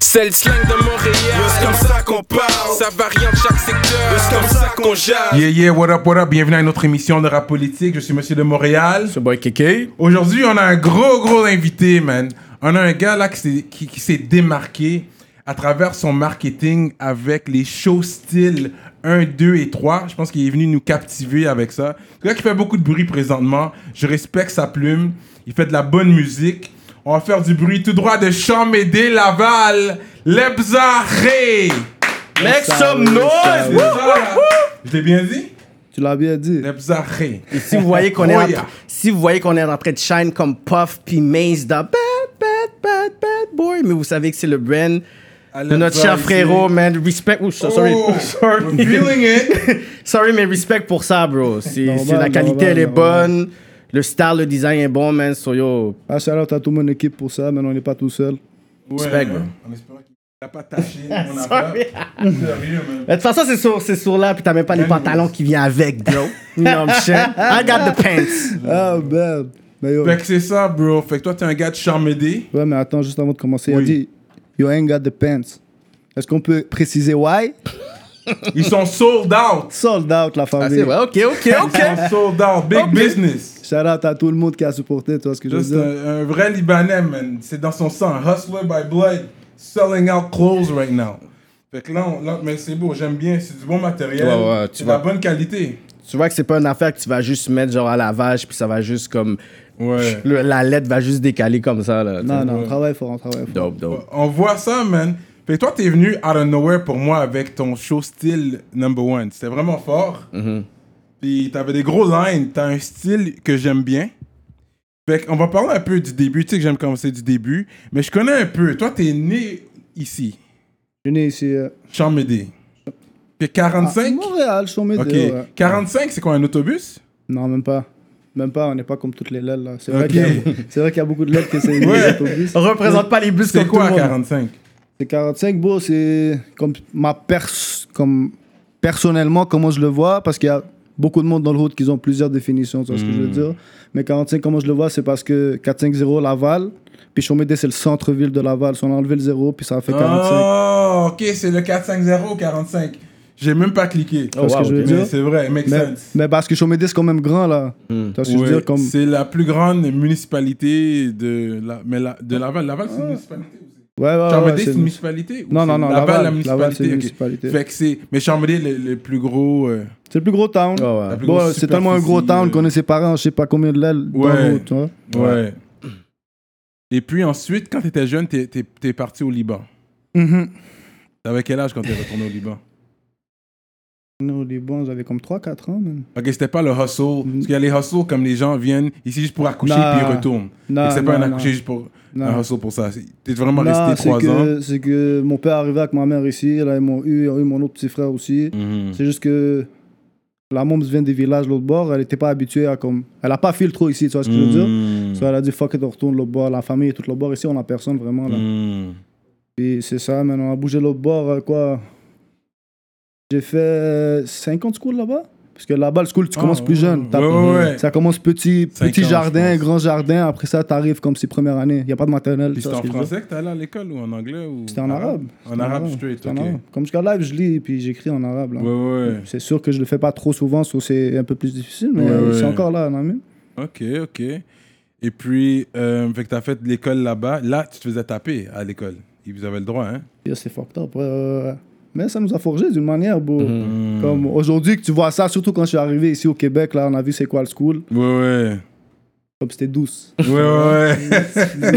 C'est le slang de Montréal. C'est comme ça qu'on parle? Ça varie en chaque secteur. C'est comme ça qu'on jase? Yeah, yeah, what up, what up? Bienvenue à une autre émission de rap politique. Je suis Monsieur de Montréal. Ce boy Kéké. Aujourd'hui, on a un gros, gros invité, man. On a un gars là qui s'est, qui, qui s'est démarqué à travers son marketing avec les shows style 1, 2 et 3. Je pense qu'il est venu nous captiver avec ça. C'est un gars qui fait beaucoup de bruit présentement. Je respecte sa plume. Il fait de la bonne musique. On va faire du bruit tout droit de Chamédé Laval. Lebza Ré. Make some noise! Je l'ai bien dit? Tu l'as bien dit. Lebza Ré. Et si vous voyez qu'on est, Oh, en- yeah. si vous voyez qu'on est en train de shine comme Puff puis Maze dans Bad, Bad, Bad, Bad Boy, mais vous savez que c'est le brand de notre cher frérot, man. Respect. Sorry. Oh, sorry. I'm feeling it. sorry, mais respect pour ça, bro. C'est, la qualité, normal, elle est normal. bonne. Le style, le design est bon, man. So, yo. Ah, shout out à toute mon équipe pour ça, mais on n'est pas tout seul. Ouais, bro. En espérant qu'il n'a pas taché mon affaire. Sérieux, man. Mais De toute façon, c'est sur, c'est sur là, puis t'as même pas les pantalons qui viennent avec, bro. You know what I'm saying? I got the pants. Ah, merde. Mais yo, Fait que c'est ça, bro. Fait que toi, t'es un gars de Charmédé. ouais, mais attends, juste avant de commencer, il a dit You ain't got the pants. Est-ce qu'on peut préciser why? Ils sont sold out. Sold out, la Ah, famille. c'est vrai, ok, ok, Ils ok. sont sold out. Big Ok. business. Shout out à tout le monde qui a supporté, tu vois ce que je Juste veux dire? un, un vrai Libanais, man. C'est dans son sang. Hustler by blood. Selling out clothes right now. Fait que là, on- là mais c'est beau. J'aime bien. C'est du bon matériel. Ouais, ouais, tu c'est de la vois. bonne qualité. Tu vois que c'est pas une affaire que tu vas juste mettre genre à lavage, puis ça va juste comme. Ouais. le- la lettre va juste décaler comme ça, là. Non, non, ouais. on travaille fort, on travaille fort. Dope, dope. On voit ça, man. Fait que toi, t'es venu out of nowhere pour moi avec ton show style number one. C'était vraiment fort. Mhm. Puis t'avais des gros lines. T'as un style que j'aime bien. Fait qu'on va parler un peu du début. Tu sais que j'aime commencer du début. Mais je connais un peu. Toi, t'es né ici. Je suis né ici. euh, Chamédé. Puis à 45. Montréal, je suis au ok. Médéo, ouais. 45, c'est quoi un autobus? Non, même pas. Même pas, on n'est pas comme toutes les lèvres là. C'est vrai qu'il y a- c'est vrai qu'il y a beaucoup de lèvres qui c'est Ouais. autobus. On représente pas les bus C'est comme quoi tout le monde. 45 C'est 45, beau, c'est comme ma pers comme personnellement comment je le vois parce qu'il y a beaucoup de monde dans le route qui ont plusieurs définitions, tu vois ce que je veux dire. Mais 45 comment je le vois, c'est parce que 450 Laval, puis Chaumédé c'est le centre-ville de Laval, Si on a enlevé le zéro puis ça a fait 45. Oh, ok, c'est le 450 ou 45. J'ai même pas cliqué. Tu vois ce wow, que je veux Mais dire? c'est vrai, it makes mais, sense. mais parce que Chaumédé c'est quand même grand là. Tu vois ce que je veux dire comme C'est la plus grande municipalité de, la, mais la, de Laval. Laval, c'est une municipalité aussi. Ouais ouais, ouais, Charmédé, c'est une municipalité Non, non, non, Laval, Laval, la Laval, c'est municipalité. une municipalité. Fait que c'est. Mais Charmédé, le, le plus gros. euh, c'est le plus gros town. Grosse c'est tellement un gros town euh, qu'on est séparés en je sais pas combien de l'aile dans Ouais. tu. Et puis ensuite, quand tu étais jeune, t'es es, es parti au Liban. Mhm. T'avais quel âge quand t'es retourné au Liban? Les bons, j'avais comme 3-4 ans, même. Ok, c'était pas le hustle. Parce qu'il y a les hustles comme les gens viennent ici juste pour accoucher Non. puis ils retournent. Non, Et c'est pas non, un non. accoucher juste pour. Un hustle pour ça. C'est- T'es vraiment Non, resté trois ans. que, c'est que mon père arrivait avec ma mère ici, là, ils m'ont eu, ils ont eu mon autre petit frère aussi. Mhm. C'est juste que la môme vient des villages l'autre bord, elle était pas habituée à comme. Elle a pas fil trop ici, tu vois ce que je veux dire? Mhm. So, elle a dit fuck it, on retourne l'autre bord. La famille est toute l'autre bord. Ici, on a personne vraiment. Là. Mhm. Puis c'est ça, maintenant, on a bougé l'autre bord, euh, quoi? J'ai fait 50 schools là-bas. Parce que là-bas, le school, tu Ah, commences plus ouais. jeune. T'as-. Ça commence petit, Cinq petit ans, je jardin, pense. grand jardin. Après ça, t'arrives comme si première année. Il n'y a pas de maternelle. Puis tu c'était vois en ce que je veux dire? français que t'allais à l'école ou en anglais ou C'était en arabe. En C'était arabe straight, C'était en ok. arabe. Comme jusqu'à live, je lis puis j'écris en arabe. Là. Ouais, ouais. C'est sûr que je le fais pas trop souvent, so c'est un peu plus difficile, mais Ouais, euh, c'est encore là, non, mais... Ok, ok. Et puis, euh, fait que t'as fait de l'école là-bas. Là, tu te faisais taper à l'école. Ils vous avaient le droit, hein? C'est fucked up. ouais, ouais, ouais. Mais ça nous a forgé d'une manière, beau. Mhm. Comme aujourd'hui que tu vois ça, surtout quand je suis arrivé ici au Québec, là, on a vu c'est quoi le school. Ouais, ouais. Comme c'était douce. Ouais, ouais, ouais.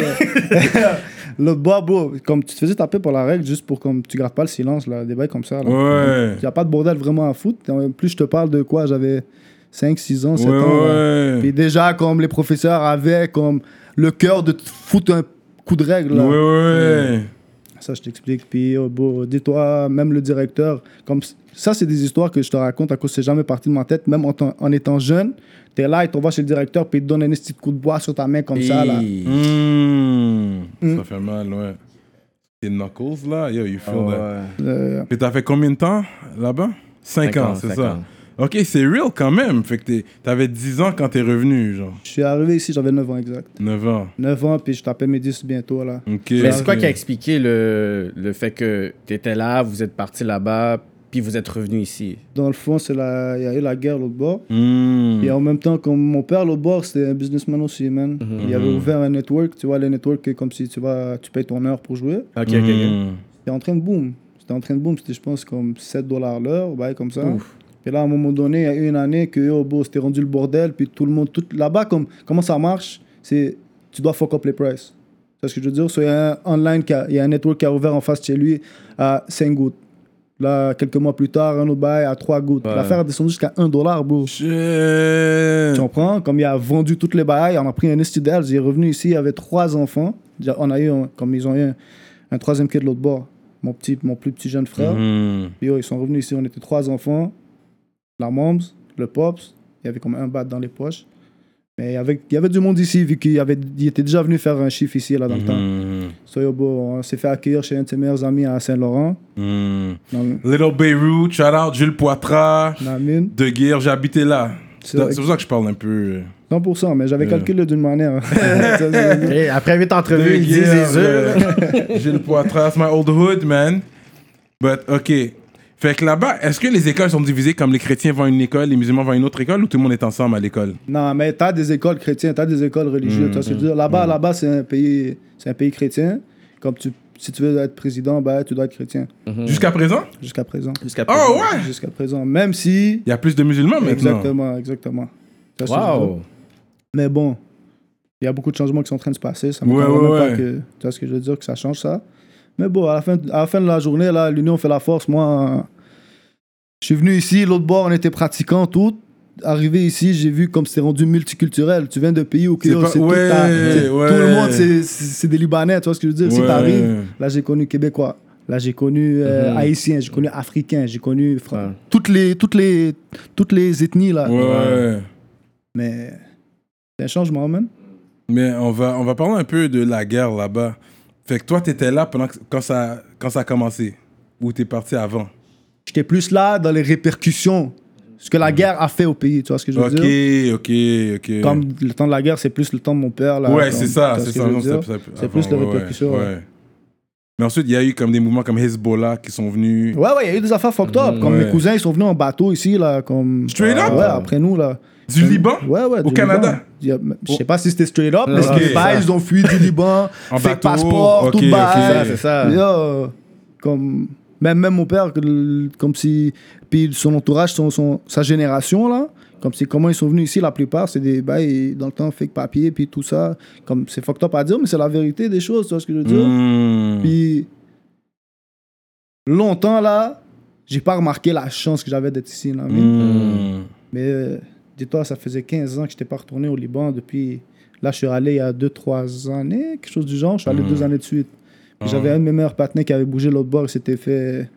L'autre bois, bro, comme tu te faisais taper pour la règle, juste pour comme tu gardes pas le silence, là, des bails comme ça. Là. Ouais. Il n'y a pas de bordel vraiment à foutre. En plus, je te parle de quoi J'avais 5, 6 ans, 7 Ouais, ans. ouais. Puis déjà, comme les professeurs avaient comme le cœur de te foutre un coup de règle. Ouais, Là. ouais. Ça, je t'explique. Puis, oh, bon, dis-toi, même le directeur, comme ça, c'est des histoires que je te raconte à cause c'est jamais parti de ma tête. Même en, tant- en étant jeune, t'es là, il t'envoie chez le directeur, puis il te donne un petit coup de bois sur ta main comme ça. Là. Et- Mmh. Mm. Ça fait mal, ouais. Tes knuckles, là, yo, you feel Ah that. ouais. Euh, Et t'as fait combien de temps là-bas? 5 ans, c'est cinq ça. ans. Ok, c'est real quand même. Fait que t'es- t'avais 10 ans quand t'es revenu, genre. Je suis arrivé ici, j'avais 9 ans exact. 9 ans. 9 ans, puis je tapais mes 10 bientôt, là. Ok. Mais c'est quoi qui a expliqué le, le fait que tu étais là, vous êtes parti là-bas, puis vous êtes revenu ici? Dans le fond, c'est la... il y a eu la guerre l'autre bord. Hmm. Et en même temps, comme mon père, l'autre bord, c'était un businessman aussi, man. Mhm. Il avait ouvert un network, tu vois, les networks, c'est comme si tu vas, tu payes ton heure pour jouer. Ok, ok, ok. Hmm. C'était en train de boom. C'était en train de boom, c'était, je pense, comme 7 dollars l'heure, ouais, comme ça. Ouf. Et là, à un moment donné, il y a eu une année que, oh, bon, c'était rendu le bordel, puis tout le monde, tout, là-bas, comme, comment ça marche, c'est, tu dois fuck up les prices. C'est ce que je veux dire? So, il y a un online, qui a- il y a un network qui a ouvert en face de chez lui à 5 gouttes. Là, quelques mois plus tard, un autre bail à 3 gouttes. Ouais. L'affaire a descendu jusqu'à 1 dollar, bro. Shit. Tu comprends? Comme il a vendu toutes les bails, on a pris un estudel, il est revenu ici, il avait trois enfants. On a eu, un- comme ils ont eu un, un troisième kid de l'autre bord, mon, petit, mon plus petit jeune frère. Puis, yo, ils sont revenus ici, on était trois enfants, la moms, le pops, il y avait comme un bat dans les poches. Mais il y avait, il y avait du monde ici, vu qu'il avait, il était déjà venu faire un chiffre ici, là, dans le temps. Hmm. So, yo, bro, on s'est fait accueillir chez un de ses meilleurs amis à Saint-Laurent, dans, le- Little Beirut, shout out Jules Poitras, dans la mine. De Guerre, habité là. C'est pour ça que je parle un peu. euh, 100%, mais j'avais Ouais. calculé d'une manière. Et après huit entrevues, De ils disent les œufs. euh, Gilles Poitras, my old hood, man. But, ok. Fait que là-bas, est-ce que les écoles sont divisées comme les chrétiens vont à une école, les musulmans vont à une autre école ou tout le monde est ensemble à l'école? Non, mais t'as des écoles chrétiennes, t'as des écoles religieuses. que je veux dire. Là-bas, là-bas, c'est un pays, c'est un pays chrétien. Comme tu, si tu veux être président, bah, tu dois être chrétien. Jusqu'à présent? Jusqu'à présent. Jusqu'à Oh ouais! Jusqu'à présent. Même si. Il y a plus de musulmans maintenant. Exactement, exactement. Wow. Mais bon, il y a beaucoup de changements qui sont en train de se passer. Ça Ouais, ouais, même ouais. pas que. Tu vois ce que je veux dire, que ça change ça. Mais bon, à la fin, à la, fin de la journée, là, l'union fait la force. Moi, je suis venu ici, l'autre bord, on était pratiquants, tout. Arrivé ici, j'ai vu comme c'est rendu multiculturel. Tu viens d'un pays où C'est pas- tout, ouais, ta- c'est- ouais. tout le monde, c'est- des Libanais. Tu vois ce que je veux dire? Si Ouais. t'arrives, là, j'ai connu Québécois. Là, j'ai connu euh, Mhm. Haïtiens, j'ai connu Africains, j'ai connu Ouais. toutes, les, toutes, les, toutes les ethnies, là. Ouais, ouais. Mais c'est un changement, man. Mais on va, on va parler un peu de la guerre là-bas. Fait que toi, t'étais là pendant que- quand ça, quand ça a commencé. Ou t'es parti avant? J'étais plus là dans les répercussions. Ce que la guerre a fait au pays, tu vois ce que je veux Ok, dire? ok, ok. Comme le temps de la guerre, c'est plus le temps de mon père. Là, ouais, comme- c'est ça, tu vois c'est que ça. je veux non, dire? c'est- plus les ouais, répercussions, ouais. ouais. Mais ensuite, il y a eu comme des mouvements comme Hezbollah qui sont venus. Ouais, ouais, il y a eu des affaires fucked up. Comme Ouais. mes cousins, ils sont venus en bateau ici, là, comme... Straight up? Ouais, après nous, là. Du Liban? Ouais, ouais. Au Canada? Je sais pas si c'était straight up, mais Ok. c'était pas, ils ont fui du Liban, En fait bateau, passeport, tout ok. bail. Ça, c'est ça. Yo, comme... Même, même mon père, comme si... Puis son entourage, son, son- sa génération, là, comme c'est comment ils sont venus ici, la plupart, c'est des bails, dans le temps, fake papier, puis tout ça. Comme c'est fucked up à dire, mais c'est la vérité des choses, tu vois ce que je veux dire? Hmm. Puis longtemps là, j'ai pas remarqué la chance que j'avais d'être ici. Là, mais Hmm. mais, euh, dis-toi, ça faisait 15 ans que j'étais pas retourné au Liban depuis. Là, je suis allé il y a 2-3 années, quelque chose du genre. Je suis allé Mhm. deux années de suite. Ah. J'avais un de mes meilleurs partenaires qui avait bougé l'autre bord. Il s'était fait.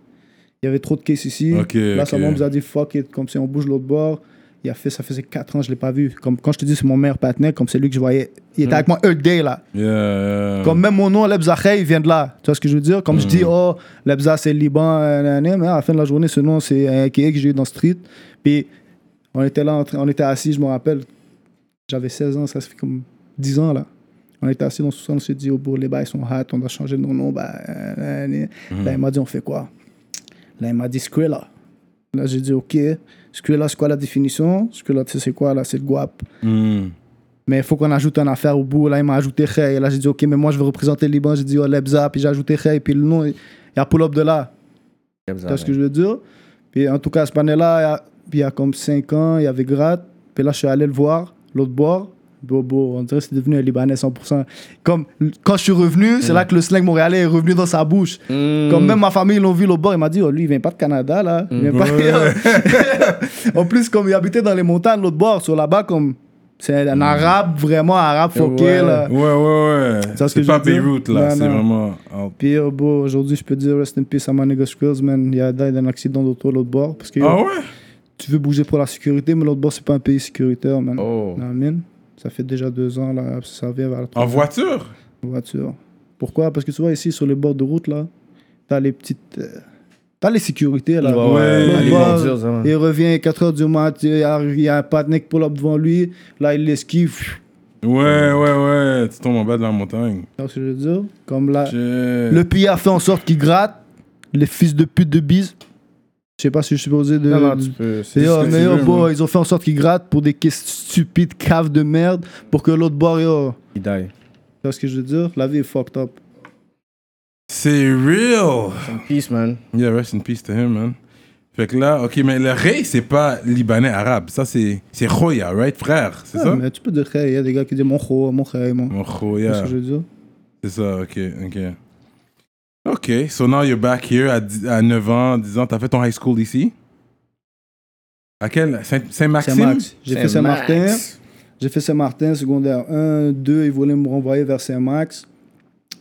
Il y avait trop de cases ici. Là, ok. sa maman nous a dit fuck it, comme si on bouge l'autre bord. Il a fait, ça faisait 4 ans, je l'ai pas vu. Comme quand je te dis c'est mon meilleur partenaire, comme c'est lui que je voyais. Il était avec moi every day là. Yeah. Comme même mon nom, Lebza Khay, il vient de là. Tu vois ce que je veux dire? Comme je dis, oh, Lebza, c'est Liban, mais à la fin de la journée, ce nom, c'est un que j'ai eu dans Street. Puis, on était là, on était assis, je me rappelle, j'avais 16 ans, ça se fait comme 10 ans, là. On était assis dans ce sol, on s'est dit, oh, bourg, les bails sont hot, on doit changer de nom. Bah. Là, il m'a dit, on fait quoi? Là, il m'a dit, Skrilla. Là, j'ai dit, OK. Skrilla, c'est quoi la définition? Skrilla, tu sais, c'est quoi, là? C'est le guap? Hmm. Mais il faut qu'on ajoute une affaire au bout. Là, il m'a ajouté Khay. Là, j'ai dit, OK, mais moi, je veux représenter le Liban. J'ai dit, oh, Lebza. Puis j'ai ajouté Khay. Puis le nom, il y a pull-up de là. Tu vois ce que je veux dire? Puis en tout cas, ce panel-là, il y a- comme 5 ans, il y avait Grat. Puis là, je suis allé le voir, l'autre bord. Bobo, on dirait que c'est devenu un Libanais 100%. Comme quand je suis revenu, c'est là que le slang montréalais est revenu dans sa bouche. Hmm. Comme même ma famille, ils l'ont vu l'autre bord, il m'a dit, oh, lui, il vient pas de Canada, là. Il vient pas- en plus, comme il habitait dans les montagnes, l'autre bord, sur là-bas, comme c'est un arabe, vraiment arabe foqué, Ouais. là. Ouais, ouais, ouais. Ce C'est pas? Beyrouth, là. C'est vraiment. Puis, oh, bon, aujourd'hui, je peux dire rest in peace à my nigga Skrills, man. Il a died d'un accident d'auto l'autre bord. Parce que Ah ouais? tu veux bouger pour la sécurité, mais l'autre bord, c'est pas un pays sécuritaire, man. Oh. Man. Ça fait déjà deux ans, là. Ça vient vers la En voiture? voiture. Pourquoi? Parce que tu vois, ici, sur les bords de route, là, t'as les petites. euh, T'as les sécurités, là. Ouais, ouais, L'autre les bord, bordures, ça, ouais. Il revient 4h du mat, il y a un qui pull up devant lui. Là, il l'esquive. Ouais, ouais, ouais. Tu tombes en bas de la montagne. Tu vois ce que je veux dire? Comme là, le pays a fait en sorte qu'il gratte. Les fils de pute de bise. Je sais pas si je suis supposé de. Non, non, tu peux. Mais ce tu veux, ils ont fait en sorte qu'ils grattent pour des questions stupides, caves de merde, pour que l'autre bord, yo. Il die. Tu vois ce que je veux dire? La vie est fucked up. C'est real. Peace, man. Yeah, rest in peace to him, man. Fait que là, ok, mais le rey, c'est pas libanais arabe. Ça, c'est c'est Khoya, right, frère? C'est Ouais, ça? mais tu peux dire, il y a des gars qui disent mon kho, mon khay, mon. Mon Tu vois ce que je veux dire? C'est ça, ok, ok. Ok, so now you're back here à, à 9 ans, 10 ans. T'as fait ton high school ici? À quel? Saint- Saint-Maxime? Saint-Max. J'ai fait. Saint-Martin. J'ai fait Saint-Martin, secondaire 1, 2, ils voulaient me renvoyer vers Saint-Max.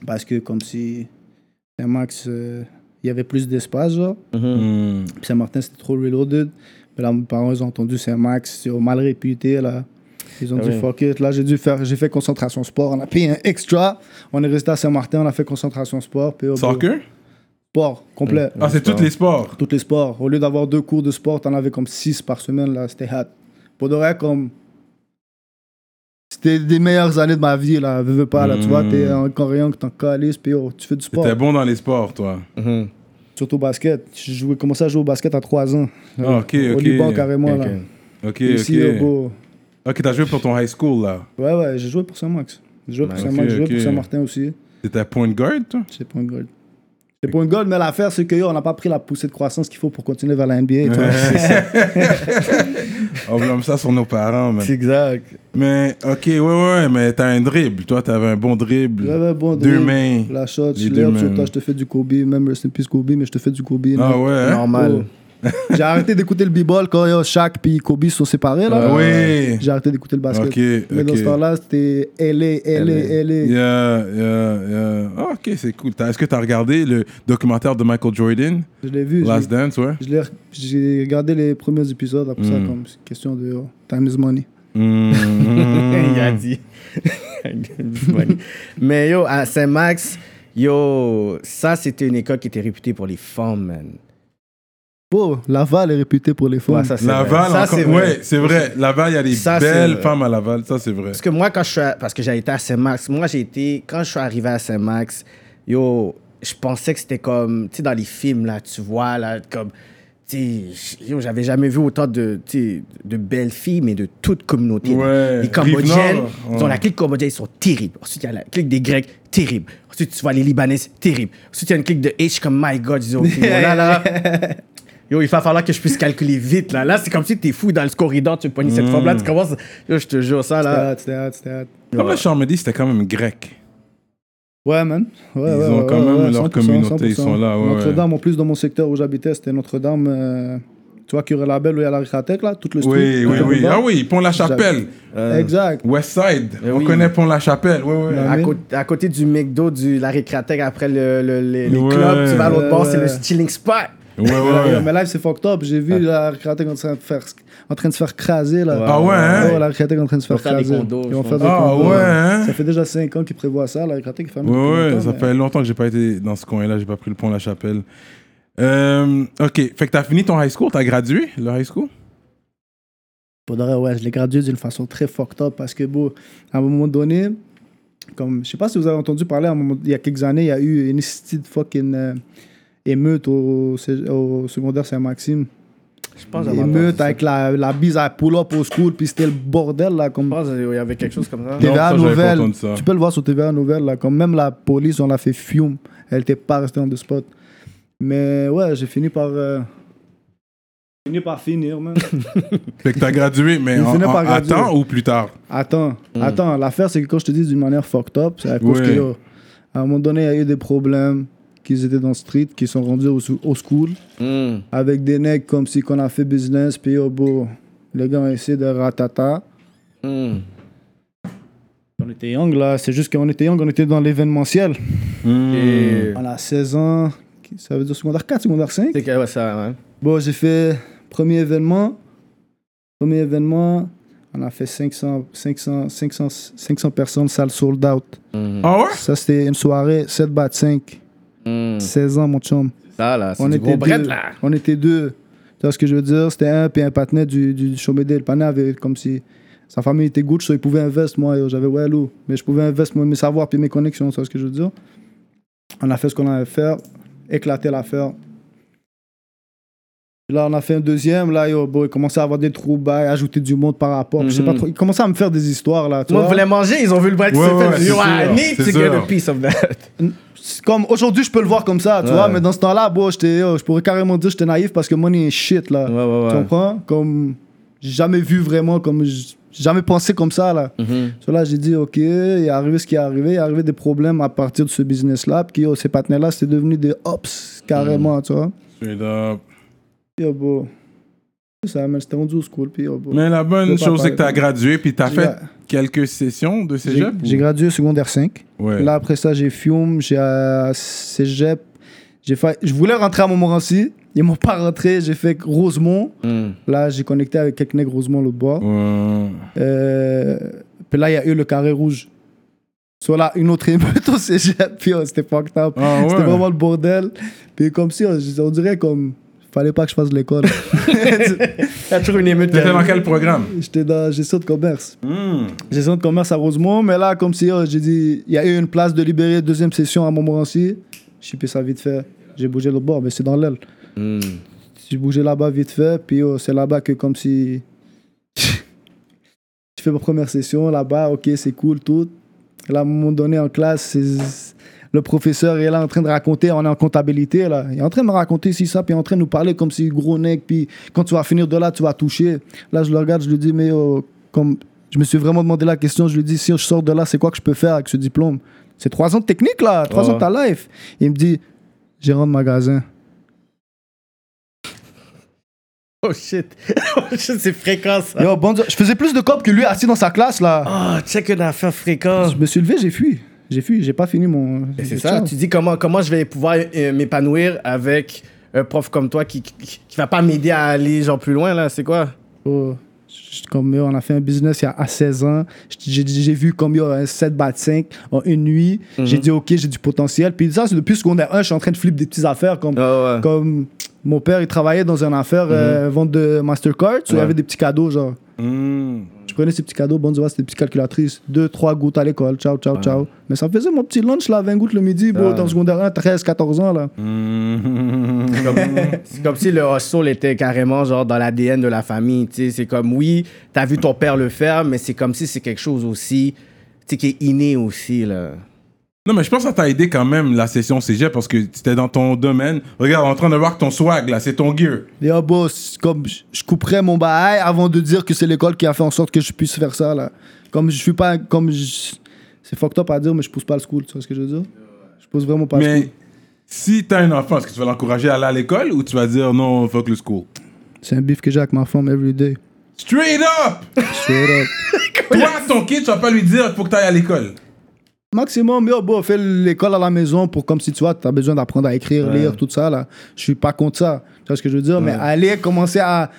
Parce que comme si Saint-Max, euh, il y avait plus d'espace, genre. Hmm. Puis Saint-Martin, c'était trop reloaded. Mais là, mes parents, ils ont entendu Saint-Max, c'est mal réputé, là. Ils ont Ah dit oui. fuck it. Là, j'ai dû faire, j'ai fait concentration sport. On a payé un extra. On est resté à Saint-Martin, on a fait concentration sport. Puis, oh, Soccer? Sport, complet. Ah, c'est tous les sports? Tous les sports. Au lieu d'avoir deux cours de sport, t'en avais comme six par semaine, là. C'était hot. Pour de vrai, comme. C'était des meilleures années de ma vie, là. Veux, veux pas, là. Tu vois, t'es un coréen que t'en calices, puis oh, tu fais du sport. T'étais bon dans les sports, toi. Mhm. Surtout au basket. J'ai joué- commencé à jouer au basket à 3 ans. Ah, ok, Au ok. Liban, carrément, là. Ok. Ok, Ici, ok. au beau. Ok, t'as joué pour ton high school, là. Ouais, ouais, j'ai joué pour Saint-Max. J'ai joué pour Saint-Max, j'ai joué pour Saint-Martin aussi. T'étais point guard, toi? C'est pour une gold. C'est une gold, mais l'affaire, c'est que yo, on n'a pas pris la poussée de croissance qu'il faut pour continuer vers la NBA. On blâme ça sur nos parents, man. C'est exact. Mais, ok, ouais, ouais, mais t'as un dribble. Toi, t'avais un bon dribble. J'avais bon Deux dribble. mains. La shot, Les je deux toi, je te fais du Kobe, même rest in peace Kobe, mais je te fais du Kobe. Ah non. ouais? hein? Normal. J'ai arrêté d'écouter le b-ball quand yo, Shaq puis Kobe sont séparés. Là. Oui. J'ai arrêté d'écouter le basket. Ok, mais dans ok. ce temps-là, c'était LA, LA, LA. Yeah, yeah, yeah. Ah, ok, c'est cool. T'as- Est-ce que t'as regardé le documentaire de Michael Jordan, Je l'ai vu. Last Dance, ouais? je l'ai- J'ai regardé les premiers épisodes, après ça, Mm. comme c'est une question de oh, time is money. Mm. Il a dit. Mais yo, à Saint-Max, yo, ça, c'était une école qui était réputée pour les femmes, man. Bon, Laval est réputé pour les femmes. Ouais, ça, c'est Laval, vrai. Ça, c'est vrai. ouais, c'est vrai. Laval, il y a des Ça, belles femmes à Laval, ça c'est vrai. Parce que moi, quand je suis à- parce que j'ai été à Saint-Max, moi, j'ai été, quand je suis arrivé à Saint-Max, yo, je pensais que c'était comme, tu sais, dans les films, là, tu vois, là, comme, tu sais, yo, j'avais jamais vu autant de, tu sais, de belles filles, mais de toute communauté. Ouais. Les Cambodgiennes, ils ont la clique cambodgienne, ils sont terribles. Ensuite, il y a la clique des Grecs, terrible. Ensuite, tu vois les Libanaises, terrible. Ensuite, il y a une clique de H comme My God, ils ont, là, là. Yo, il va falloir que je puisse calculer vite, là. Là, c'est comme si t'es fou dans le corridor, tu pognes cette Mm. femme-là, tu commences. Yo, je te jure, ça, là. c'était c'était. Comme le Charmedy, c'était quand même grec. Ouais, man. Ouais, Ils ouais, ont quand ouais, même ouais, leur 100%, communauté, ils 100%. sont là, ouais, Notre-Dame, en plus, dans mon secteur où j'habitais, c'était Notre-Dame. euh, tu vois, Curé Label, où il y a la Ricatec, là, tout le street. Oui, oui, oui. Ah oui, Pont-la-Chapelle. Exact. Westside. Eh On oui. connaît Pont-la-Chapelle. Oui, oui. Ouais. À, côté- à côté du McDo, du la récréatec, après le, le- les, les Ouais. clubs, tu vas à l'autre Ouais, bord, c'est le chilling spot. Ouais, ouais. Mais là, c'est fucked up. J'ai vu la Ricatec en train de faire, en train de se faire craser, là. Ah ouais, hein? Ouais, la Ricatec en train de se Ils faire des craser. condos, Ils vont faire des Ah condos. ouais, hein? Ça fait déjà 5 ans qu'ils prévoient ça, la ils ferment Ouais, ouais, longtemps, ça mais- fait longtemps que j'ai pas été dans ce coin-là, j'ai pas pris le pont La Chapelle. Euh, ok, fait que t'as fini ton high school, t'as gradué le high school? Pour de vrai, ouais, je l'ai gradué d'une façon très fucked up parce que, bon, à un moment donné, comme, je sais pas si vous avez entendu parler, à un moment- il y a quelques années, il y a eu une petite fucking euh, émeute au, au secondaire Saint-Maxime. Je pense Émeute avec la, la bise à pull-up au school, puis c'était le bordel, là, comme Je pense qu'il y avait quelque chose comme ça. Non, TVA ça, j'avais pas Nouvelle. ça. Tu peux le voir sur TVA Nouvelle, là, comme même la police, on l'a fait fume. Elle était pas restée en the spot. Mais ouais, j'ai fini par... euh, fini par finir, man. Fait que t'as gradué, mais en, en- temps ou plus tard? Attends, attends. L'affaire, c'est que quand je te dis d'une manière fucked up, c'est à cause Ouais. que, yo, à un moment donné, il y a eu des problèmes, qu'ils étaient dans le street, qui sont rendus au, au school, Hmm. avec des nègres comme si qu'on a fait business, puis yo, bon, les gars ont essayé de ratata. Hmm. On était young, là. C'est juste qu'on était young, on était dans l'événementiel. Hmm. Et. On a 16 ans, ça veut dire secondaire 4, secondaire 5. C'est ouais, ça, ouais. Bon, j'ai fait premier événement. Premier événement, on a fait 500, 500, 500, 500 personnes, salle sold out. Hmm. Ah ouais? Ça, c'était une soirée 7 bat 5. 16 ans, mon chum. Ça, là, c'est On du était, gros là. on était deux. Tu vois ce que je veux dire? C'était un puis un partenaire du, du Chomedé. Le partenaire avait comme si sa famille était good, so il pouvait investir. Moi, j'avais ouais, loup. Mais je pouvais investir moi, mes savoirs puis mes connexions. Tu vois ce que je veux dire? On a fait ce qu'on avait à faire, éclater l'affaire. Là, on a fait un deuxième. Là, yo, bon, il commençait à avoir des trous, bah, ajouter du monde par rapport. Je sais pas trop. Il commençait à me faire des histoires, là. tu Moi, vois. voulez manger, ils ont vu le bret qui s'est fait. need to get a piece of that. Comme aujourd'hui, je peux le voir comme ça, tu Ouais. vois, mais dans ce temps-là, bon, j'étais, je pourrais carrément dire que j'étais naïf parce que money est shit, là. Ouais, ouais, Tu comprends? Comme, j'ai jamais vu vraiment, comme, jamais pensé comme ça, là. Mhm. So là, j'ai dit, OK, il est arrivé ce qui est arrivé. Il est arrivé des problèmes à partir de ce business-là. Puis, yo, ces partenaires-là, c'est devenu des ops, carrément, Mhm. tu vois. Straight up. Puis, yo, ça, man, c'était rendu au school. Puis, yo. Mais la bonne chose, c'est que tu as parler. gradué puis tu as J'ai fait quelques sessions de J'ai cégep. ou- j'ai gradué secondaire 5. Ouais. Là, après ça, j'ai Fiume, j'ai à Cégep. J'ai fait... Je voulais rentrer à Montmorency. Ils m'ont pas rentré. J'ai fait Rosemont. Mm. Là, j'ai connecté avec quelques nègres Rosemont bord. Ouais. Euh, Puis là, il y a eu le carré rouge. Soit là, une autre émeute au Cégep. Puis oh, c'était fucked up. Ah, C'était ouais. vraiment le bordel. Puis comme si, on, on dirait comme... Fallait pas que je fasse de l'école. Il y a toujours une émeute. T'étais dans quel programme? J'étais dans gestion de commerce. Hmm. gestion de commerce à Rosemont, mais là, comme si oh, j'ai dit, il y a eu une place de libérer, deuxième session à Montmorency. J'ai payé ça vite fait. J'ai bougé l'autre bord, mais c'est dans l'aile. Mm. J'ai bougé là-bas vite fait, puis oh, c'est là-bas que, comme si. J'ai fait ma première session là-bas, ok, c'est cool, tout. Là, à un moment donné, en classe, c'est- le professeur est là en train de raconter, on est en comptabilité, là. Il est en train de me raconter si ça, puis il est en train de nous parler comme si gros nec, puis quand tu vas finir de là, tu vas toucher. Là, je le regarde, je lui dis, mais oh, comme. Je me suis vraiment demandé la question, je lui dis, si je sors de là, c'est quoi que je peux faire avec ce diplôme? C'est trois ans de technique, là, trois ans de ta life. Il me dit, gérant de magasin. Oh shit. Oh shit, c'est fréquent ça. Yo, bon je faisais plus de cop que lui assis dans sa classe, là. Oh, check une affaire fréquente. Je me suis levé, j'ai fui. J'ai fui, j'ai pas fini mon. Et C'est ça, tu dis comment, comment je vais pouvoir euh, m'épanouir avec un prof comme toi qui, qui, qui va pas m'aider à aller genre plus loin là, c'est quoi? Oh, comme yo, on a fait un business il y a à 16 ans. J'ai j'ai vu comme yo, un 7 bat 5 en une nuit. J'ai dit ok, j'ai du potentiel. Puis ça, c'est depuis secondaire 1, je suis en train de flipper des petites affaires comme. Ah ouais. Comme mon père, il travaillait dans une affaire euh, vente de Mastercard. y Ouais. avait des petits cadeaux, genre. Hmm. Je prenais ces petits cadeaux, bon, tu vois, c'était des petites calculatrices. Deux, trois gouttes à l'école, ciao, ciao, ciao. Mais ça me faisait mon petit lunch, là, 20 gouttes le midi, bro, dans le secondaire 1, 13, 14 ans, là. Hmm. C'est comme si le hustle était carrément genre dans l'ADN de la famille, tu sais, c'est comme oui, t'as vu ton père le faire, mais c'est comme si c'est quelque chose aussi, tu sais, qui est inné aussi là. Non, mais je pense que ça t'a aidé quand même, la session cégep, parce que c'était dans ton domaine. Regarde, en train de voir ton swag, là, c'est ton gear. Ah, boss, comme je couperais mon bail avant de dire que c'est l'école qui a fait en sorte que je puisse faire ça, là. Comme je suis pas. Comme je- C'est fucked up à dire, mais je pousse pas le school, tu vois ce que je veux dire? Je pousse vraiment pas le Mais school. si t'as un enfant, est-ce que tu vas l'encourager à aller à l'école ou tu vas dire non, fuck le school? C'est un beef que j'ai avec ma femme every day. Straight up! Straight up. Toi, ton kid, tu vas pas lui dire faut que t'ailles à l'école. Maximum, yo, bon, fais l'école à la maison pour comme si tu vois, tu as besoin d'apprendre à écrire, lire, tout ça, là. Je suis pas contre ça. Tu vois ce que je veux dire? Mais aller commencer à.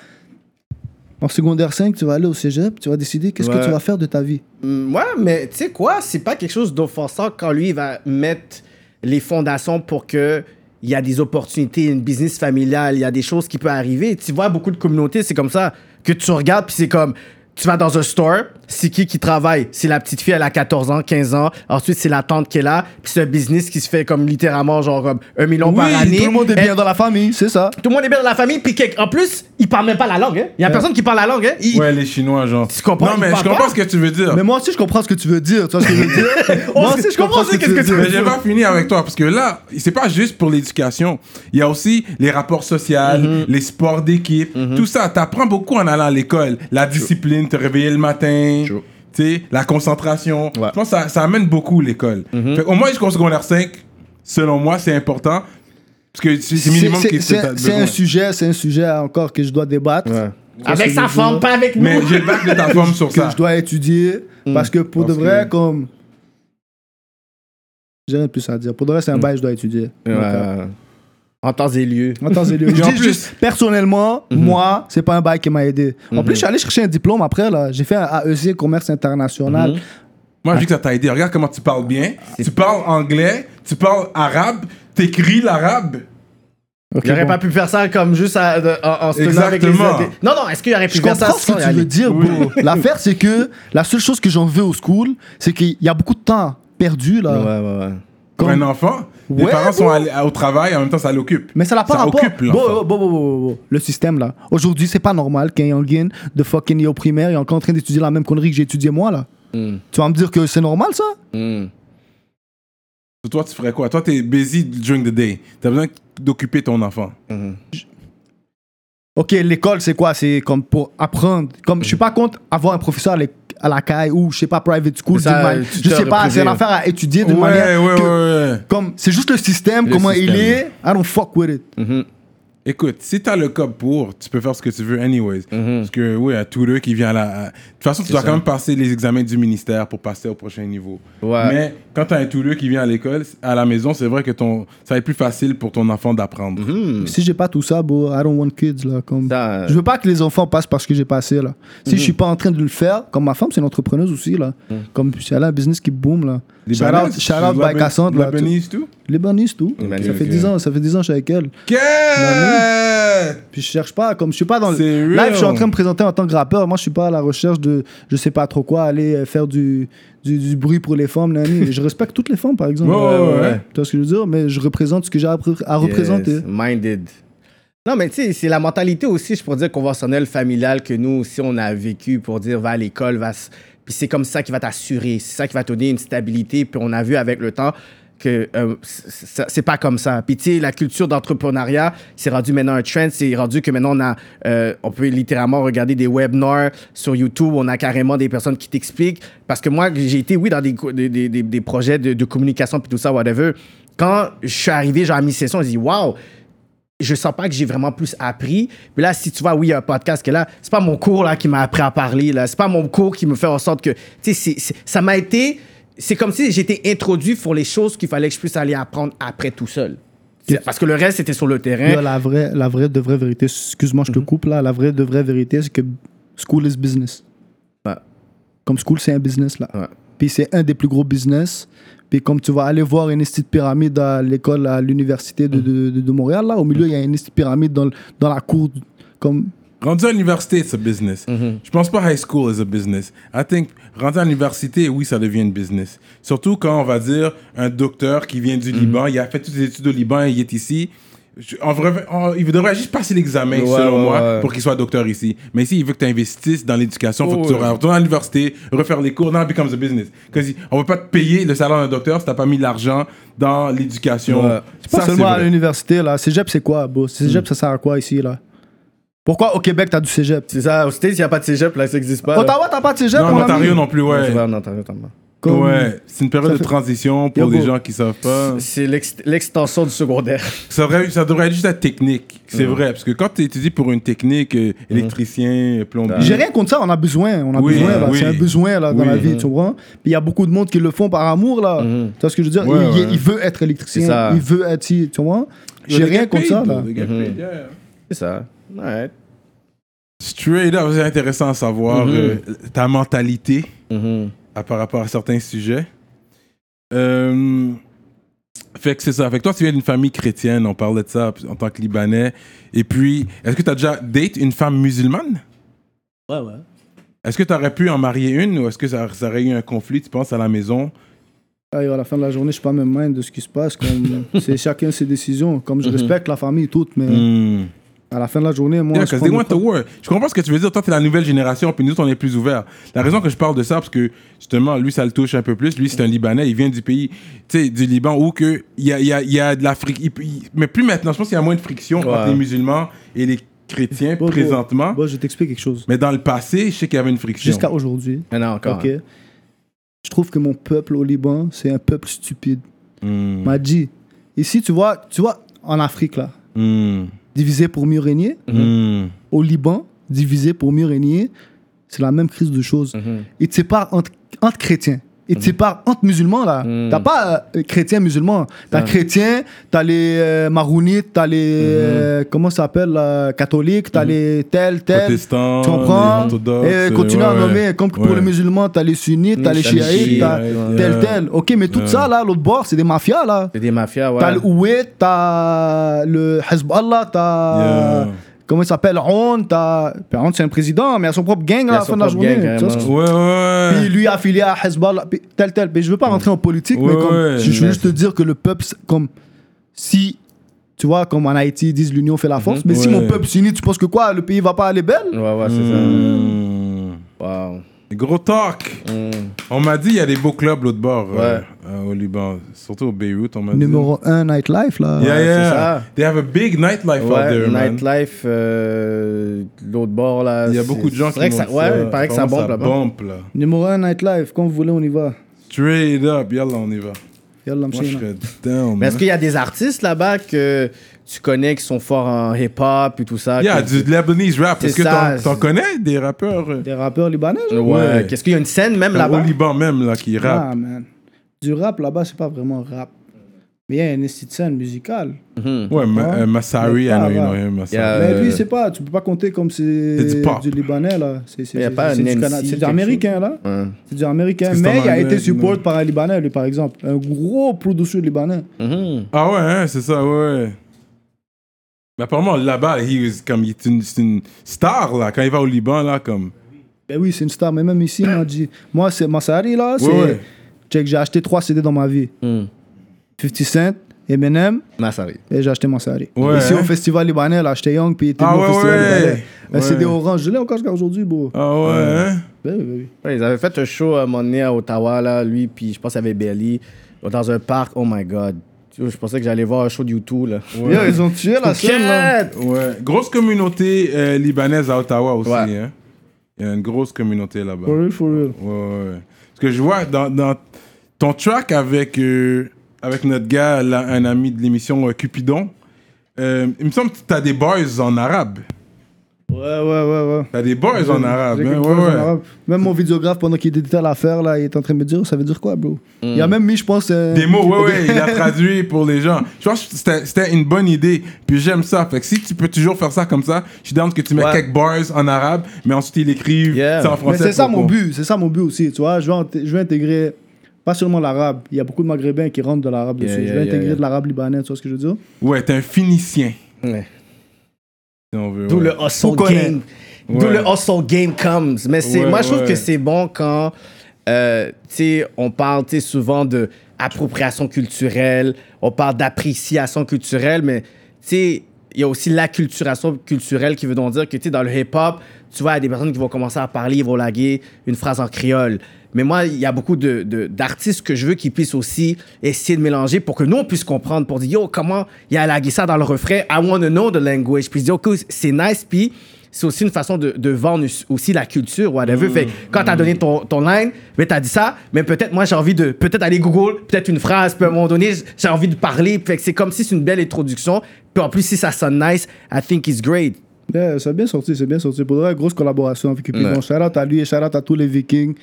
En secondaire 5, tu vas aller au cégep, tu vas décider qu'est-ce Ouais. que tu vas faire de ta vie. Mm, Ouais, mais tu sais quoi, c'est pas quelque chose d'offensant quand lui il va mettre les fondations pour que il y a des opportunités, une business familiale, il y a des choses qui peuvent arriver. Tu vois, beaucoup de communautés, c'est comme ça que tu regardes, puis c'est comme, tu vas dans un store, c'est qui qui travaille? C'est la petite fille, elle a 14 ans, 15 ans. Ensuite, c'est la tante qui est là, puis c'est un business qui se fait comme littéralement, genre, comme un million par année. tout le monde est Elle- bien dans la famille, c'est ça. tout le monde est bien dans la famille, puis en plus, ils parlent même pas la langue. Hein. Il y a personne qui parle la langue. Hein. Ils- Ouais, les Chinois, genre. Tu comprends, Non, mais je comprends pas. ce que tu veux dire. Mais moi aussi, je comprends ce que tu veux dire. Tu vois ce que je veux dire? moi aussi, je comprends ce que tu veux Mais dire. j'ai pas fini avec toi parce que là, c'est pas juste pour l'éducation. Il y a aussi les rapports sociaux, Mm-hmm. les sports d'équipe, tout ça. T'apprends beaucoup en allant à l'école. La discipline, te réveiller le matin, la concentration. Ouais. Je pense que ça, ça amène beaucoup l'école. Mm-hmm. Fait Au moins jusqu'au secondaire 5, selon moi, c'est important. Parce que c'est minimum C'est- que un sujet, c'est un sujet encore que je dois débattre. Avec que sa dire? pas avec nous. Mais j'ai le bac de ta femme sur que ça. je dois étudier. Parce que pour Parce de vrai, que- comme. J'ai rien de plus à dire. Pour de vrai, c'est un bail que je dois étudier. Donc, euh, Ouais. En temps et lieu. en temps et lieu. Je Et en dis plus- juste, personnellement, moi, c'est pas un bail qui m'a aidé. En plus, je suis allé chercher un diplôme après, là. J'ai fait un AEC, commerce international. Moi, je dis que ça t'a aidé. Regarde comment tu parles bien. Tu parles anglais. tu parles arabe, t'écris l'arabe. Ok, Il aurait bon. pas pu faire ça comme juste à- de- en, en se tenant avec les Exactement. Non, non, est-ce qu'il aurait pu Je faire ça comprends ce sans que tu veux dire, bro. L'affaire, c'est que la seule chose que j'en veux au school, c'est qu'il y a beaucoup de temps perdu, là. Ouais, ouais, ouais. Pour Comme- un enfant, les Ouais, parents sont allés- au travail, en même temps, ça l'occupe. Mais ça n'a pas Ça rapport. occupe Bon, l'enfant. bon, bon, bon, bon, bon. Le système, là. Aujourd'hui, c'est pas normal qu'un youngin de fucking est au primaire est encore en train d'étudier la même connerie que j'ai étudié moi, là. Hmm. Tu vas me dire que c'est normal, ça? Hmm. Toi, tu ferais quoi? Toi, t'es busy during the day. T'as besoin d'occuper ton enfant. Ok, l'école, c'est quoi? C'est comme pour apprendre. Comme je suis pas contre avoir un professeur à la caille ou je sais pas private school. C'est ça, je sais pas, c'est une affaire à étudier Ouais, manière. ouais, que- ouais, ouais. Comme c'est juste le système, Le comment il est. I don't fuck with it. Mhm. Écoute, si t'as le code pour, tu peux faire ce que tu veux anyways. Mhm. Parce que, oui, à tout le qui vient à la... à- De toute façon, tu dois ça. quand même passer les examens du ministère pour passer au prochain niveau. Ouais. Mais quand t'as un touleux qui vient à l'école, à la maison, c'est vrai que ton... ça va être plus facile pour ton enfant d'apprendre. Hmm. Si j'ai pas tout ça, bro, I don't want kids là. Comme... Ça, euh, Je veux pas que les enfants passent parce que j'ai passé là. Si je suis pas en train de le faire, comme ma femme, c'est une entrepreneuse aussi là. Comme si elle a un business qui boom là. Shout out, shout out by Cassandre là. Tout? Tout. Ça fait ok. 10 ans, ça fait 10 ans que je suis avec elle. Puis je cherche pas, comme je suis pas dans le. Là, je suis en train de me présenter en tant que rappeur. Moi, je suis pas à la recherche de je sais pas trop quoi, aller euh, faire du, du, du bruit pour les femmes. je respecte toutes les femmes, par exemple. Ouais, ouais, ouais. Tu vois ce que je veux dire? Mais je représente ce que j'ai à, repré- à représenter. Minded. Non, mais tu sais, c'est la mentalité aussi, je pourrais dire, conventionnelle, familiale que nous aussi, on a vécu pour dire va à l'école, va. Puis c'est comme ça qui va t'assurer, c'est ça qui va te donner une stabilité. Puis on a vu avec le temps que euh, c'est pas comme ça. Puis tu sais, la culture d'entrepreneuriat, c'est rendu maintenant un trend, c'est rendu que maintenant on a, euh, on peut littéralement regarder des webinars sur YouTube, on a carrément des personnes qui t'expliquent. Parce que moi, j'ai été, oui, dans des, des, des, des- projets de, communication puis tout ça, whatever. Quand je suis arrivé, genre à mi-session, je dis, waouh, je sens pas que j'ai vraiment plus appris. Mais là, si tu vois, oui, il y a un podcast que là, c'est pas mon cours là qui m'a appris à parler. Là, c'est pas mon cours qui me fait en sorte que, tu sais, ça m'a été, c'est comme si j'étais introduit pour les choses qu'il fallait que je puisse aller apprendre après tout seul. Parce que le reste, c'était sur le terrain. Yo, la vraie, la vraie de vraie vérité, excuse-moi, je te coupe là. La vraie de vraie vérité, c'est que school is business. Ouais. Comme school, c'est un business là. Ouais. Puis c'est un des plus gros business. Puis comme tu vas aller voir une petite pyramide à l'école, à l'université de, de, de- de Montréal, là, au milieu, il y a une petite pyramide dans, dans la cour. Comme, Rendu à l'université, it's a business. Je pense pas high school is a business. I think rendu à l'université, oui, ça devient une business. Surtout quand on va dire un docteur qui vient du Liban, il a fait toutes ses études au Liban, il est ici. Je- en vrai, en- il devrait juste passer l'examen, Ouais, selon ouais, moi, ouais. pour qu'il soit docteur ici. Mais ici, il veut que tu investisses dans l'éducation, il faut Oh, que tu ouais. retournes à l'université, refaire les cours. Now it becomes a business. On ne veut pas te payer le salaire d'un docteur si tu n'as pas mis l'argent dans l'éducation. C'est pas seulement à l'université là. Cégep, c'est quoi, bro? Cégep, ça sert à quoi ici là? Pourquoi au Québec, t'as du cégep? C'est ça, aux States, il n'y a pas de cégep, là, ça n'existe pas. Ottawa, t'as pas de cégep? Non, en? Ontario non plus, Ouais, ouais. c'est vrai, en Ontario, t'en as. Comme- Ouais, c'est une période de transition pour bro. gens qui savent pas. C'est l'ex- l'extension du secondaire. Ça devrait, ça devrait être juste la technique. C'est vrai, parce que quand tu étudies pour une technique, euh, électricien, euh, plombier. J'ai rien contre ça, on a besoin. On a Oui, besoin, oui. C'est un besoin là, dans Oui. la vie, tu comprends? Puis il y a beaucoup de monde qui le font par amour, là. Mhm. Tu vois ce que je veux dire? Ouais, il, il- ouais. il veut être électricien, il veut être. Tu vois? J'ai they rien contre ça, là. Mhm. yeah. C'est ça. Ouais. Straight up, c'est intéressant à savoir Mhm. euh, ta mentalité Mhm. à, par rapport à certains sujets. Euh, fait que c'est ça. Fait que toi, tu viens d'une famille chrétienne, on parlait de ça en tant que Libanais. Et puis, est-ce que tu as déjà date une femme musulmane? Ouais, ouais. Est-ce que tu aurais pu en marier une ou est-ce que ça, ça aurait eu un conflit, tu penses, à la maison? à la fin de la journée, je suis pas même mind de ce qui se passe. Comme, c'est chacun ses décisions. Comme je Mhm. respecte la famille toute, mais Hmm. À la fin de la journée, moi. Yeah, je they want war. Je comprends ce que tu veux dire. Toi, t'es la nouvelle génération, puis nous on est plus ouverts. La raison que je parle de ça, parce que justement, lui, ça le touche un peu plus. Lui, c'est un Libanais. Il vient du pays, tu sais, du Liban, où que il y a, il y, a, y a de la fric- il- il- Mais plus maintenant, je pense qu'il y a moins de friction Ouais. entre les musulmans et les chrétiens Bon, présentement. Bon, je t'explique quelque chose. Mais dans le passé, je sais qu'il y avait une friction. Jusqu'à aujourd'hui, Mais non, encore. Je trouve que mon peuple au Liban, c'est un peuple stupide. Hmm. M'a dit. Ici, tu vois, tu vois, en Afrique, là, Hmm. Divisé pour mieux régner. Hmm. Au Liban, divisé pour mieux régner, c'est la même crise de choses. Mhm. Tu sais pas entre, entre chrétiens. Ils te séparent entre musulmans, là. T'as pas euh, chrétien, musulman. T'as Ah. chrétien, t'as les euh, marounites, t'as les. euh, comment ça s'appelle, catholiques, t'as les tel, tel. Protestants, Tu comprends? les Et continue ouais, à nommer. ouais. Comme pour Ouais. les musulmans, t'as les sunnites, t'as les t'as les chiites, chiites, t'as ouais. tel, tel. Ok, mais tout ça, là, l'autre bord, c'est des mafias, là. C'est des mafias, ouais. T'as le Oued, t'as le Hezbollah, t'as. Comment il s'appelle? On, t'as. Ben, On, c'est un président, mais il a son propre gang à la son fin de la journée. gang, Tu vois ce Ouais, ouais. Puis lui affilié à Hezbollah, puis tel, tel. Mais je veux pas rentrer en politique, Ouais, mais comme, ouais. je veux juste te dire que le peuple, comme. Si. Tu vois, comme en Haïti, ils disent l'union fait la force. Mais si mon peuple s'unit, tu penses que quoi? Le pays va pas aller belle? Ouais, ouais, c'est Mmh. ça. Wow. Gros talk. Mm. On m'a dit il y a des beaux clubs l'autre bord euh, Ouais. euh, au Liban, surtout au Beyrouth. On m'a dit. Numéro 1, Nightlife, là. Yeah, Ouais, yeah. ça. They have a big nightlife out Ouais, there, man. nightlife, euh, l'autre bord, là. Il y a beaucoup de gens qui que ça, Ouais, il paraît que ça bombe là-bas. bombe, là. Numéro 1, Nightlife. Quand vous voulez, on y va. Straight up, yalla, on y va. Yallah, Moi, je serais down, Mais est-ce qu'il y a des artistes là-bas que tu connais qui sont forts en hip-hop et tout ça? Yeah, du Lebanese rap. Est-ce que t'en- connais des rappeurs euh, Des rappeurs libanais, genre? Ouais. Ouais. Qu'est-ce qu'il y a une scène même au là-bas? Liban même, là, qui rappent? Ah, man. Du rap là-bas, c'est pas vraiment rap. Mais il y a une petite scène musicale. Mhm. Ouais, ma- Ouais. euh, Masari, I know you ouais. know him, Masari. Yeah. Mais Euh, lui, c'est pas, tu peux pas compter comme c'est C'est du libanais, là. C'est du, NC, Cana- c'est du quelque américain, là. Ouais. C'est du américain. C'est Mais il a été support non. par un libanais, lui, par exemple. Un gros producer libanais. Mhm. Ah ouais, hein, c'est ça, ouais. Mais apparemment, là-bas, he was comme, il est une, c'est une star, là, quand il va au Liban, là, comme... Ben oui, c'est une star. Mais même ici, il m'a dit. Moi, c'est Massari, là. C'est. Ouais, ouais. Check, j'ai acheté trois CD dans ma vie Mhm. 50 Cent, Eminem, Massari. et j'ai acheté Massari. Ouais, Ici, hein. au festival libanais, là, j'étais young, puis il était Ah au festival ouais. libanais. Un Ouais. CD orange. Je l'ai encore jusqu'à aujourd'hui, bro. Ah ouais, hein? Ben oui, ben oui. Ouais, ils avaient fait un show à un moment donné à Ottawa, là, lui, puis je pense qu'il y avait Belly, dans un parc. Oh my god. Je pensais que j'allais voir un show de YouTube, là. Ouais. Ils ont tué la scène, là. Ouais. Grosse communauté euh, libanaise à Ottawa aussi, Ouais. hein? Il y a une grosse communauté là-bas. For real, for real. Ouais. Parce que je vois dans, dans ton track avec, euh, avec notre gars, là, un ami de l'émission euh, Cupidon, euh, il me semble que tu as des bars en arabe. Ouais, ouais, ouais, ouais. Tu as des bars en arabe. Hein? Ouais, ouais. arabe. Même mon vidéographe, pendant qu'il éditait l'affaire, là, il est en train de me dire ça veut dire quoi, bro? Il a même mis, je pense. euh, Des mots, ouais, ouais, il a traduit pour les gens. Je pense que c'était c'était une bonne idée. Puis j'aime ça. Fait que si tu peux toujours faire ça comme ça, je suis down que tu mets Ouais. quelques bars en arabe, mais ensuite il écrive Yeah. ça en Mais français. c'est ça mon but, c'est ça mon but aussi, tu vois. Je veux, int- je veux intégrer pas seulement l'arabe. Il y a beaucoup de maghrébins qui rentrent de l'arabe Yeah, dessus. yeah, je veux yeah, intégrer yeah. de l'arabe libanais, tu vois ce que je veux dire? Ouais, t'es un phynicien. Ouais. Si on veut. D'où ouais. le hustle game. D'où Ouais. le hustle game comes. Mais c'est, Ouais, moi, je trouve ouais. que c'est bon quand, euh, tu sais, on parle, souvent de appropriation culturelle, on parle d'appréciation culturelle, mais, tu sais, il y a aussi l'acculturation culturelle qui veut donc dire que, tu sais, dans le hip-hop, tu vois, il y a des personnes qui vont commencer à parler, ils vont laguer une phrase en créole. Mais moi, il y a beaucoup de, de- d'artistes que je veux qu'ils puissent aussi essayer de mélanger pour que nous, on puisse comprendre, pour dire, yo, comment il y a lagué ça dans le refrain, I want to know the language. Puis dire, OK, c'est nice, puis c'est aussi une façon de, de vendre aussi la culture, whatever. Fait que quand t'as donné ton, ton line, mais t'as dit ça, mais peut-être moi, j'ai envie de, peut-être aller Google, peut-être une phrase, puis à un moment donné, j'ai envie de parler. Fait que c'est comme si c'est une belle introduction. Puis en plus, si ça sonne nice, I think it's great. Yeah, c'est bien sorti, c'est bien sorti. Pour vrai, grosse collaboration avec Cupidon. Ouais. Shout out à lui et shout out à tous les Vikings.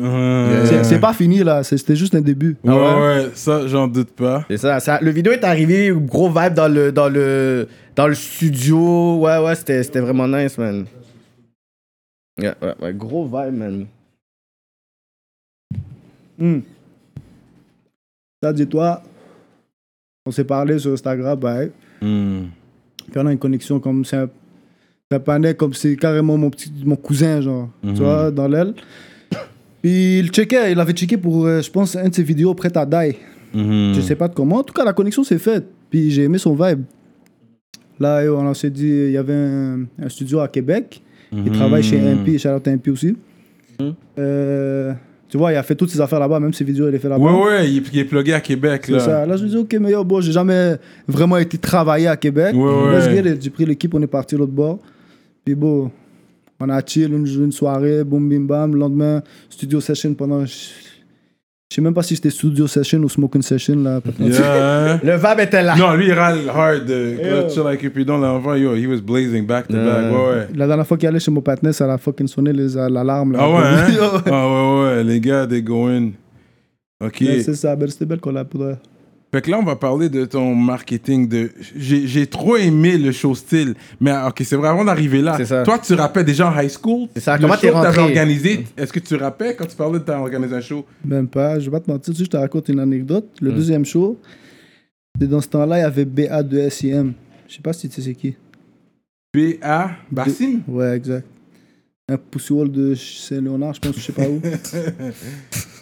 Euh, C'est- pas fini là, c'était juste un début. Ouais, Ah ouais, ça, j'en doute pas. C'est ça, ça. Le vidéo est arrivé, gros vibe dans le, dans le, dans le studio. Ouais, ouais, c'était, c'était vraiment nice, man. Yeah, ouais, ouais, gros vibe, man. Hmm. Ça, dis-toi, on s'est parlé sur Instagram, ouais. Hmm. Puis on a une connexion comme c'est un, un panel comme c'est carrément mon petit mon cousin genre Mhm. tu vois dans l'aile il checkait il avait checké pour euh, je pense un de ses vidéos prêt à die Mhm. je sais pas de comment en tout cas la connexion s'est faite puis j'ai aimé son vibe là on s'est dit il y avait un, un studio à Québec il travaille chez MP à MP aussi Euh, tu vois il a fait toutes ses affaires là-bas même ses vidéos il les fait là-bas Ouais, ouais, il est, il est plugué à Québec, c'est là. ça. Là, je me dis, OK, mais yo, bon, j'ai jamais vraiment été travailler à Québec. Ouais, ouais. It. J'ai pris l'équipe, on est parti l'autre bord. Puis bon, on a chill une, une soirée, boum, bim, bam. Le lendemain, studio session pendant. Je sais même pas si c'était studio session ou smoking session, là. Yeah, hein? Le vibe était là. Non, lui, il râle hard. euh, tu avec Cupidon, là, avant, yo, he was blazing back to back. Ouais, ouais. La dernière fois qu'il allait chez mon partenaire, ça a fucking sonné les- l'alarme. Ah ouais, hein? Ah ouais, ouais, les gars, they go in. Ok. C'est ça, c'était belle qu'on l'a pour Fait que là, on va parler de ton marketing. De... J'ai trop aimé le show style. Mais ok, c'est vraiment d'arriver là. Ça. Toi, tu rappais déjà en high school? C'est ça. Le Comment t'es que organisé. Est-ce que tu rappais quand tu parlais de t'as organisé un show? Même pas, je vais pas te mentir, tu sais, je te raconte une anecdote. Hmm. Le deuxième show, dans ce temps-là, il y avait BA de SIM. Je sais pas si tu sais c'est qui. B.A. Bassim? Ouais, exact. Un Pussy Wall de Saint-Léonard, je pense, je sais pas où.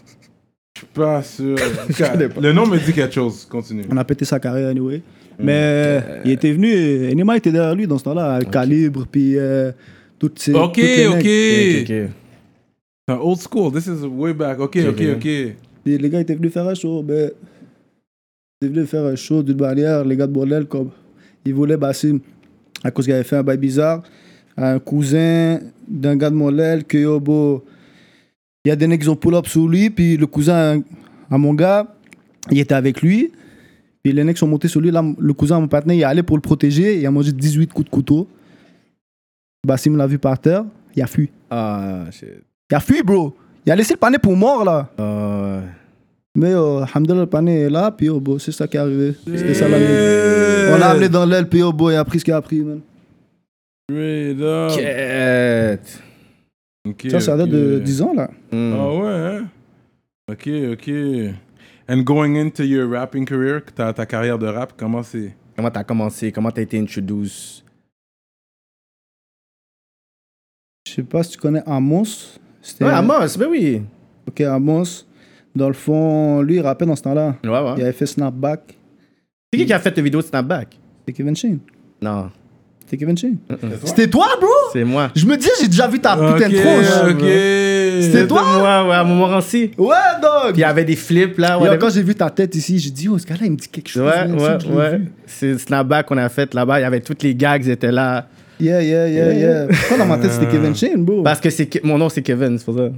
Je suis pas sûr. Le nom me dit quelque chose. Continue. On a pété sa carrière, anyway. Hmm. Mais euh, il était venu, euh, Enima était derrière lui dans ce temps-là, Calibre, puis euh, toutes ces. Ok, toutes les ok. old school. This is way back. Ok, ok, Ok. Puis les gars étaient venus faire un show, ben. Ils étaient venus faire un show d'une barrière, les gars de bordel, comme. Ils voulaient Bassim, à cause qu'il avait fait un bail bizarre, à un cousin d'un gars de Molel, que yo, bo, Il y a des mecs qui ont pull-up sur lui, puis le cousin à mon gars, il était avec lui. Puis les mecs sont montés sur lui, là, le cousin à mon partenaire, il est allé pour le protéger, il a mangé 18 coups de couteau. Bassim l'a vu par terre, il a fui. Ah, shit. Il a fui, bro. Il a laissé le panier pour mort, là. Ah, Mais euh, alhamdoulilah, le panier est là, puis oh, c'est ça qui est arrivé. C'était ça la nuit. On l'a amené dans l'aile, puis oh, il a pris ce qu'il a pris, man. Straight up. Ça, ça date de 10 ans, là. Hmm. Ah ouais, hein? Ok, ok. And going into your rapping career, ta, ta carrière de rap, comment c'est? Comment t'as commencé? Comment t'as été introduced? Je sais pas si tu connais Amos. Ouais, Amos, ben oui. Ok, Amos. Dans le fond, lui, il rappait dans ce temps-là. Ouais, ouais. Il avait fait Snapback. C'est qui qui a fait ta vidéo de Snapback? C'était Kevin Shane. Non, C'était Kevin Shane. C'était toi, bro? c'est moi. Je me dis, j'ai déjà vu ta putain de tronche. ok. C'était toi? moi, ouais, à Montmorency. Ouais, dog! Puis il y avait des flips là. Whatever. quand j'ai vu ta tête ici, j'ai dit, oh, ce gars-là, il me dit quelque chose. Ouais, ouais, ouais. C'est Snapback qu'on a fait là-bas. Il y avait toutes les gags, ils étaient là. Yeah, yeah, yeah, yeah. Pourquoi dans ma tête, c'était Kevin Shane, bro? Parce que mon nom, c'est Kevin, c'est pour ça.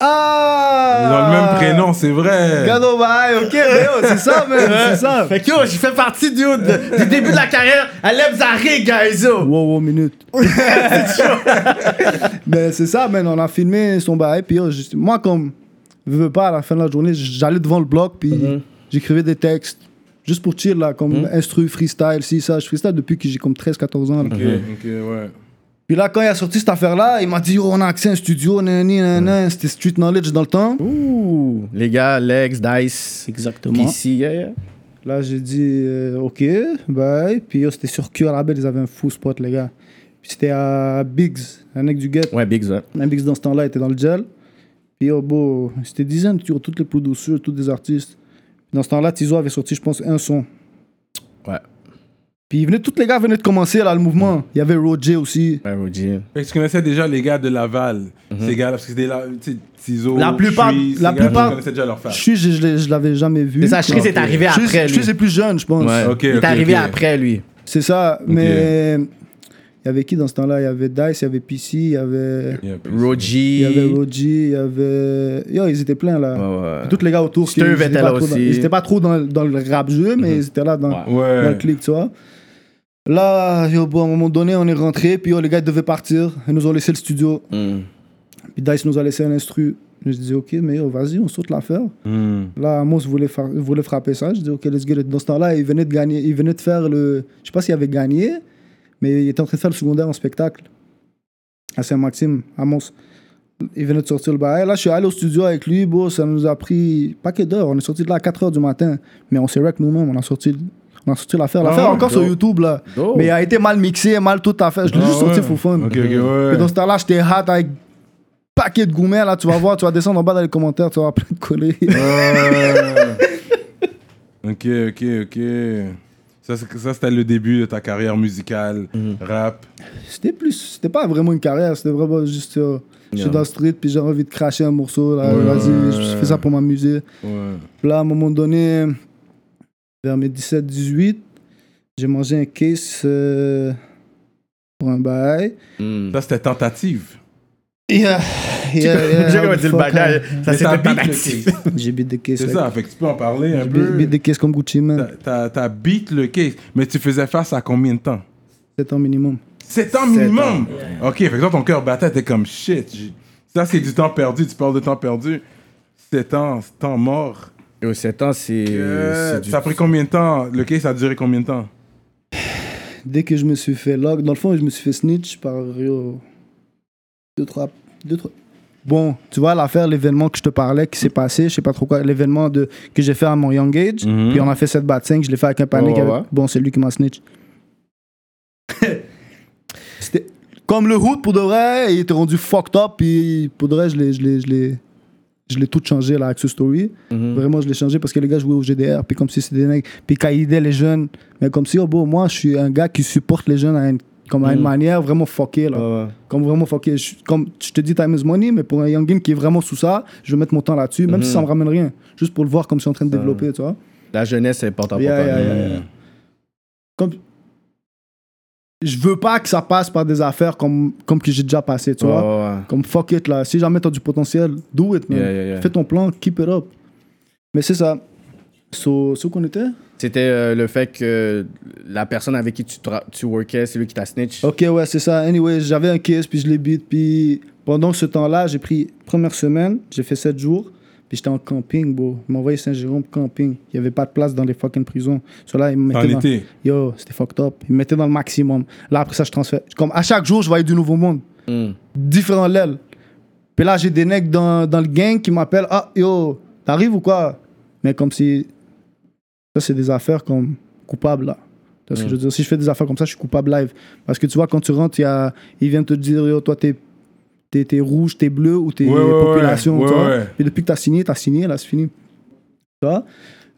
Ah! Ils ont le même prénom, c'est vrai. Gado bye, ok, mais c'est ça, man, c'est ça. Fait que yo, j'ai fait partie du, début de la carrière à Lebzari, guys, yo. Wow, wow, minute. Mais c'est ça, man, on a filmé son bail, puis yo, juste- moi, comme, je veux pas, à la fin de la journée, j'allais devant le bloc, puis Mhm. j'écrivais des textes, juste pour chill, là, comme instru, freestyle, si, ça. Je freestyle depuis que j'ai comme 13-14 ans, là. Ok, ok, ouais. Puis là, quand il a sorti cette affaire-là, il m'a dit, yo, on a accès à un studio, nanani, nanana. C'était Street Knowledge dans le temps. Ouh, les gars, Lex, Dice, Exactement. PC, yeah, yeah. Là, j'ai dit, euh, ok, bye. Puis yo, c'était sur Q à la belle, ils avaient un fou spot, les gars. Puis c'était à Biggs, un mec du get. Ouais, Biggs, ouais. Un Biggs dans ce temps-là était dans le gel. Puis yo, beau, c'était dizaines sur toutes les productions, tous des artistes. Dans ce temps-là, Tizo avait sorti, je pense, un son. Ouais. Puis venaient, tous les gars venaient de commencer là, le mouvement. Il y avait Roger aussi. Ouais, Roger. Fait que tu connaissais déjà les gars de Laval. Ces gars-là, parce que c'était là, tu sais, Tizo, La plupart- ces la gars-là, plupart- connaissais déjà leur face. Je je, je je l'avais jamais vu. Mais ça, Shreeze est arrivé Je après, je lui. suis plus jeune, je pense. Ouais. Il est arrivé après, lui. C'est ça. Mais il y avait qui dans ce temps-là? Il y avait Dice, il y avait PC, il y avait, Roger. il y avait Roger, il y avait. Yo, ils étaient pleins là. Ouais, ouais. Tous les gars autour. étaient était pas là trop dans- aussi. Ils étaient pas trop dans, dans le rap jeu, mais ils étaient là dans. Ouais. dans le clic, tu vois. Là, yo, bon, à un moment donné, on est rentré, puis yo, les gars devaient partir. Ils nous ont laissé le studio. Hmm. Puis Dice nous a laissé un instru. Je dis, ok, mais yo, vas-y, on saute l'affaire. Hmm. Là, Amos voulait, frapper ça. Je dis, ok, let's get it. Dans ce temps-là, il venait de gagner. Il venait de faire le. Je sais pas s'il avait gagné, mais il était en train de faire le secondaire en spectacle à Saint-Maxime, Amos. Il venait de sortir le bail. Là, je suis allé au studio avec lui. Bon, ça nous a pris pas que d'heures. On est sorti de là à 4 heures du matin. Mais on s'est rec nous-mêmes. On a sorti, on a sorti l'affaire. L'affaire Ah, encore sur. YouTube, là. Dope. Mais il a été mal mixé, mal tout à fait. Je l'ai Ah, juste sorti ouais. pour fun. Ouais. Et dans ce temps-là, j'étais hot avec paquet de gourmets. Là, tu vas voir, tu vas descendre en bas dans les commentaires, tu vas plein de collés. Ok, ok, ok. Ça, c'était le début de ta carrière musicale, rap. C'était plus, c'était pas vraiment une carrière, c'était vraiment juste, euh, je suis dans le street, puis j'ai envie de cracher un morceau, là, Ouais, vas-y, ouais, je fais ça pour m'amuser. Ouais. Puis là, à un moment donné, vers mes 17-18, j'ai mangé un case euh, pour un bail. Hmm. Ça, c'était tentative. Yeah, yeah, yeah, J'ai the dire le bagage. hein. Ça le tentative. J'ai beat des cases. C'est ça, fait que tu peux en parler un J'ai peu. beat des cases comme Gucci, man. T'as- beat le case, mais tu faisais face à combien de temps? 7 ans minimum. 7 ans minimum? Ok, fait que toi, ton cœur battait, t'es comme shit. j'ai- Ça, c'est du temps perdu, tu parles de temps perdu. 7 ans, temps mort. Yo, 7 ans, c'est. Euh, ça a pris combien de temps? Le case a duré combien de temps? Dès que je me suis fait lock, dans le fond, je me suis fait snitch par yo, deux, trois, deux, trois. Bon, tu vois, l'affaire, l'événement que je te parlais qui s'est passé, je sais pas trop quoi, l'événement de, que j'ai fait à mon young age, Mhm. puis on a fait cette batte 5, je l'ai fait avec un qui avait- ouais. Bon, c'est lui qui m'a snitch. C'était comme le hood, pour de vrai, il était rendu fucked up, puis pour de vrai, je l'ai, je l'ai, tout changé là avec ce story. Mhm. Vraiment, je l'ai changé parce que les gars jouaient au GDR, puis comme si c'était des nègres, puis quand ils aidaient les jeunes, mais comme si, oh, bon, moi, je suis un gars qui supporte les jeunes à une, comme à une Mhm. manière vraiment fuckée, là. Ouais. Comme vraiment fucké. Je, comme je te dis, time is money, mais pour un youngin qui est vraiment sous ça, je vais mettre mon temps là-dessus, même si ça me ramène rien. Juste pour le voir comme je suis en train de développer, tu vois. La jeunesse, c'est important Yeah, pour toi. yeah, yeah, yeah. Comme... Je veux pas que ça passe par des affaires comme, comme que j'ai déjà passé, tu vois. ouais. Comme fuck it, là. Si jamais t'as du potentiel, do it, man. Yeah, yeah, yeah. Fais ton plan, keep it up. Mais c'est ça. So, so qu'on était? C'était euh, le fait que la personne avec qui tu, tu workais, c'est lui qui t'a snitch. Ok, ouais, c'est ça. Anyway, j'avais un case, puis je l'ai beat. Puis pendant ce temps-là, j'ai pris première semaine, j'ai fait 7 jours. Puis j'étais en camping, bro. Ils m'envoyaient Saint-Jérôme camping. Il n'y avait pas de place dans les fucking prisons. Cela, ils me En mettaient dans... été. Yo, c'était fucked up. Ils me mettaient dans le maximum. Là, après ça, je transfère. Comme à chaque jour, je voyais du nouveau monde. Mm. Différents lèvres. Puis là, j'ai des nègres dans, dans le gang qui m'appellent Ah, yo, t'arrives ou quoi? Mais comme si. Ça, c'est des affaires comme coupables, là. Tu vois ce que je veux dire? Si je fais des affaires comme ça, je suis coupable live. Parce que tu vois, quand tu rentres, il y a... ils viennent te dire Yo, toi, t'es. T'es, t'es rouge, t'es bleu ou t'es Ouais, ouais, population. ouais. tu Ouais, vois? ouais. Puis depuis que t'as signé, t'as signé, là, c'est fini. Tu vois?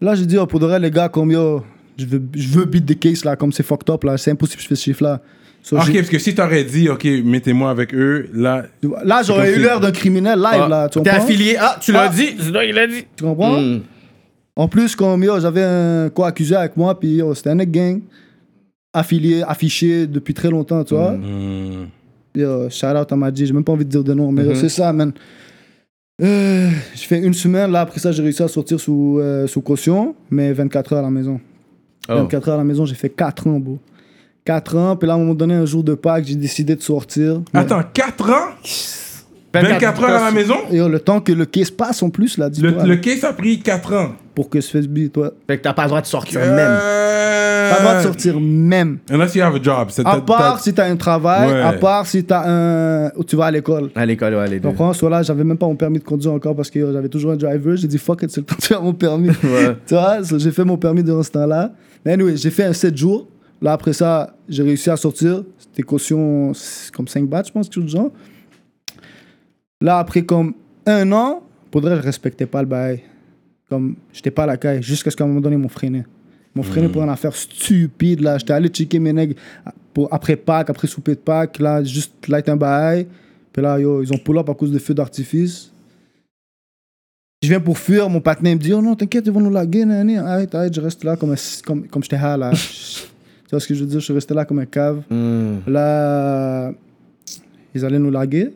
Là, j'ai dit, oh, pour de vrai, les gars, comme yo, je veux, je veux beat the case, là, comme c'est fucked up, là. C'est impossible que je fais ce chiffre-là. So, Ok, parce que si t'aurais dit, ok, mettez-moi avec eux, là. Là, j'aurais eu l'air d'un criminel live, là. Tu T'es affilié. Ah, tu l'as Ah. dit. C'est toi qui l'as dit. Tu comprends? Mm. En plus, comme yo, j'avais un co-accusé avec moi, puis yo, c'était un gang, affilié, affiché depuis très longtemps, tu vois? Hmm. Yo, shout out à Madji, j'ai même pas envie de dire de nom, mais yo, c'est ça, man. Euh, j'ai fait une semaine, là, après ça, j'ai réussi à sortir sous, euh, sous caution, mais 24 heures à la maison. Oh. 24 heures à la maison, j'ai fait 4 ans, bro. 4 ans, puis là, à un moment donné, un jour de Pâques, j'ai décidé de sortir. Mais- Attends, 4 ans? 24 heures à la maison? Yo, le temps que le case passe en plus, là, le, dis-toi, le là, case a pris 4 ans. pour que ce fasse beat, toi. Fait que t'as pas le droit de sortir même. Euh... Pas le droit de sortir même. Unless you have a job. À part si t'as un travail, Ouais. à part si t'as un. ou tu vas à l'école. À l'école, ouais, les Tu deux. comprends? Soit là, j'avais même pas mon permis de conduire encore parce que j'avais toujours un driver. J'ai dit fuck it, c'est le temps de faire mon permis. Ouais. tu vois? J'ai fait mon permis durant ce temps-là. Mais anyway, j'ai fait un 7 jours. Là, après ça, j'ai réussi à sortir. C'était caution c'est comme 5 bahts, je pense, quelque chose du genre. Là, après comme un an, pour vrai, je respectais pas le bail. Comme, j'étais pas à la caille. Jusqu'à ce qu'à un moment donné, ils m'ont freiné. Ils m'ont freiné pour une affaire stupide, là. J'étais allé checker mes nègres pour, après Pâques, après souper de Pâques. Là, juste light un bail. Puis là, yo, ils ont pull up à cause de feux d'artifice. Je viens pour fuir, mon partenaire me dit Oh non, t'inquiète, ils vont nous laguer. Nani. Arrête, arrête, je reste là comme, un- comme, comme j'étais là. tu vois ce que je veux dire? Je suis resté là comme un cave. Mm. Là, ils allaient nous laguer.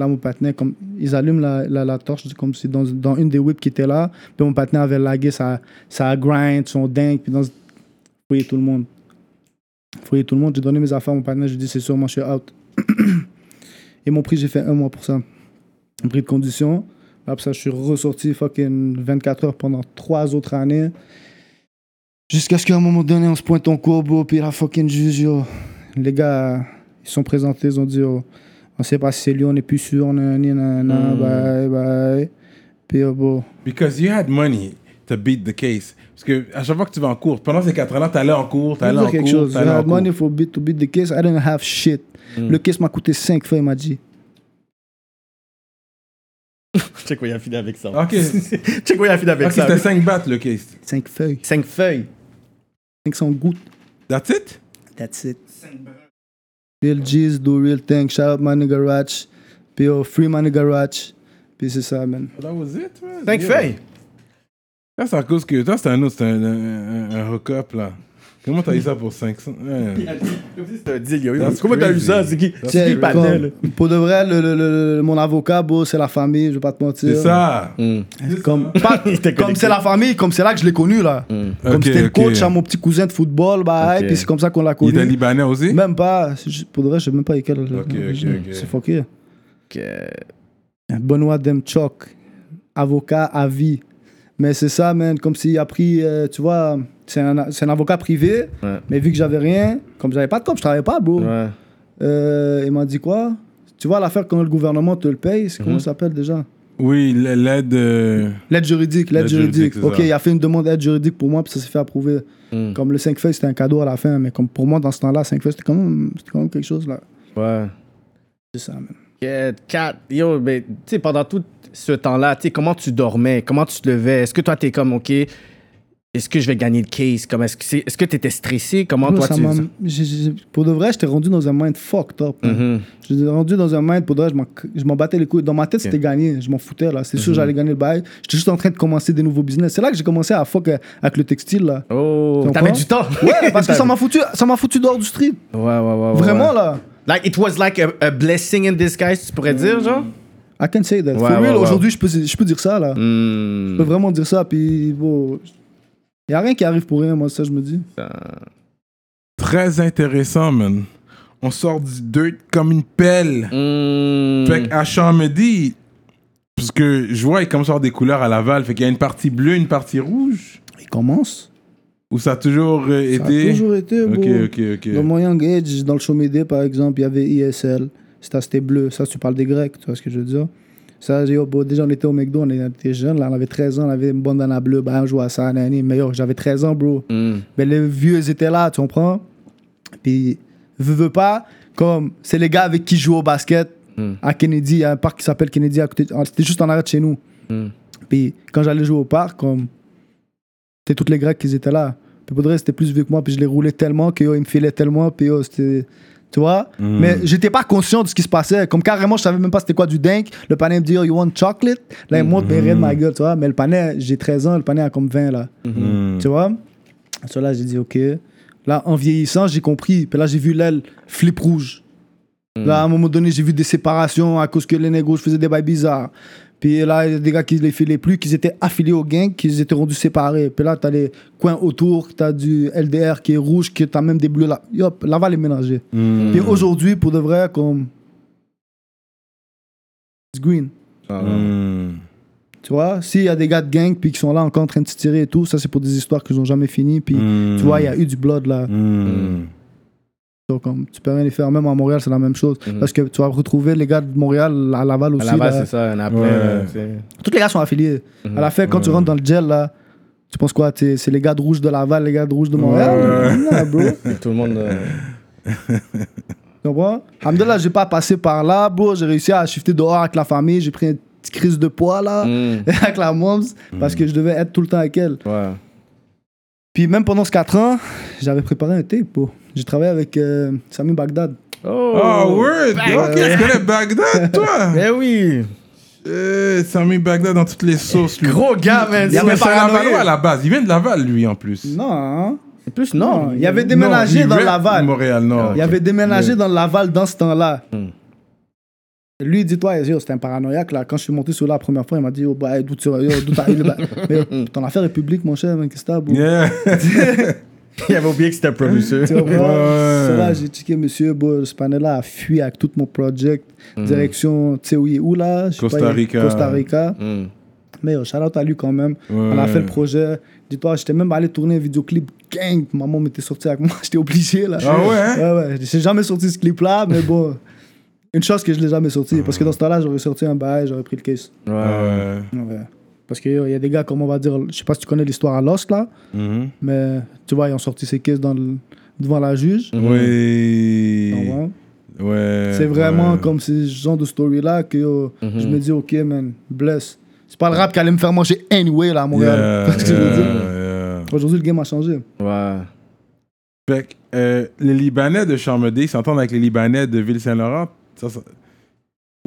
Là, mon partenaire, comme, ils allument la, la, torche comme si dans, dans une des whips qui était là. Puis mon partenaire avait lagué sa, sa grind, son dingue. Puis dans. Fouiller tout le monde. Fouiller tout le monde. J'ai donné mes affaires à mon partenaire. J'ai dit, c'est sûr, moi, je suis out. Et mon prix, j'ai fait un mois pour ça. Un prix de condition. Après ça, je suis ressorti fucking 24 heures pendant trois autres années. Jusqu'à ce qu'à un moment donné, on se pointe en cours, bro, puis la fucking juge. Les gars, ils sont présentés, ils ont dit, on sait pas si c'est lui, on n'est plus sûr, nanani, nanana, bye, bye. Puis, yo, bro, Because you had money to beat the case. Parce que à chaque fois que tu vas en cours, pendant ces 4 ans-là, t'allais en cours, t'allais en dire cours, quelque chose. I had money for beat to beat the case, I didn't have shit. Le case m'a coûté 5 feuilles, il m'a dit. Check où il a fini avec ça. Ok. Check où il a fini avec Ok, ça. c'était 5 bahts le case. 5 feuilles, Cinq feuilles. 500 gouttes. That's it? That's it. Real G's do real thing. Shout out my nigga Ratch. Puis, yo, free my nigga Ratch. Puis c'est ça, man. That was it, man. Cinq Yeah. feuilles. Ça, c'est à cause que toi, c'était un uh, autre, c'était un, uh, un, uh, un hook-up, là. Comment t'as eu ça pour 500? Ouais. Comme si c'était un deal, yo. That's Comment t'as eu ça? C'est qui? Tiens, C'est qui panel? comme- pour de vrai, le, le- le- le- mon avocat, bro, c'est la famille, je vais pas te mentir. C'est ça. Comme, était comme c'est la famille, comme c'est là que je l'ai connu, là. Comme Ok, c'était le coach à mon petit cousin de football, bah, Ok. puis c'est comme ça qu'on l'a Il connu. était libanais aussi? Même pas, pour de vrai, je sais même pas ok. C'est fucké. Benoît Demchok. avocat à vie. Mais c'est ça, man, comme s'il a pris, euh, tu vois, c'est un, c'est un avocat privé, Ouais. mais vu que j'avais rien, comme j'avais pas de cop, je travaillais pas, bro. Ouais. Euh, il m'a dit quoi? Tu vois l'affaire quand le gouvernement te le paye, c'est comment Mhm. ça s'appelle déjà? Oui, l- l'aide. euh, L'aide juridique, l'aide L'aide juridique. Ok, ça. il a fait une demande d'aide juridique pour moi, puis ça s'est fait approuver. Mm. Comme le 5 feuilles, c'était un cadeau à la fin, mais comme pour moi, dans ce temps-là, 5 feuilles, c'était quand, même- c'était quand même quelque chose, là. Ouais. C'est ça, man. Yeah, Kat, yo, mais tu sais, pendant tout ce temps-là, tu sais, comment tu dormais, comment tu te levais? Est-ce que toi, t'es comme, OK, est-ce que je vais gagner le case? Comme, est-ce que c'est, est-ce que t'étais stressé? Comment toi, tu... j'ai- pour de vrai, j'étais rendu dans un mind fucked up. man. Mhm. J'étais rendu dans un mind, pour de vrai, je m'en- je m'en battais les couilles. Dans ma tête, c'était gagné. Je m'en foutais, là. C'est sûr, j'allais gagner le bail. J'étais juste en train de commencer des nouveaux business. C'est là que j'ai commencé à fuck euh, avec le textile, là. Oh, t'avais du temps. Ouais, parce que ça m'a foutu, ça m'a foutu dehors du street. Ouais, ouais, ouais. ouais, Vraiment, ouais. là. Like, it was like a, a blessing in disguise, tu pourrais dire, genre? I can say that. Ouais, For ouais, real, ouais. aujourd'hui, je peux, je peux dire ça, là. Hmm. Je peux vraiment dire ça, puis bon. Y a rien qui arrive pour rien, moi, ça, je me dis. Très intéressant, man. On sort du dirt comme une pelle. Hmm. Fait qu'à Chamedy, parce que je vois, il commence à avoir des couleurs à Laval. Fait qu'il y a une partie bleue, une partie rouge. Il commence. Ou ça a toujours euh, Ça été. a toujours été, bro. ok, ok. Dans mon Young Age, dans le show Médé, par exemple, il y avait ISL. C'était bleu. Ça, tu parles des Grecs, tu vois ce que je veux dire? Ça, yo, bro, déjà, on était au McDo, on était jeunes, là, on avait 13 ans, on avait une bandana bleue, bah, on jouait à ça, nani. Mais yo, j'avais 13 ans, bro. Hmm. Mais les vieux, ils étaient là, tu comprends? Puis, veux, veux pas, comme, c'est les gars avec qui je joue au basket Mm. à Kennedy, il y a un parc qui s'appelle Kennedy à côté, c'était juste en arrière de chez nous. Mm. Puis, quand j'allais jouer au parc, comme, c'était toutes les Grecs qui étaient là. Puis, vrai, c'était plus vieux que moi, puis je les roulais tellement que, yo, ils me filaient tellement, puis, yo, c'était. Tu vois? Mm. Mais j'étais pas conscient de ce qui se passait. Comme carrément, je savais même pas c'était quoi du dingue. Le panais me dit, yo, you want chocolate? Là, il monte, mais il rit de ma gueule, tu vois? Mais le panais, j'ai 13 ans, le panais a comme 20, là. Hmm. Tu vois? Sur là, j'ai dit, OK. Là, en vieillissant, j'ai compris. Puis là, j'ai vu l'aile flip rouge. Là, à un moment donné, j'ai vu des séparations à cause que les négros faisaient des bails bizarres. Puis là, il y a des gars qui les filaient plus, qui étaient affiliés au gang, qui étaient rendus séparés. Puis là, t'as les coins autour, t'as du LDR qui est rouge, qui t'as même des bleus là. Yop, Laval est mélangé. Hmm. Puis aujourd'hui, pour de vrai, comme. It's green. Hmm. Tu vois, s'il y a des gars de gang puis qui sont là encore en train de se tirer et tout, ça c'est pour des histoires qu'ils ont jamais fini. Puis Hmm. tu vois, il y a eu du blood là. Donc, comme, tu peux rien y faire. Même à Montréal, c'est la même chose. Mhm. Parce que tu vas retrouver les gars de Montréal à Laval À aussi. Laval, là. c'est ça, après. Ouais. sais. Tous les gars sont affiliés. Mhm. À la fin, quand tu rentres dans le gel, là, tu penses quoi t'es- C'est les gars de rouge de Laval, les gars de rouge de Montréal? Non, bro. Et Tout le monde. euh, Tu comprends? Alhamdoulilah, j'ai pas passé par là, bro. J'ai réussi à shifter dehors avec la famille. J'ai pris une petite crise de poids, là, hmm. avec la moms, parce que je devais être tout le temps avec elle. Ouais. Puis même pendant ces 4 ans, j'avais préparé un tape, bro. J'ai travaillé avec euh, Sami Bagdad. Oh, Oh, word! Ok, tu connais Bagdad, toi? Eh oui! Eh, Sami Bagdad dans toutes les sauces, lui. Gros gars, man! Il y Mais avait c'est un paranoïa. Lavalois à la base. Il vient de Laval, lui, en plus. Non, hein? C'est plus non. Il avait déménagé Non, dans il rap Laval. Montréal, non. Il avait déménagé dans le Laval dans ce temps-là. Lui, dis-toi, c'était un paranoïaque. Là. Quand je suis monté sur là la première fois, il m'a dit oh, bah, d'où t'as eu le ba- Mais, Ton affaire est publique, mon cher, qu'est-ce que? Yeah. Il avait oublié que c'était un producer. Tu comprends? Ouais. Là, j'ai checké, monsieur, bro, ce panel-là a fui avec tout mon project. Hmm. Direction, tu sais où il est où là? Costa pas, Rica. Costa Rica. Hmm. Mais yo, shout out à lui quand même. Ouais. On a fait le projet. Dis-toi, j'étais même allé tourner un vidéoclip gang. Maman m'était sorti avec moi, j'étais obligé là. Ah ouais, hein? Ouais, ouais. J'ai jamais sorti ce clip-là, mais bon. Une chose que je l'ai jamais sorti. Parce que dans ce temps-là, j'aurais sorti un bail, j'aurais pris le case. Ouais. Ouais. Ouais. Parce qu'il y a des gars, comme on va dire, je sais pas si tu connais l'histoire à Lost là, Mhm. mais tu vois, ils ont sorti ces cases dans le- devant la juge. Oui. Comprends? Ouais. C'est vraiment ouais. comme ce genre de story-là que yo, Mhm. je me dis, ok, man, bless. C'est pas le rap qui allait me faire manger anyway là à Montréal. Yeah, que yeah, yeah. Aujourd'hui, le game a changé. Ouais. Fait que, euh, les Libanais de Charmedé s'entendent avec les Libanais de Ville-Saint-Laurent, ça, ça-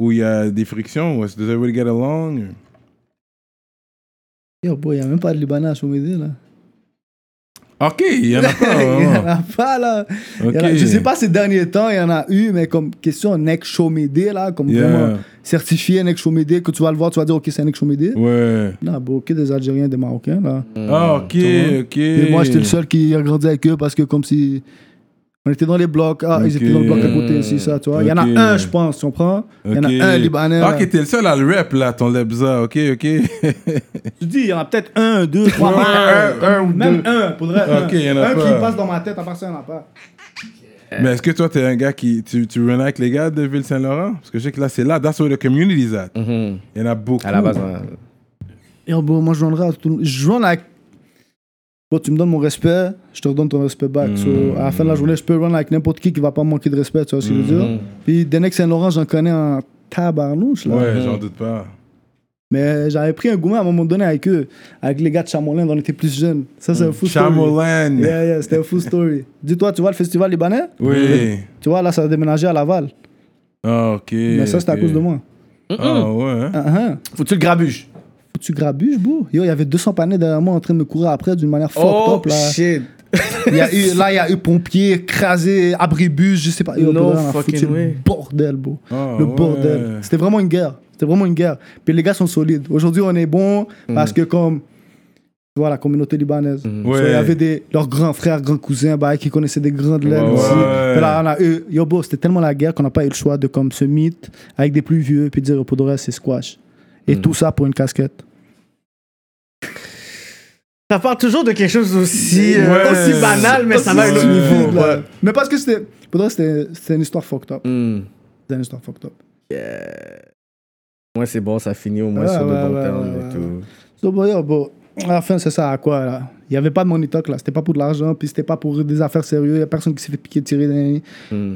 où il y a des frictions, does everybody get along? Yo, boy, il n'y a même pas de Libanais à Chaumédé, là. Ok, il y en a pas. Il n'y en a pas, là. Il y en a- Ok. je sais pas ces derniers temps, il y en a eu, mais comme question Next Chaumédé, là, comme Yeah. vraiment certifié Next Chaumédé, que tu vas le voir, tu vas dire, ok, c'est un Next Chaumédé. Ouais. Non, bro, ok, des Algériens, des Marocains, là. Ah, ok, ok. Et moi, j'étais le seul qui a grandi avec eux parce que, comme si. On était dans les blocs. Ah, ils étaient dans le bloc à côté aussi, ça, tu vois. Il y en a un, je pense, tu comprends? Il y en a un Libanais. Ah, ok, t'es le seul à le rap, là, ton Lebza. Ok, ok. Tu dis, il y en a peut-être un, deux, trois, Ouais, même un, un ou même deux. un, pour de vrai, un. Ok, il y en a un pas. qui passe dans ma tête, à part ça, il n'y en a pas. Mais est-ce que toi, t'es un gars qui. Tu, tu run avec les gars de Ville-Saint-Laurent? Parce que je sais que là, c'est là. That's where the community is at. Mhm. Il y en a beaucoup. À la base, hein. Yo, bro, moi, je joindrai à tout le monde. Je joins avec. Tu me donnes mon respect, je te redonne ton respect back. Mm. So, à la fin de la journée, je peux run avec n'importe qui qui va pas me manquer de respect, tu vois ce que je veux Mm. dire? Puis, Denex Saint-Laurent, j'en connais en tabarnouche, là. Ouais, j'en doute pas. Mais j'avais pris un gourmet à un moment donné avec eux, avec les gars de Chamolin, on était plus jeunes. Ça, c'est un fou story. Chamolan. Yeah, yeah, c'était un fou story. Dis-toi, tu vois le festival libanais? Oui. Tu vois, là, ça a déménagé à Laval. Ah, ok. Mais ça, c'était à cause de moi. Ah, ouais. hein? Ah, ah. Faut-tu le grabuge? Tu grabuges, bro? Yo, il y avait 200 panneaux derrière moi en train de me courir après d'une manière fucked Oh, up, là. shit. Il y a eu, là, il y a eu pompiers, écrasés, abribus, je sais pas. Yo, No bro, fucking le bordel, bro. Ah, le ouais. bordel. C'était vraiment une guerre. C'était vraiment une guerre. Puis les gars sont solides. Aujourd'hui, on est bon parce que comme, tu vois, la communauté libanaise. So, Il Ouais. y avait des, leurs grands frères, grands cousins, bah, qui connaissaient des grands de l'aile Ouais, aussi. ouais. Puis là, on a eu, yo, bro, c'était tellement la guerre qu'on n'a pas eu le choix de comme se meet avec des plus vieux puis dire, pour de vrai, c'est squash. Et tout ça pour une casquette. Ça part toujours de quelque chose aussi, euh, Ouais. aussi banal, mais ça va à un autre niveau. Ouais. Mais parce que c'était, pour c'était une histoire fucked up. Hmm. C'était une histoire fucked up. Moi, c'est bon, ça finit au moins Ouais, sur de ouais, bons ouais, termes ouais, et ouais. tout. So, bon, yo, bon, à la fin, c'est ça à quoi, là? Il n'y avait pas de money talk, là. C'était pas pour de l'argent, puis c'était pas pour des affaires sérieuses. Il n'y a personne qui s'est fait piquer, tirer. Hmm.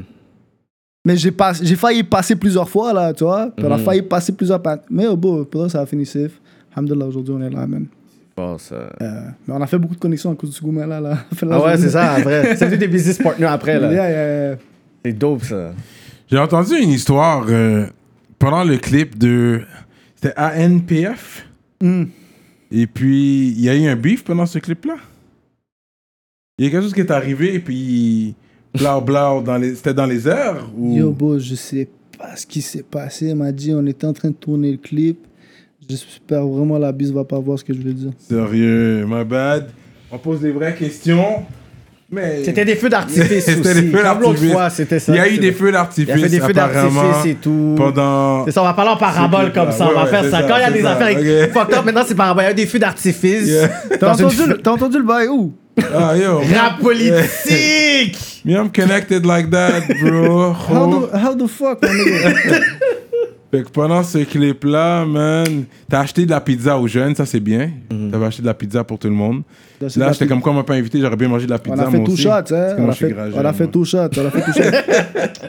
Mais j'ai pas, j'ai failli passer plusieurs fois, là, tu vois. Puis On a Mhm. failli passer plusieurs... Mais, oh, bon, pour ça, ça a fini safe. Alhamdulillah, aujourd'hui, on est là, man. Ça... Euh, mais on a fait beaucoup de connexions à cause ce gourmet là. là. Ah ouais, c'est ça, vrai. C'est des business partners après, là. Yeah, yeah, yeah. C'est dope, ça. J'ai entendu une histoire euh, pendant le clip de. C'était ANPF. Hmm. Et puis, il y a eu un beef pendant ce clip-là? Il y a quelque chose qui est arrivé, et puis. Blau, blau, dans les... c'était dans les airs ou... Yo, bro, je sais pas ce qui s'est passé. Il m'a dit, on était en train de tourner le clip. J'espère vraiment la bise va pas voir ce que je voulais dire. Sérieux, my bad. On pose des vraies questions. Mais. C'était des feux d'artifice C'était des feux d'artifice. fois, c'était ça. Il y a eu des feux Il d'artifice. y a fait des feux d'artifice et tout. Pendant. C'est ça, on va parler en parabole comme ça. on va ouais, faire ça. ça, Quand il y a des ça. affaires Ok. fucked up, maintenant c'est parabole. Il y a eu des feux d'artifice. Yeah. T'as une entendu, le- t'as entendu le bail où? Ah, yo. Rap politique! Me, I'm connected like that, bro. how the, how the fuck? Fait que pendant ce clip-là, man, t'as acheté de la pizza aux jeunes, ça c'est bien. T'avais acheté de la pizza pour tout le monde. Là, j'étais comme quoi, on m'a pas invité, j'aurais bien mangé de la On pizza. a fait moi tout aussi. shot, hein. On a fait, gragé, on a fait moi. tout shot, on a fait tout shot.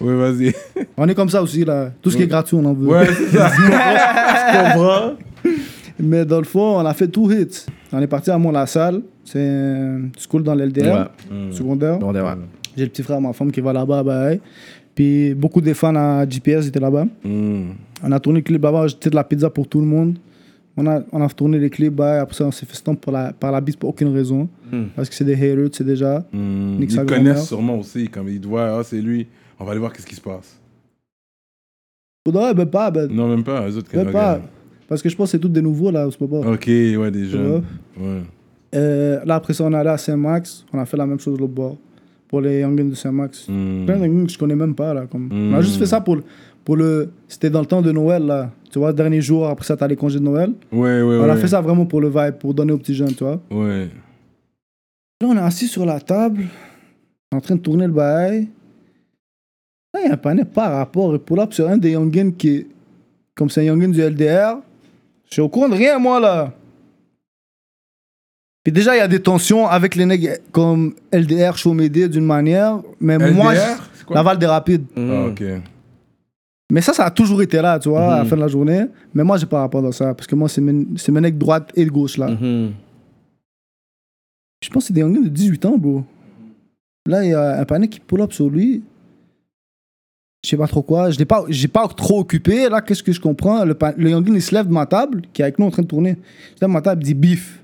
Ouais, vas-y. On est comme ça aussi, là. Tout ce qui est gratuit, on en veut. Ouais, c'est ça. Mais dans le fond, on a fait tout hit. On est parti à Mont-la-Salle. C'est une school dans l'LDR, secondaire. Bon, d'accord. J'ai le petit frère, ma femme qui va là-bas. Bah, hey. Puis beaucoup des fans à GPS étaient là-bas. Mm. On a tourné le clip là-bas, j'étais de la pizza pour tout le monde. On a, on a tourné les clips, bah, après ça, on s'est fait stomp par la, par la bise pour aucune raison. Parce que c'est des haters, c'est déjà. Mm. Ils le connaissent sûrement aussi, comme ils te voient, ah, c'est lui. On va aller voir qu'est-ce qui se passe. Faudrait, ben pas, ben, Non, même pas, eux autres. pas. Parce que je pense que c'est tous des nouveaux, là, c'est pas pas. Ok, ouais, des jeunes. Ouais. Euh, là, après ça, on est allé à Saint-Max. On a fait la même chose de l'autre bord. Pour les Youngins de Saint-Max. Mm. Plein de Youngins que je connais même pas, là. Comme. On a Mm. juste fait ça pour, le- pour le. C'était dans le temps de Noël, là. Tu vois, dernier jour, après ça, t'as les congés de Noël. Ouais, ouais, On ouais. a fait ça vraiment pour le vibe, pour donner aux petits jeunes, tu vois. Ouais. Là, on est assis sur la table, en train de tourner le bail. Là, il y a un panel par rapport et pull up sur un des Youngins qui est. Comme c'est un Youngin du LDR. Je suis au courant de rien, moi, là. Puis déjà, il y a des tensions avec les nègres comme LDR, Chaumédé d'une manière. Mais moi, LDR, quoi? Laval des Rapides. Ah, ok. Mais ça, ça a toujours été là, tu vois, à la fin de la journée. Mais moi, j'ai pas rapport dans ça. Parce que moi, c'est mes, c'est mes nègres droite et de gauche, là. Mhm. Je pense que c'est des Youngins de 18 ans, bro. Là, il y a un panel qui pull up sur lui. Je sais pas trop quoi. Je l'ai pas, j'ai pas trop occupé. Là, qu'est-ce que je comprends? Le, le Youngin, il se lève de ma table, qui est avec nous en train de tourner. Il se lève de ma table, il dit bif.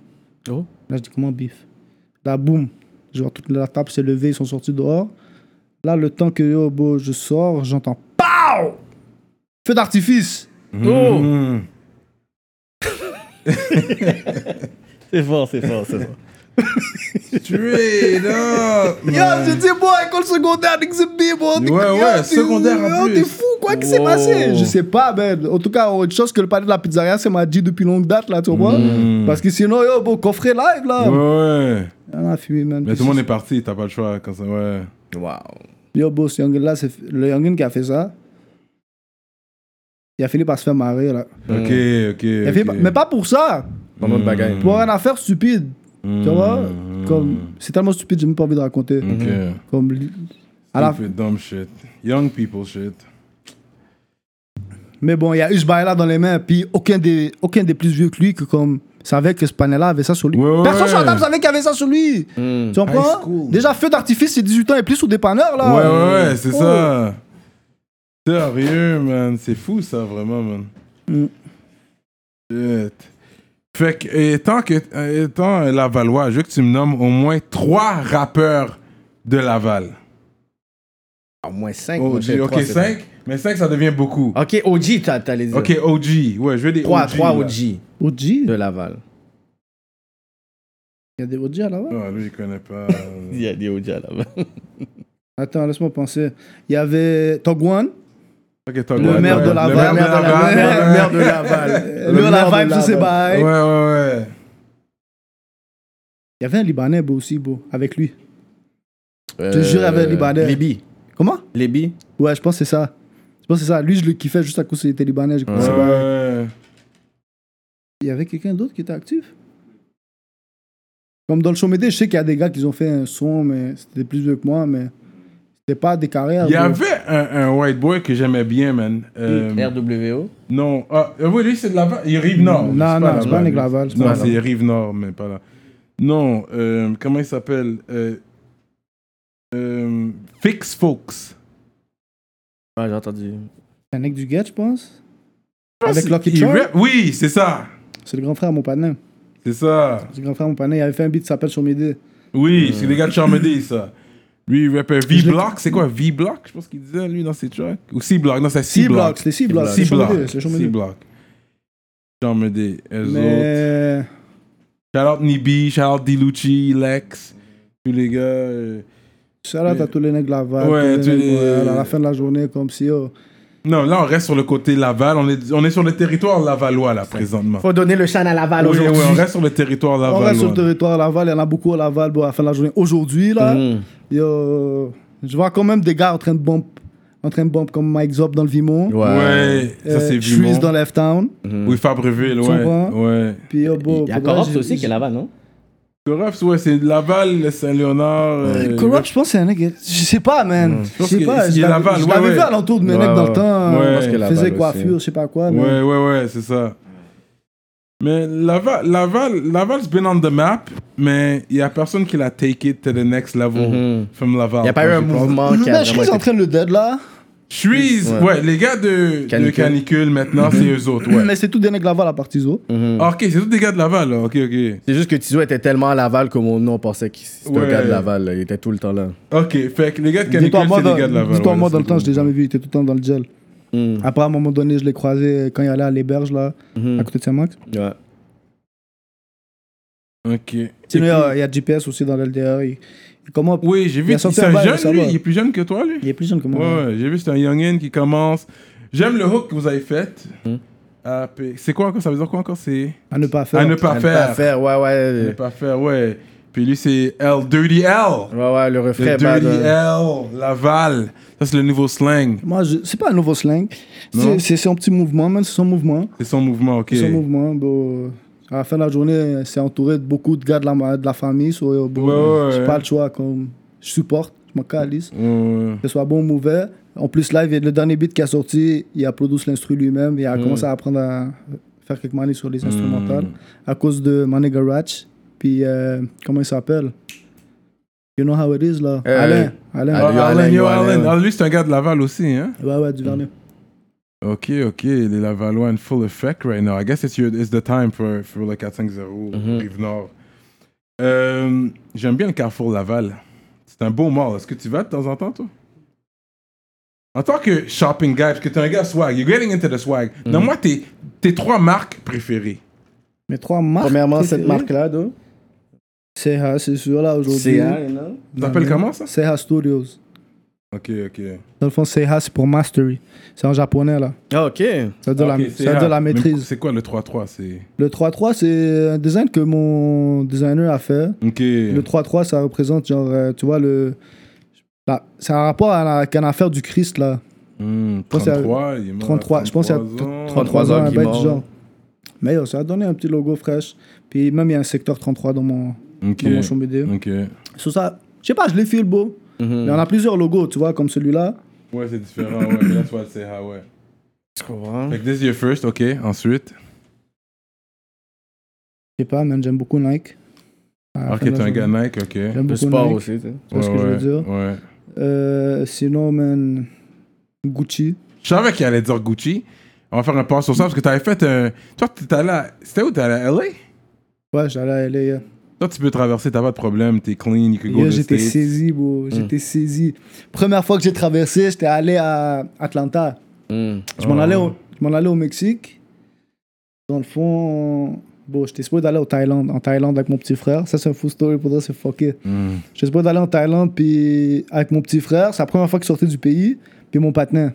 Oh. Là, je dis comment bif? Là, boum. Je vois toute la table s'est levée, ils sont sortis dehors. Là, le temps que yo, je sors, j'entends POW Feu d'artifice. Oh! Mm. C'est fort, c'est fort, c'est fort. Straight up, Yo, man. j'ai dit, moi, école secondaire moi. t'es- Ouais, ouais, secondaire en plus. T'es fou, quoi qui s'est passé Je sais pas, ben. En tout cas, autre chose que le palais de la pizzeria, c'est m'a dit depuis longue date, là, tu vois. Parce que sinon, yo, bon, coffret live, là. Ouais, ouais. On a fumé, man. Mais tout le monde est parti, t'as pas le choix quand ça, ouais. Wow. Yo, bon, ce youngin-là, c'est le youngin qui a fait ça. Il a fini par se faire marrer, là. Ok, ok. Par- Mais pas pour ça. Dans notre bagaille. Pour une affaire stupide. Tu vois Mm. Comme. C'est tellement stupide, j'ai même pas envie de raconter. Ok. Comme. li- À la- dumb shit. Young people shit. Mais bon, il y a eu ce bail-là dans les mains, puis aucun des, aucun des plus vieux que lui que comme savait que ce panel-là avait ça sur lui. Ouais, ouais, Personne sur la table savait qu'il avait ça sur lui. Hmm. Tu comprends? Déjà, feu d'artifice, c'est 18 ans et plus ou dépanneur, là. Ouais, ouais, ouais, c'est Oh. ça. Sérieux, man. C'est fou, ça, vraiment, man. Shit. Fait que, étant que, euh, étant Lavallois, je veux que tu me nommes au moins trois rappeurs de Laval. Au moins 5. OG, ok, 5. Mais 5, ça devient beaucoup. Ok, OG, t'as t'as les Ok, OG. Ouais, je veux des 3, OG. 3 là. OG OG de Laval. Il y a des OG à là-bas Ah, lui, il connaît pas. Il y a des OG à Laval. Attends, laisse-moi penser. Il y avait Togwan. Le maire de Laval. Le maire de Le maire de Laval. Le maire de Laval. Euh, ses Laval. bails. Ouais, ouais, ouais. Il y avait un Libanais beau aussi, beau, avec lui. Je te jure, il y avait un Libanais. Lébi. Comment? Lébi. Ouais, je pense que c'est ça. Je pense que c'est ça. Lui, je le kiffais juste à cause qu'il était Libanais. Ouais, par- ouais. Il y avait quelqu'un d'autre qui était actif? Comme dans le show Médé, je sais qu'il y a des gars qui ont fait un son, mais c'était plus vieux que moi, mais c'était pas des carrières. Il y avait un, un white boy que j'aimais bien, man. Euh, RWO. non, ah, euh, oui, lui, c'est de Laval. Il est Rive Nord. Non, non, c'est pas un Laval, Non, c'est Rive Nord, mais pas là. Non, euh, comment il s'appelle euh, euh, Fix Folks. Ouais, j'ai entendu. C'est un mec du Get, je pense. Avec Il Lucky Charm Oui, c'est ça. C'est le grand frère à mon panin. C'est ça. C'est le grand frère à mon panin. Il avait fait un beat qui s'appelle Show Médé. Oui, c'est les gars de Charmedy, ça. Lui, il V-Block. C'est quoi V-Block? Je pense qu'il disait, lui, dans ses tracks. Ou C-Block. Non, c'est C-Block, C-Block. c'est C-Block. C-Block. C-Block. Eux autres. Mais. Shout out Nibi, shout out Dilucci, Lex, tous les gars. euh. Shout out à tous les nègres Laval. Ouais, tous les tous nègres, les- ouais, à la fin de la journée, comme si. oh. Non, là, on reste sur le côté Laval. On est, on est sur le territoire lavallois, là, présentement. Faut donner le chant à Laval Oui, oui, aujourd'hui. on reste sur le territoire On lavallois. reste sur le territoire Laval. Il y en a beaucoup à Laval bon, à la fin de la journée. Aujourd'hui, là, Mhm. Yo, je vois quand même des gars en train de bump, en train de bump comme Mike Zop dans le Vimont. Ouais, ça, c'est Shreeze Vimont. dans Left Town. Oui, Fabreville, ouais. Ouais. Puis, yo, bon, Il y a j'ai- aussi qui est Laval, non? Corrupt, ouais, c'est Laval, Saint-Léonard. euh, Corrupt, je pense que c'est un mec. Je sais pas, man. Je pense sais pas. il Je l'avais je ouais, ouais. vu à l'entour de mes Ouais, mecs dans le temps. Ouais. euh, Je pense que Laval faisait coiffure, je sais pas quoi. mais- Ouais, ouais, ouais, c'est ça. Mais Laval, Laval, Laval's been on the map, mais il y a personne qui l'a take it to the next level Mhm. from Laval. Il n'y a pas eu un mouvement qui a je suis en train de le dead là. Shreeze, Ouais. ouais. les gars de de Canicule. Canicule, maintenant, c'est eux autres, ouais. Mais c'est tout des nègres Laval à partir zo. Mhm. Ah, ok, c'est tous des gars de Laval, là. Ok, ok. C'est juste que Tizo était tellement à Laval que mon nom pensait que c'était Ouais. un gars de Laval. là. Il était tout le temps là. Ok, fait que les gars de Canicule, c'est des dans, gars de Laval. dis-toi, ouais, moi, dans le temps, je l'ai jamais vu. Il était tout le temps dans le gel. Mhm. Après, à un moment donné, je l'ai croisé quand il allait à l'héberge, là, Mhm. à côté de Saint-Max. Ouais. Ok. Sinon, il y puis- a- il y, a GPS aussi dans l'LDR. Commence- Oui, j'ai vu, c'est un bail, jeune, lui. Il est plus jeune que toi, lui? il est plus jeune que moi. Ouais, ouais, j'ai vu, c'est un youngin qui commence. J'aime le hook que vous avez fait. Hmm. Ah, C'est quoi encore? Ça veut dire quoi encore? C'est À ne pas faire. à ne pas À ne faire. pas faire, ouais, À ne ouais. pas faire, ouais. Puis lui, c'est L, Dirty L. Ouais, ouais, le Le refrain Dirty bad. L, hein. Laval. Ça, c'est le nouveau slang. Moi, je... c'est pas un nouveau slang. Non? C'est, son petit mouvement, man. C'est son mouvement. C'est son mouvement, ok. C'est son mouvement. Bon, à la fin de la journée, c'est entouré de beaucoup de gars de la, de la famille. So, bon, Ouais, ouais, j'ai ouais. pas le choix. Comme, je supporte, je m'en calisse. Ouais. Que ce soit bon ou mauvais. En plus, live, le dernier beat qui a sorti, il a produit l'instru lui-même. Il a Mm. commencé à apprendre à faire quelques manies sur les instrumentales. Mm. À cause de My Nigga Ratch. Puis, euh, comment il s'appelle? You know how it is, là. Euh, Alain. Alain. Ah, Yo, Allen, Allen, yo. Allen. Ah, lui, c'est un gars de Laval aussi, hein? Ouais, ouais, du Vernet. Ok, ok. Les Lavallois in full effect right now. I guess it's, your, it's the time for, for le 450 Mhm. Rive-Nord. Euh, J'aime bien le Carrefour Laval. C'est un beau mall. Est-ce que tu vas de temps en temps, toi? En tant que shopping guy, parce que t'es un gars swag, you're getting into the swag. Mhm. Donne-moi tes, tes trois marques préférées. Mes trois marques. Premièrement, cette préférées? marque-là, d'où Seha, c'est sûr, là, aujourd'hui. C'est non? T'appelles comment ça? Seha Studios. Ok, ok. Dans le fond, Seha, c'est pour Mastery. C'est en japonais, là. Ah, ok. Ça veut dire, Ok, la, c'est ça veut dire la Mais maîtrise. C'est quoi le 3-3 C'est. Le 3-3, c'est un design que mon designer a fait. Ok. Le 3-3, ça représente, genre, euh, tu vois, le. la- C'est un rapport à la, à l'affaire du Christ, là. Hmm, pense qu'il y a 33, il est mort à 33, je pense qu'il y a 33 ans. 33 ans, un bail du genre. Mais yo, ça a donné un petit logo fraîche. Puis même, il y a un secteur 33 dans mon, Ok. dans mon champ BD. Ok. Sur ça, je sais pas, je les file beau. Mhm. Mais on a plusieurs logos, tu vois, comme celui-là. Ouais, c'est différent. Ouais, mais là, tu vois le CH, ouais. Tu comprends? Fait que this is your first, ok. Ensuite. Je sais pas, man, j'aime beaucoup Nike. La Ok, t'es un gars. Nike, ok. J'aime Le beaucoup sport Nike. aussi, tu vois ce que je veux dire? Ouais. Euh, sinon, man, Gucci. Je savais qu'il allait dire Gucci. On va faire un pas sur ça parce que t'avais fait un. Toi, t'étais allé à. C'était où T'es allé à LA Ouais, j'allais à LA. Toi, tu peux traverser, t'as pas de problème, t'es clean, you can go Yo, to the J'étais saisi, Hmm. bro. J'étais saisi. Première fois que j'ai traversé, j'étais allé à Atlanta. Mhm. Je m'en Oh. allais, au- je m'en allais au Mexique. Dans le fond, bon, j'étais supposé d'aller au Thaïlande, en Thaïlande avec mon petit frère. Ça, c'est un full story pour dire, c'est fucké. Hmm. J'étais supposé d'aller en Thaïlande puis avec mon petit frère. C'est la première fois qu'il sortait du pays. Puis mon patin.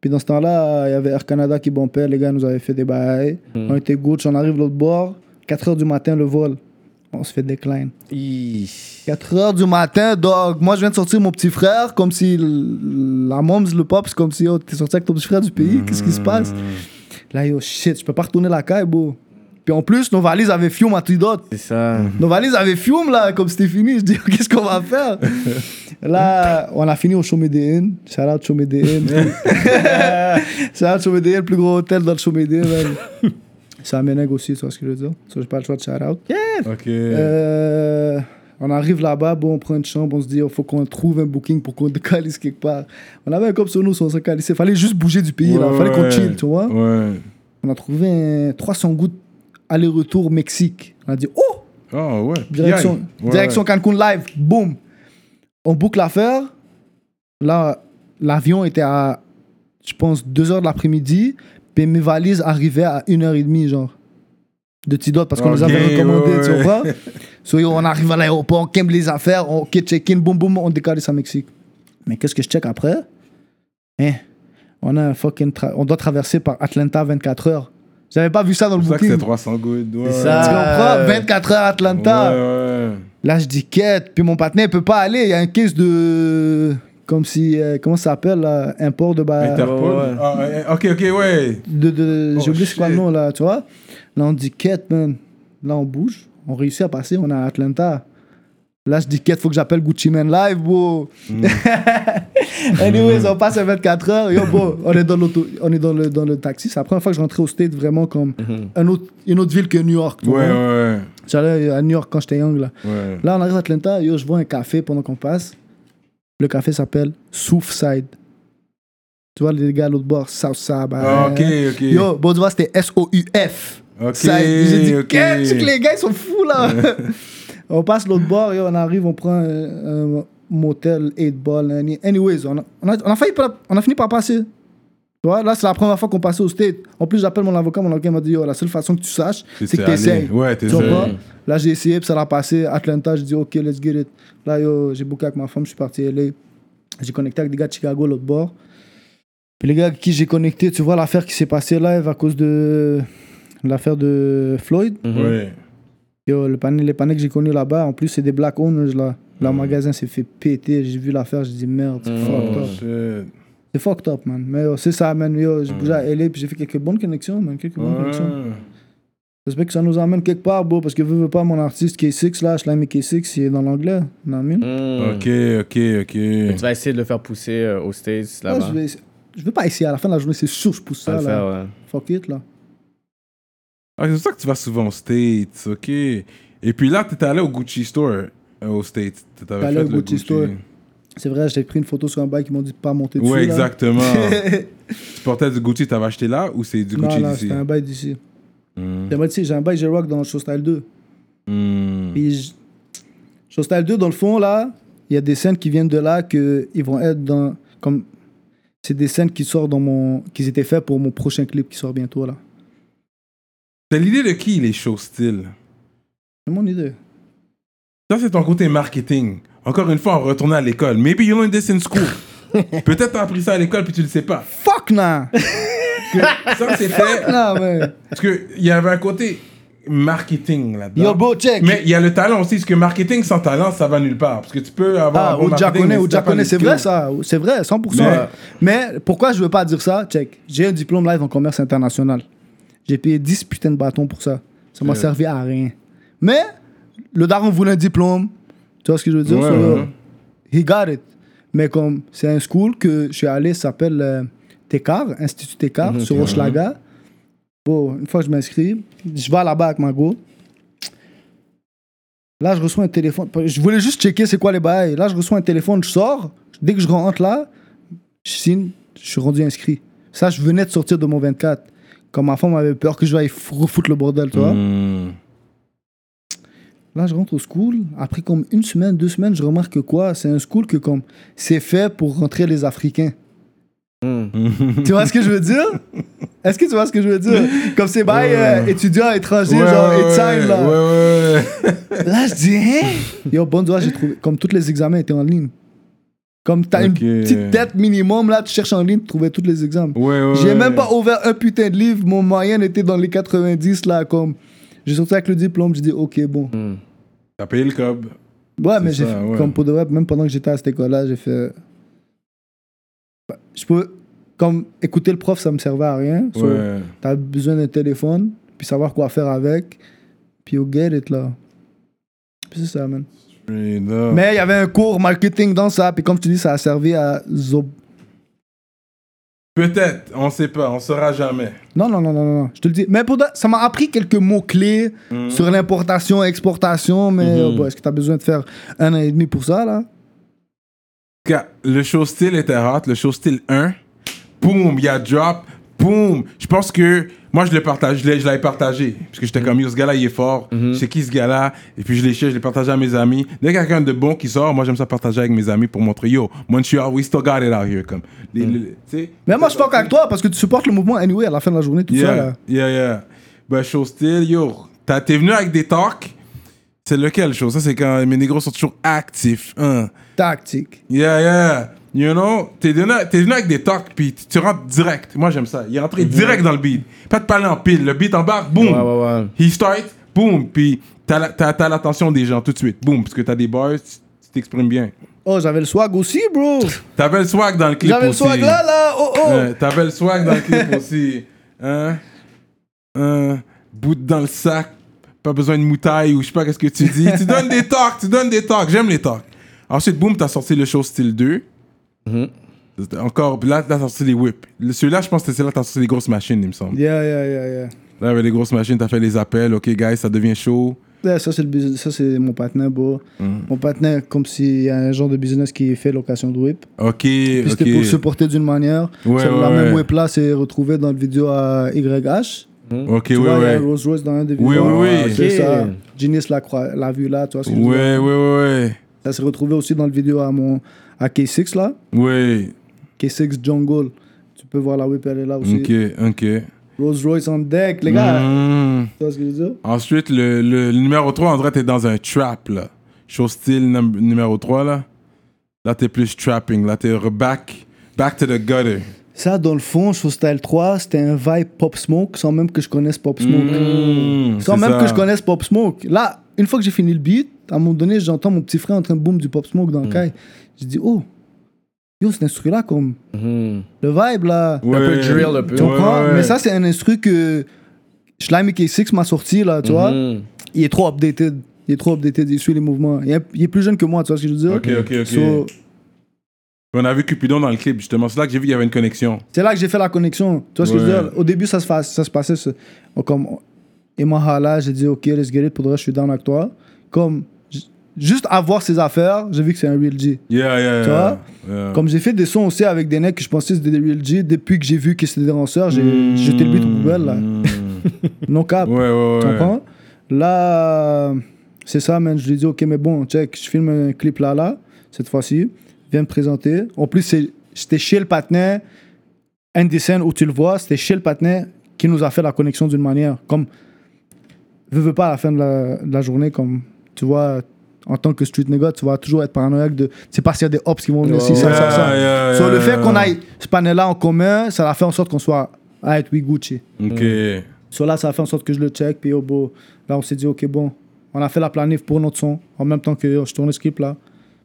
Puis dans ce temps-là, il y avait Air Canada qui bombait. Les gars nous avaient fait des bails. On était good. On arrive de l'autre bord. 4 heures du matin, le vol. On se fait décline. Ih. 4 heures du matin, dog. Moi, je viens de sortir mon petit frère, comme si la moms, le pop, c'est comme si oh, t'es sorti avec ton petit frère du pays. Qu'est-ce qui se passe? Là, yo, shit, je peux pas retourner la caille, bro. Puis en plus, nos valises avaient fiume à Tridot. C'est ça. Nos valises avaient fiume, là, comme c'était fini. Je dis, qu'est-ce qu'on va faire? là, on a fini au Chomedé Inn. Shout out Chomedé Inn. Shout out Chomedé Inn, le plus gros hôtel dans le Chomedé, à Ménègue aussi, tu vois ce que je veux dire? Ça, j'ai pas le choix de shout out. Ok. Euh, on arrive là-bas, bon, on prend une chambre, on se dit, il faut qu'on trouve un booking pour qu'on décalisse quelque part. On avait un cop sur nous, on se calissait. Fallait juste bouger du pays, là. Ouais, Fallait qu'on chill, tu vois? Ouais. On a trouvé un 300 gouttes aller-retour Mexique. On a dit, oh! Oh, ouais. Direction, direction Cancun live, boum. On boucle l'affaire. Là, l'avion était à, je pense, 2h de l'après-midi. Puis mes valises arrivaient à 1h30, genre. De Tidot, parce qu'on les avait recommandées, ouais, tu ouais. vois. So, yo, on arrive à l'aéroport, on cambe les affaires, on ok, check-in, boum, boum, on décale à Mexique. Mais qu'est-ce que je check après? Hein? On a un fucking. tra- on doit traverser par Atlanta 24 heures. J'avais pas vu ça dans le C'est pour ça que c'est 300 gouttes. Ouais. C'est Tu ça. comprends? 24 heures Atlanta. Ouais, ouais. Là, je dis quête. Puis mon partenaire peut pas aller. Il y a un case de. Comme si. euh, comment ça s'appelle là Import de. Bah, Interpol. ouais. Ah, ouais, ok, ok, ouais. de, de- Oh, J'ai oublié c'est quoi le nom là, tu vois. Là, on dit quête, man. Là, on bouge. On réussit à passer. On est à Atlanta. Là, je dis quête, faut que j'appelle Gucci Man Live, bro. Mm. Anyways, on passe à 24 heures. Yo, bro, on est dans, l'auto- on est dans, le, dans le taxi. C'est la première fois que je rentrais au State vraiment comme un autre, une autre ville que New York. tu Mm-hmm. Ouais, vois. ouais, J'allais à New York quand j'étais young, là. ouais. Là, on arrive à Atlanta, yo, je vois un café pendant qu'on passe. Le café s'appelle Southside. Tu vois, les gars l'autre bord, Southside. bah, Ah, ok, ok. Yo, bon, tu vois, c'était S-O-U-F. Ok. J'ai dit, ok. qu'est-ce que les gars, ils sont fous, là. on passe l'autre bord, yo, on arrive, on prend un, un motel 8 ball. any- Anyways, on a, on, a, on, a failli, pas- on a fini par passer. Tu vois, là, c'est la première fois qu'on passait au State. En plus, j'appelle mon avocat, mon avocat m'a dit, yo, la seule façon que tu saches, c'est que tu essayes. Ouais, Tu t'essayes. Là, j'ai essayé, puis ça l'a passé. Atlanta, j'ai dit, OK, let's get it. Là, yo, j'ai booké avec ma femme, je suis parti à LA. J'ai connecté avec des gars de Chicago, l'autre bord. Puis les gars avec qui j'ai connecté, tu vois l'affaire qui s'est passée live à cause de l'affaire de Floyd? Ouais. Yo, le panel, les panels que j'ai connus là-bas, en plus, c'est des black owners, là. Leur magasin s'est fait péter. J'ai vu l'affaire, j'ai dit, merde, Oh, up. shit. C'est fucked up, man. Mais yo, c'est ça, man. Yo, j'ai bougé à LA, puis j'ai fait quelques bonnes connexions, man. Quelques bonnes connexions. J'espère que ça nous emmène quelque part, bro, parce que veux, veux pas, mon artiste K6, là, Slime K6, il est dans l'anglais. Non, Hmm. Ok, ok, ok. Tu vas essayer de le faire pousser euh, aux States là-bas. je, vais, je veux pas essayer. À la fin de la journée, c'est sûr que je pousse Ça là. faire, ouais. Fuck it, là. Ah, c'est pour ça que tu vas souvent aux States, ok. Et puis là, t'étais allé au Gucci Store, euh, aux States. T'avais allé fait au le Gucci Store. C'est vrai, j'ai pris une photo sur un bail qui m'ont dit de pas monter dessus. Ouais, là. exactement. tu portais du Gucci, t'avais acheté là ou c'est du non, Gucci non, d'ici? c'était un bail d'ici. Hmm. J'ai un bail J-Rock dans Show Style 2. Hmm. Puis, j- Show Style 2, dans le fond, là, il y a des scènes qui viennent de là, que ils vont être dans. Comme. C'est des scènes qui sortent dans mon. qui étaient faites pour mon prochain clip qui sort bientôt, là. C'est l'idée de qui les shows style? C'est mon idée. Ça, c'est ton côté marketing. Encore une fois, on retourne à l'école. Maybe you learned this in school. Peut-être t'as appris ça à l'école puis tu le sais pas. Fuck, nah! Que ça, c'est fait. nah, man. Parce qu'il y avait un côté marketing là-dedans. Yo, bro, check. Mais il y a le talent aussi, parce que marketing sans talent, ça va nulle part. Parce que tu peux avoir. Ah, un bon les c'est vrai ça, c'est vrai, 100%. Mais- Mais, pourquoi je veux pas dire ça? Check, j'ai un diplôme live en commerce international. J'ai payé 10 putains de bâtons pour ça. Ça m'a servi à rien. Mais le daron voulait un diplôme. Tu vois ce que je veux dire? Ouais, So, ouais. He got it. Mais comme c'est un school que je suis allé, ça s'appelle euh, Tekar, Institut Tekar, Mhm, sur Hochelaga. Bon, une fois que je m'inscris, je vais là-bas avec ma go. Là, je reçois un téléphone. Je voulais juste checker c'est quoi les bails. Là, je reçois un téléphone, je sors. Dès que je rentre là, je signe, je suis rendu inscrit. Ça, je venais de sortir de mon 24. Comme ma femme avait peur que je vais refoutre le bordel, tu vois. Hmm. Là, je rentre au school. Après comme une semaine, deux semaines, je remarque que quoi? C'est un school que comme c'est fait pour rentrer les Africains. tu vois ce que je veux dire? Est-ce que tu vois ce que je veux dire? Comme c'est bail euh, étudiant étranger, Ouais, genre ouais, Etienne, là. Ouais, ouais, ouais. Là, je dis, hein? Yo, bon, j'ai trouvé. Comme tous les examens étaient en ligne. Comme t'as Ok. une petite tête minimum, là, tu cherches en ligne, tu trouvais tous les examens. Ouais, ouais, J'ai ouais. même pas ouvert un putain de livre, mon moyenne était dans les 90, là, comme. J'ai sorti avec le diplôme, j'ai dit, ok, bon. T'as payé le cob. Ouais, mais j'ai ouais. comme pour de vrai, même pendant que j'étais à cette école-là, j'ai fait. Bah, Je pouvais. Comme écouter le prof, ça me servait à rien. So, Ouais. T'as besoin d'un téléphone, puis savoir quoi faire avec, puis au get it, là. Puis c'est ça, man. Mais il y avait un cours marketing dans ça, puis comme tu dis, ça a servi à Zob. Peut-être, on sait pas, on saura jamais. Non, non, non, non, non, je te le dis. Mais pour de- ça m'a appris quelques mots-clés Mhm. sur l'importation, exportation, mais Mhm. bah, est-ce que t'as besoin de faire un an et demi pour ça, là? Le show style était hot, le show style 1, boum, il y a drop, boum. Je pense que moi je l'ai partagé, je l'ai- je l'avais partagé parce que j'étais comme yo ce gars-là il est fort, c'est qui ce gars-là? Et puis je l'ai share, je l'ai partagé à mes amis. Dès qu'il y a quelqu'un de bon qui sort, moi j'aime ça partager avec mes amis pour montrer yo Montreal we still got it out here comme. Les- sais. Mais moi, je fuck avec toi parce que tu supportes le mouvement anyway à la fin de la journée, tout ça, Yeah, là. yeah, yeah. Ben, show style, yo, t'es venu avec des talks? C'est lequel show? Ça, c'est quand mes négros sont toujours actifs. Hein. Tactique. Yeah, yeah. You know, t'es venu, t'es venu avec des talks, puis tu, tu rentres direct. Moi, j'aime ça. Il est rentré direct dans le beat. Pas de parler en pile. Le beat embarque, boum. Ouais, ouais, ouais. He start, boum. Puis t'as la- t'as t'as l'attention des gens tout de suite. Boum. Parce que t'as des bars, tu t'exprimes bien. Oh, j'avais le swag aussi, bro. T'avais le swag dans le clip J'avais le aussi. swag là, là. Oh, oh. T'avais le swag dans le clip aussi. Hein? Un bout dans le sac. Pas besoin de moutaille ou je sais pas qu'est-ce que tu dis. tu donnes des talks, tu donnes des talks. J'aime les talks. Ensuite, boum, t'as sorti le show style 2. C'était Encore, puis là, t'as sorti les whips. Celui-là, je pense que c'est là t'as sorti les grosses machines, il me semble. Yeah, yeah, yeah, yeah. Là, avec les grosses machines, t'as fait les appels. Ok, guys, ça devient chaud. Ouais, ça, c'est le business- ça, c'est mon partenaire, bro. Mm. Mon partenaire, comme s'il y a un genre de business qui fait location de whip. Ok, Puis ok. c'était pour supporter d'une manière. Ouais, Ça, ouais, la même ouais. whip là, c'est retrouvé dans le vidéo à YH. Ok, Tu ouais, vois, il y a ouais. un Rolls Royce dans un des Oui, vidéos. oui, oui. C'est Ok. ça. Genius l'a, l'a vu là, tu vois dire? Ouais, ouais, ouais, Ça s'est retrouvé aussi dans le vidéo à mon à K6 là? Ouais. K6 Jungle. Tu peux voir la whip, elle est là aussi. Ok, ok. Rolls Royce on deck, les gars. Mm. Tu vois ce que je veux dire? Ensuite, le, le, le numéro 3, en vrai, t'es dans un trap, là. Show style num- numéro 3, là. Là, t'es plus trapping. Là, t'es back, back to the gutter. Ça, dans le fond, sur Style 3, c'était un vibe Pop Smoke sans même que je connaisse Pop Smoke. Mm, Sans même ça. que je connaisse Pop Smoke. Là, une fois que j'ai fini le beat, à un moment donné, j'entends mon petit frère en train de boom du Pop Smoke dans le caille. Je dis, oh, yo, cet instru-là, comme Mhm. le vibe là. Ouais. Un peu drill, un peu. Tu comprends? Ouais, ouais. Mais ça, c'est un instru que Slimy K6 m'a sorti, là, tu vois. Mhm. Il est trop updated. Il est trop updated, il suit les mouvements. Il est, il est plus jeune que moi, tu vois ce que je veux dire? Ok, ok, ok. So, On a vu Cupidon dans le clip, justement. C'est là que j'ai vu qu'il y avait une connexion. c'est là que j'ai fait la connexion. Tu vois ce que je veux dire? Au début, ça se, fa- ça se passait. ce- comme, et moi, là, j'ai dit, OK, let's get it. Pour je suis down avec toi. Comme, juste avoir ses affaires, j'ai vu que c'est un real G. Yeah, yeah, Tu vois? Yeah. Comme j'ai fait des sons aussi avec des necks que je pensais c'était des real G. Depuis que j'ai vu que c'était des danseurs, j'ai Mm. j'ai jeté le beat aux poubelles, là. Mm. Non cap. Ouais, ouais, Tu comprends? Là, c'est ça, man. Je lui ai dit, OK, mais bon, check, je filme un clip là, là, cette fois-ci. Viens me présenter. En plus, c'était chez le patinet, scènes où tu le vois, c'était chez le patinet qui nous a fait la connexion d'une manière. Comme, veux, veux pas, à la fin de la, de la journée, comme, tu vois, en tant que street nigga, tu vas toujours être paranoïaque de. C'est pas s'il y a des ops qui vont venir, Ouais, ça, ça, ça. yeah, So, yeah, le fait yeah. qu'on ait ce panel-là en commun, ça a fait en sorte qu'on soit. Ah, oui, Gucci. Ok. So là, ça a fait en sorte que je le check. Puis oh, là, on s'est dit, OK, bon, on a fait la planif pour notre son, en même temps que je tourne le script là.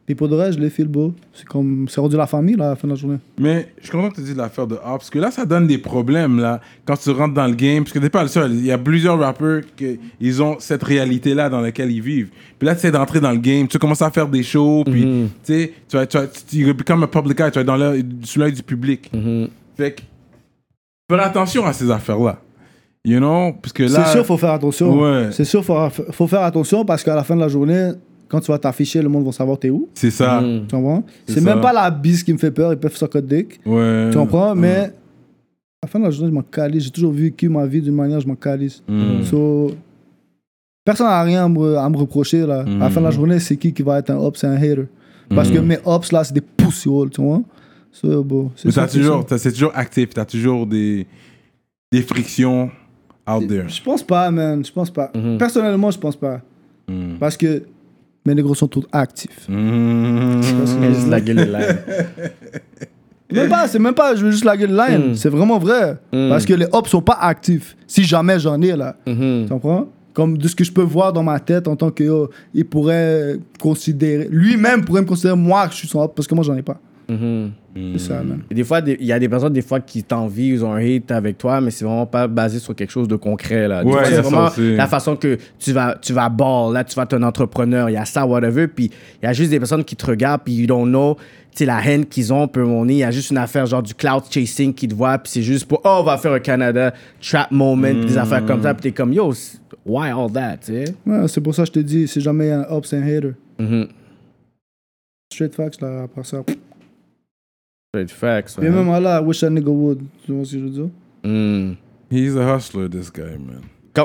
Puis pour de vrai, je l'ai fait le beau. C'est comme, c'est rendu la famille là, à la fin de la journée. Mais je suis content que tu dises l'affaire de Ops, parce que là, ça donne des problèmes, là, quand tu rentres dans le game, parce que t'es pas le seul. Il y a plusieurs rappeurs qui ils ont cette réalité-là dans laquelle ils vivent. Puis là, tu essaies d'entrer dans le game, tu commences à faire des shows, puis, tu sais, tu vas, tu vas, tu you become a public eye, tu vas être dans l'œil- sous l'œil du public. Fait que, faire attention à ces affaires-là. You know? Parce que là... C'est sûr, faut faire attention. Ouais. C'est sûr, faut, faut faire attention parce qu'à la fin de la journée, quand tu vas t'afficher, le monde va savoir t'es où. C'est ça. Tu comprends? C'est même pas la bise qui me fait peur, ils peuvent suck dick. Ouais. Tu comprends? Mais à la fin de la journée, je m'en calisse. J'ai toujours vécu ma vie d'une manière, je m'en calisse. Mm. So, personne n'a rien à me, à me reprocher. Là. À la fin de la journée, c'est qui qui va être un ops et un hater? Parce que mes ops, là, c'est des poussioles, tu vois? So, bon, c'est toujours, ça. t'as- c'est toujours actif, t'as toujours des, des frictions out there. Je pense pas, man. Je pense pas. Mhm. Personnellement, je pense pas. Mm. Parce que mes négros sont tous actifs. Mm. Juste la gueule de l'air. Même pas, c'est même pas, je veux juste la gueule line. Mm. C'est vraiment vrai. Mm. Parce que les ops sont pas actifs. Si jamais j'en ai, là. Mhm. Tu comprends? Comme de ce que je peux voir dans ma tête en tant que yo, il pourrait considérer, lui-même pourrait me considérer moi que je suis son op parce que moi j'en ai pas. Mhm. C'est ça, man. Des fois, il y a des personnes des fois qui t'envient, ils ont un hate avec toi, mais c'est vraiment pas basé sur quelque chose de concret. Là. Ouais, c'est vraiment aussi. la façon que tu vas, tu vas ball, là, tu vas être un entrepreneur, il y a ça, whatever. Puis il y a juste des personnes qui te regardent, puis you don't know, tu sais, la haine qu'ils ont, peu mon. Il y a juste une affaire genre du cloud chasing qui te voit, puis c'est juste pour, oh, on va faire un Canada trap moment, des affaires comme ça, puis t'es comme, yo, why all that, tu sais? Ouais, c'est pour ça que je te dis, si jamais il y a un c'est un hater. Mhm. Straight facts, là, après ça. Straight facts. Même là, I wish a nigga would. Tu vois ce que je veux dire? Mm. He's a hustler, this guy, man.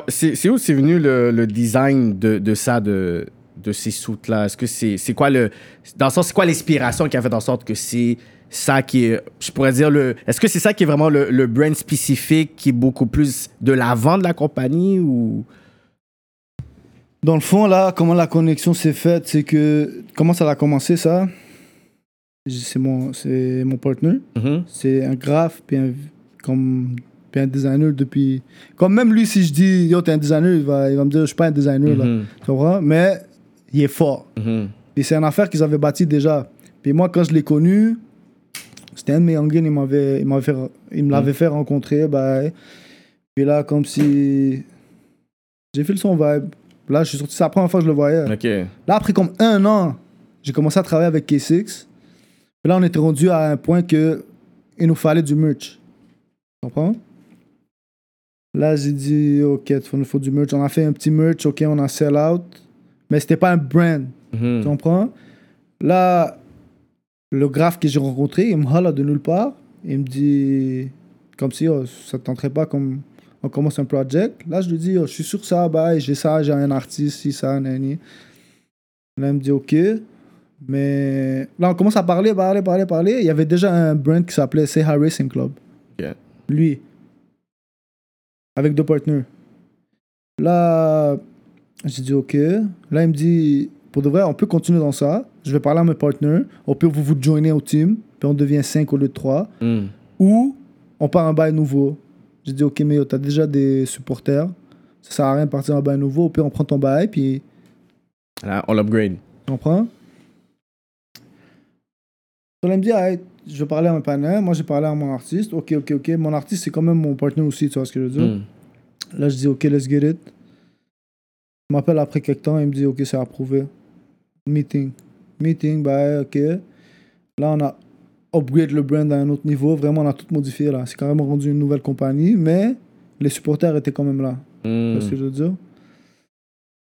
C'est où c'est venu le, le design de, de ça, de, de ces soutes-là? Est-ce que c'est c'est quoi le. Dans le sens, c'est quoi l'inspiration qui a fait en sorte que c'est ça qui est. Je pourrais dire le. Est-ce que c'est ça qui est vraiment le, le brand spécifique qui est beaucoup plus de l'avant de la compagnie ou? Dans le fond, là, comment la connexion s'est faite, c'est que. Comment ça a commencé, ça? C'est mon, c'est mon partner. Mhm. C'est un graphe, puis un, comme, puis un designer depuis. Comme même lui, si je dis, yo, t'es un designer, il va, il va me dire, je suis pas un designer, là. Mhm. Tu comprends? Mais il est fort. Et c'est une affaire qu'ils avaient bâti déjà. Puis moi, quand je l'ai connu, c'était un de mes youngins, il m'avait, il m'avait fait, il me l'avait fait rencontrer. bah, puis là, comme si. J'ai fait le son vibe. Là, je suis sorti, c'est la première fois que je le voyais. Là, après comme un an, j'ai commencé à travailler avec K6. Puis là, on était rendu à un point que il nous fallait du merch. Tu comprends? Là, j'ai dit, OK, il nous faut du merch. On a fait un petit merch, OK, on a sell out. Mais c'était pas un brand. Mhm. Tu comprends? Là, le graphe que j'ai rencontré, il me holla de nulle part. Il me dit, comme si oh, ça ne tenterait pas comme on commence un project. Là, je lui dis, oh, je suis sûr que ça, bah, j'ai ça, j'ai un artiste, si ça, nani. Là, il me dit, OK. Mais là, on commence à parler, parler, parler, parler. Il y avait déjà un brand qui s'appelait CH Racing Club. Lui. Avec deux partenaires. Là, j'ai dit OK. Là, il me dit, pour de vrai, on peut continuer dans ça. Je vais parler à mes partenaires. On peut vous vous joiner au team. Puis on devient 5 au lieu de 3. Mhm. Ou on part un bail nouveau. J'ai dit OK, mais t'as déjà des supporters. Ça sert à rien de partir un bail nouveau. Puis on prend ton bail. Puis Là, on l'upgrade. tu comprends? Il me dit, Hey, je vais parler à mes partenaires. Moi, j'ai parlé à mon artiste. OK, OK, OK. Mon artiste, c'est quand même mon partenaire aussi. Tu vois ce que je veux dire? Mhm. Là, je dis, OK, let's get it. Il m'appelle après quelques temps, il me dit, OK, c'est approuvé. Meeting. Meeting, bah, OK. Là, on a upgrade le brand à un autre niveau. Vraiment, on a tout modifié, là. C'est carrément rendu une nouvelle compagnie, mais les supporters étaient quand même là. Tu vois ce que je veux dire?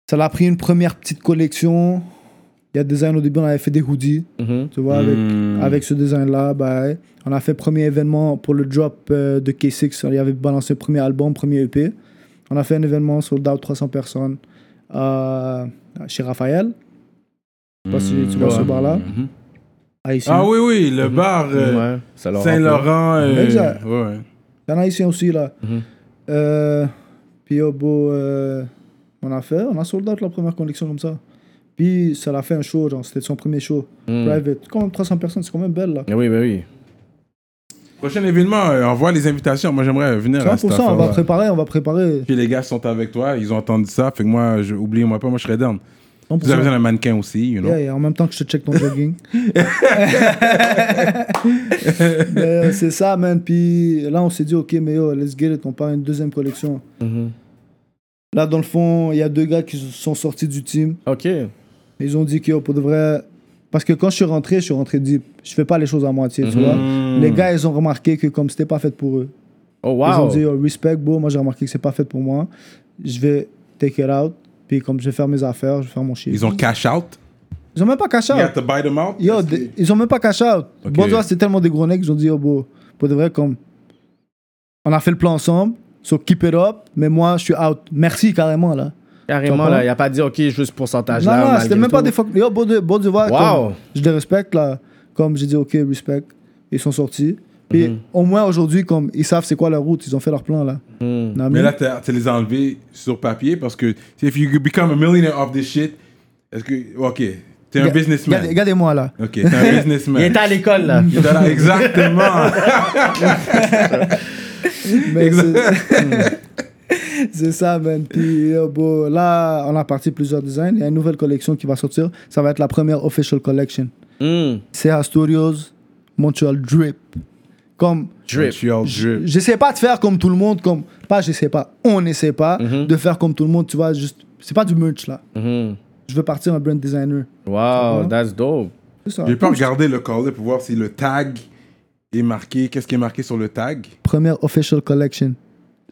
Ça l'a pris une première petite collection. Il y a des design au début, on avait fait des hoodies, Mhm. tu vois, avec, Mm. avec ce design-là. bah, on a fait premier événement pour le drop euh, de K6. Il y avait balancé le premier album, premier EP. On a fait un événement sold out 300 personnes euh, chez Raphaël. Je sais pas si tu vois Ouais. ce bar-là. Mhm. Ah oui, oui, le bar euh, Ouais, Saint-Laurent. euh, Exact. ouais. Il y en a haïtien aussi, là. Mhm. Euh, puis, oh, beau, euh, on a fait, on a sold out la première collection comme ça. Puis ça l'a fait un show, genre, c'était son premier show. Mm. Private. Quand même 300 personnes, c'est quand même belle, là. Ah Oui, oui, oui. Prochain événement, euh, envoie les invitations. Moi, j'aimerais venir à 100%, cette on va préparer, on va préparer. Puis les gars sont avec toi, ils ont entendu ça. Fait que moi, je, oubliez-moi pas, moi, je serais down. 100%. Vous avez besoin d'un mannequin aussi, you know. Yeah, yeah, en même temps que je te check ton jogging. mais euh, c'est ça, man. Puis là, on s'est dit, OK, mais yo, let's get it. On part une deuxième collection. Mhm. Là, dans le fond, il y a deux gars qui sont sortis du team. OK. Ils ont dit que yo, pour de vrai. Parce que quand je suis rentré, je suis rentré deep. Je fais pas les choses à moitié, tu vois. Les gars, ils ont remarqué que comme c'était pas fait pour eux. Oh, Ils ont wow. dit, yo, respect, bro. Moi, j'ai remarqué que c'est pas fait pour moi. Je vais take it out. Puis comme je vais faire mes affaires, je vais faire mon shit. Ils ont cash out? Ils ont même pas You out. have to buy them out? Yo, d- ils ont même pas cash out. Ok. Bon, tu vois, c'était tellement des gros necks, ils ont dit, yo, bro, pour de vrai, comme. On a fait le plan ensemble, so keep it up, mais moi, je suis out. Merci carrément, là. Carrément, là, il a pas dit, OK, juste pourcentage non, là. non, c'était même pas des fuck. Yo, bon, de, bon, de voir, Wow. comme, je les respecte, là. Comme j'ai dit, ok, respect. Ils sont sortis. Puis Mhm. au moins aujourd'hui, comme ils savent c'est quoi leur route, ils ont fait leur plan, là. Hmm. Non, Mais là, t'as- tu les as enlevés sur papier parce que if you become a millionaire off this shit, est-ce que. Ok, t'es un businessman. regardez- Regardez-moi, là. Ok, t'es un Il businessman. était à l'école, là. Il était là, Exactement. Mais c'est- C'est ça, man. Puis bro, là, on a parti plusieurs designs. Il y a une nouvelle collection qui va sortir. Ça va être la première official collection. Hmm. CA Studios, Montreal Drip. Comme, Drip. Drip. j'essaie pas de faire comme tout le monde, comme, pas j'essaie pas, on essaie pas de faire comme tout le monde, tu vois, juste, c'est pas du merch là. Mhm. Je veux partir un brand designer. Wow, that's dope. C'est. J'ai pas regardé le collet pour voir si le tag est marqué. Qu'est-ce qui est marqué sur le tag Première official collection.